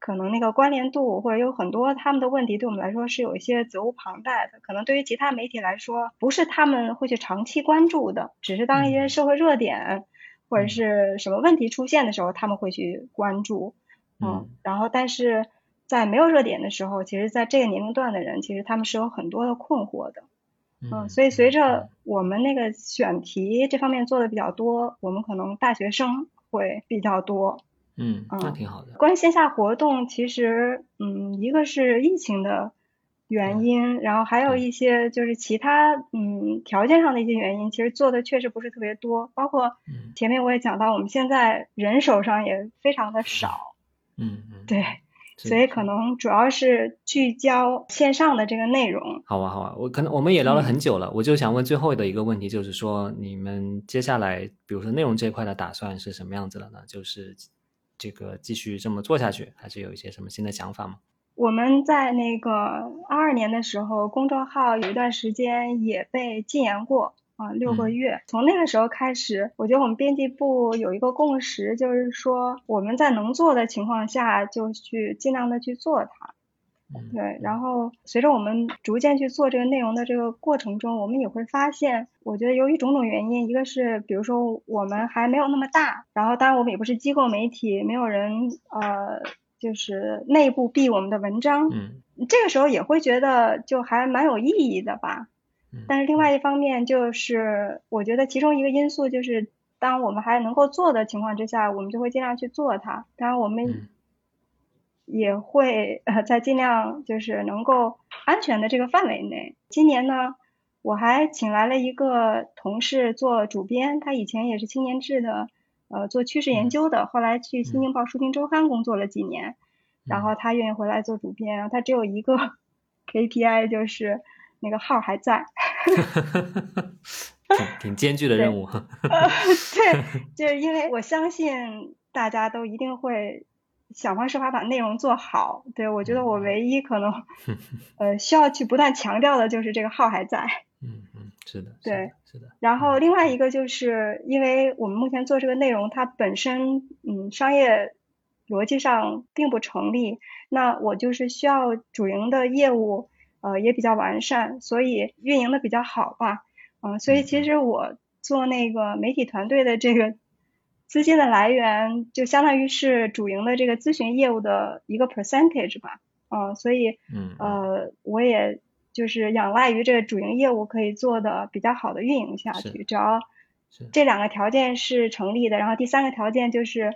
可能那个关联度或者有很多他们的问题，对我们来说是有一些责无旁贷的。可能对于其他媒体来说，不是他们会去长期关注的，只是当一些社会热点或者是什么问题出现的时候，他们会去关注。嗯，然后但是。在没有热点的时候，其实，在这个年龄段的人，其实他们是有很多的困惑的，嗯，所以随着我们那个选题这方面做的比较多，我们可能大学生会比较多，嗯，那挺好的。关于线下活动，其实，嗯，一个是疫情的原因，然后还有一些就是其他，嗯，条件上的一些原因，其实做的确实不是特别多，包括前面我也讲到，我们现在人手上也非常的少，嗯嗯，对。所以可能主要是聚焦线上的这个内容。好啊，好啊，我可能我们也聊了很久了，我就想问最后的一个问题，就是说你们接下来，比如说内容这一块的打算是什么样子的呢？就是这个继续这么做下去，还是有一些什么新的想法吗？我们在那个二二年的时候，公众号有一段时间也被禁言过。啊，六个月，从那个时候开始，我觉得我们编辑部有一个共识，就是说我们在能做的情况下，就去尽量的去做它。对，然后随着我们逐渐去做这个内容的这个过程中，我们也会发现，我觉得由于种种原因，一个是比如说我们还没有那么大，然后当然我们也不是机构媒体，没有人呃就是内部避我们的文章，嗯，这个时候也会觉得就还蛮有意义的吧。但是另外一方面，就是我觉得其中一个因素就是，当我们还能够做的情况之下，我们就会尽量去做它。当然，我们也会呃在尽量就是能够安全的这个范围内。今年呢，我还请来了一个同事做主编，他以前也是青年志的呃做趋势研究的，后来去《新京报书评周刊》工作了几年，然后他愿意回来做主编。然后他只有一个 KPI 就是。那个号还在，挺挺艰巨的任务。对，就是因为我相信大家都一定会想方设法把内容做好。对我觉得我唯一可能 呃需要去不断强调的就是这个号还在。嗯嗯，是的，对，是的。然后另外一个就是因为我们目前做这个内容，它本身嗯商业逻辑上并不成立，那我就是需要主营的业务。呃，也比较完善，所以运营的比较好吧，嗯，所以其实我做那个媒体团队的这个资金的来源，就相当于是主营的这个咨询业务的一个 percentage 吧，嗯，所以，嗯，呃，我也就是仰赖于这个主营业务可以做的比较好的运营下去，只要这两个条件是成立的，然后第三个条件就是，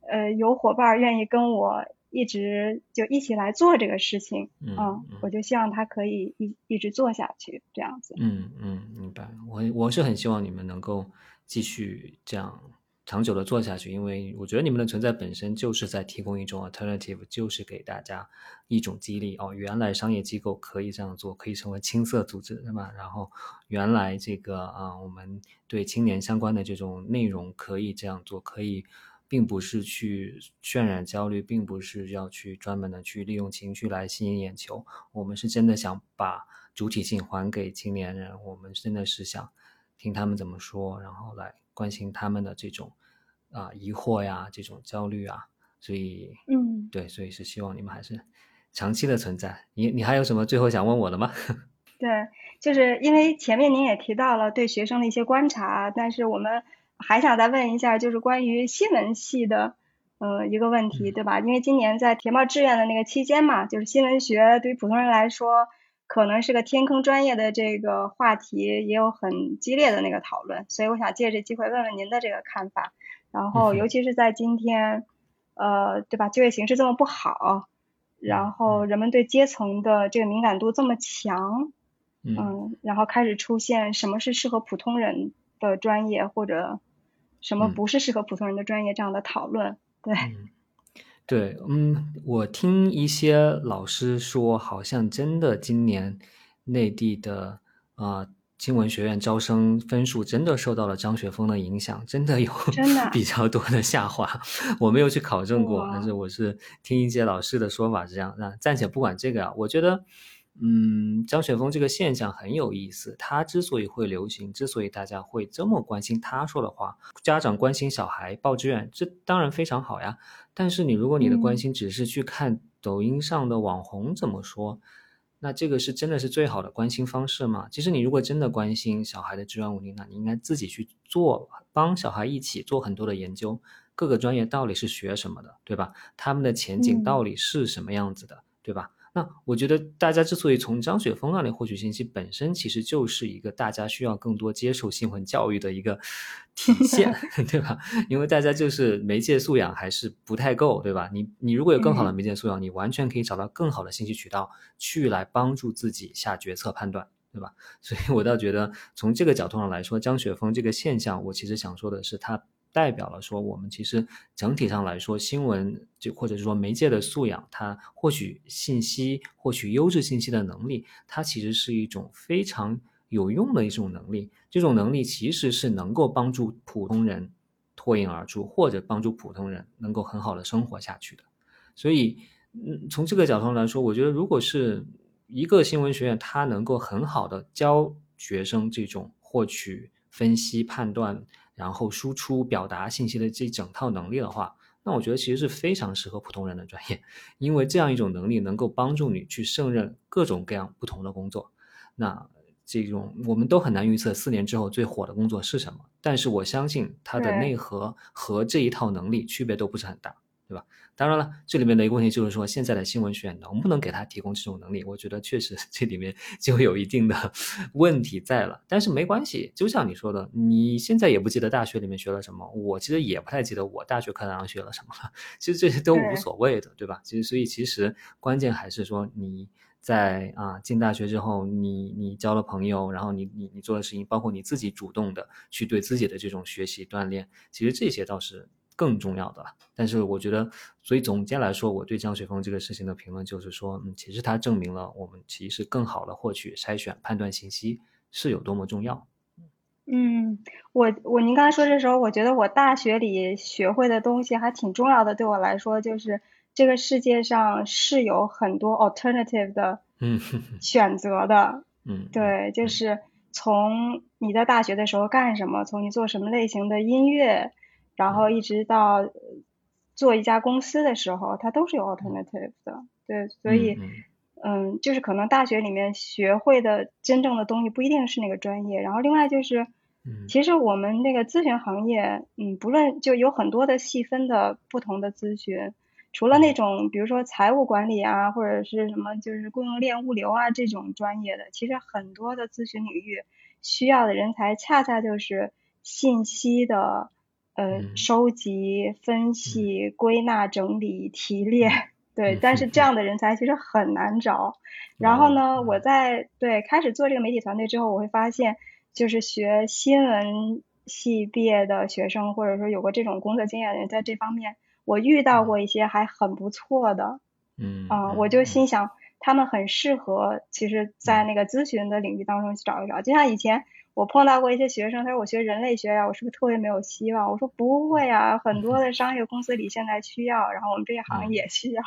呃，有伙伴愿意跟我。一直就一起来做这个事情，嗯，我就希望他可以一一直做下去，这样子。嗯嗯，明白。我我是很希望你们能够继续这样长久的做下去，因为我觉得你们的存在本身就是在提供一种 alternative，就是给大家一种激励。哦，原来商业机构可以这样做，可以成为青色组织，对吧？然后原来这个啊，我们对青年相关的这种内容可以这样做，可以。并不是去渲染焦虑，并不是要去专门的去利用情绪来吸引眼球。我们是真的想把主体性还给青年人，我们真的是想听他们怎么说，然后来关心他们的这种啊疑惑呀，这种焦虑啊。所以，嗯，对，所以是希望你们还是长期的存在。你你还有什么最后想问我的吗？对，就是因为前面您也提到了对学生的一些观察，但是我们。还想再问一下，就是关于新闻系的，呃，一个问题，对吧？因为今年在填报志愿的那个期间嘛，就是新闻学对于普通人来说，可能是个天坑专业的这个话题，也有很激烈的那个讨论。所以我想借这机会问问您的这个看法。然后，尤其是在今天，呃，对吧？就业形势这么不好，然后人们对阶层的这个敏感度这么强，嗯，然后开始出现什么是适合普通人的专业或者。什么不是适合普通人的专业？这样的讨论，对，对，嗯，我听一些老师说，好像真的今年内地的啊经文学院招生分数真的受到了张雪峰的影响，真的有真的比较多的下滑。我没有去考证过，但是我是听一些老师的说法是这样。那暂且不管这个啊，我觉得，嗯，张雪峰这个现象很有意思。他之所以会流行，之所以大家会这么关心他说的话，家长关心小孩报志愿，这当然非常好呀。但是你如果你的关心只是去看抖音上的网红怎么说，那这个是真的是最好的关心方式吗？其实你如果真的关心小孩的志愿问题，那你应该自己去做，帮小孩一起做很多的研究，各个专业到底是学什么的，对吧？他们的前景到底是什么样子的，对吧？那我觉得大家之所以从张雪峰那里获取信息，本身其实就是一个大家需要更多接受新闻教育的一个 体现，对吧？因为大家就是媒介素养还是不太够，对吧？你你如果有更好的媒介素养，你完全可以找到更好的信息渠道去来帮助自己下决策判断，对吧？所以我倒觉得从这个角度上来说，张雪峰这个现象，我其实想说的是他。代表了说，我们其实整体上来说，新闻就或者是说媒介的素养，它获取信息、获取优质信息的能力，它其实是一种非常有用的一种能力。这种能力其实是能够帮助普通人脱颖而出，或者帮助普通人能够很好的生活下去的。所以，嗯，从这个角度来说，我觉得如果是一个新闻学院，它能够很好的教学生这种获取、分析、判断。然后输出表达信息的这整套能力的话，那我觉得其实是非常适合普通人的专业，因为这样一种能力能够帮助你去胜任各种各样不同的工作。那这种我们都很难预测四年之后最火的工作是什么，但是我相信它的内核和这一套能力区别都不是很大。对吧？当然了，这里面的一个问题就是说，现在的新闻学院能不能给他提供这种能力？我觉得确实 这里面就有一定的 问题在了。但是没关系，就像你说的，你现在也不记得大学里面学了什么，我其实也不太记得我大学课堂上学了什么了。其实这些都无所谓的，对吧？其实所以其实关键还是说你在啊进大学之后，你你交了朋友，然后你你你做的事情，包括你自己主动的去对自己的这种学习锻炼，其实这些倒是。更重要的，但是我觉得，所以总结来说，我对张雪峰这个事情的评论就是说，嗯，其实它证明了我们其实更好的获取、筛选、判断信息是有多么重要。嗯，我我您刚才说这时候，我觉得我大学里学会的东西还挺重要的。对我来说，就是这个世界上是有很多 alternative 的选择的。嗯，对，就是从你在大学的时候干什么，从你做什么类型的音乐。然后一直到做一家公司的时候，它都是有 alternative 的，对，所以，嗯，就是可能大学里面学会的真正的东西不一定是那个专业。然后另外就是，其实我们那个咨询行业，嗯，不论就有很多的细分的不同的咨询，除了那种比如说财务管理啊，或者是什么就是供应链物流啊这种专业的，其实很多的咨询领域需要的人才，恰恰就是信息的。呃，收集、分析、归纳、整理、提炼，对，但是这样的人才其实很难找。然后呢，我在对开始做这个媒体团队之后，我会发现，就是学新闻系毕业的学生，或者说有过这种工作经验的人，在这方面，我遇到过一些还很不错的，嗯，啊，我就心想，他们很适合，其实，在那个咨询的领域当中去找一找，就像以前。我碰到过一些学生，他说我学人类学呀，我是不是特别没有希望？我说不会啊，很多的商业公司里现在需要，然后我们这一行也需要。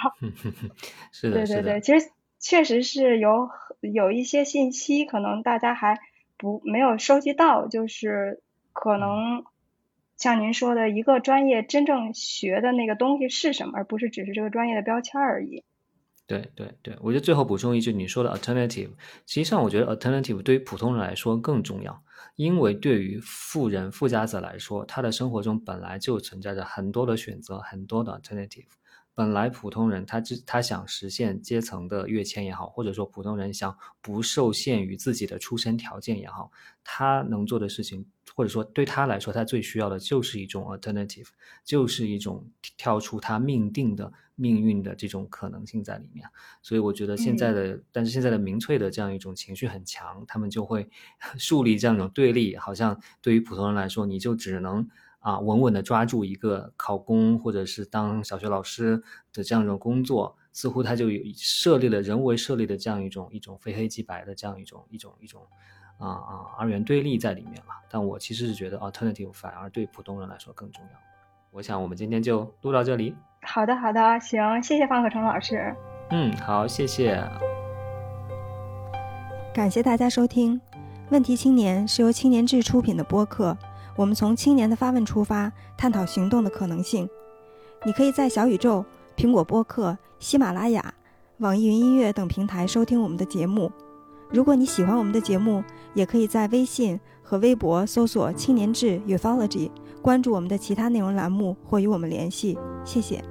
是的，对对对，其实确实是有有一些信息，可能大家还不没有收集到，就是可能像您说的一个专业真正学的那个东西是什么，而不是只是这个专业的标签而已。对对对，我觉得最后补充一句，你说的 alternative，实际上我觉得 alternative 对于普通人来说更重要，因为对于富人、富家子来说，他的生活中本来就存在着很多的选择，很多的 alternative。本来普通人他只他想实现阶层的跃迁也好，或者说普通人想不受限于自己的出身条件也好，他能做的事情，或者说对他来说，他最需要的就是一种 alternative，就是一种跳出他命定的。命运的这种可能性在里面，所以我觉得现在的，但是现在的民粹的这样一种情绪很强，他们就会 树立这样一种对立，好像对于普通人来说，你就只能啊稳稳的抓住一个考公或者是当小学老师的这样一种工作，似乎他就有设立了人为设立的这样一种一种非黑即白的这样一种一种一种啊啊二元对立在里面了。但我其实是觉得 alternative 反而对普通人来说更重要。我想我们今天就录到这里。好的，好的，行，谢谢方可成老师。嗯，好，谢谢。感谢大家收听《问题青年》，是由青年志出品的播客。我们从青年的发问出发，探讨行动的可能性。你可以在小宇宙、苹果播客、喜马拉雅、网易云音乐等平台收听我们的节目。如果你喜欢我们的节目，也可以在微信和微博搜索“青年志 Ufology”，关注我们的其他内容栏目或与我们联系。谢谢。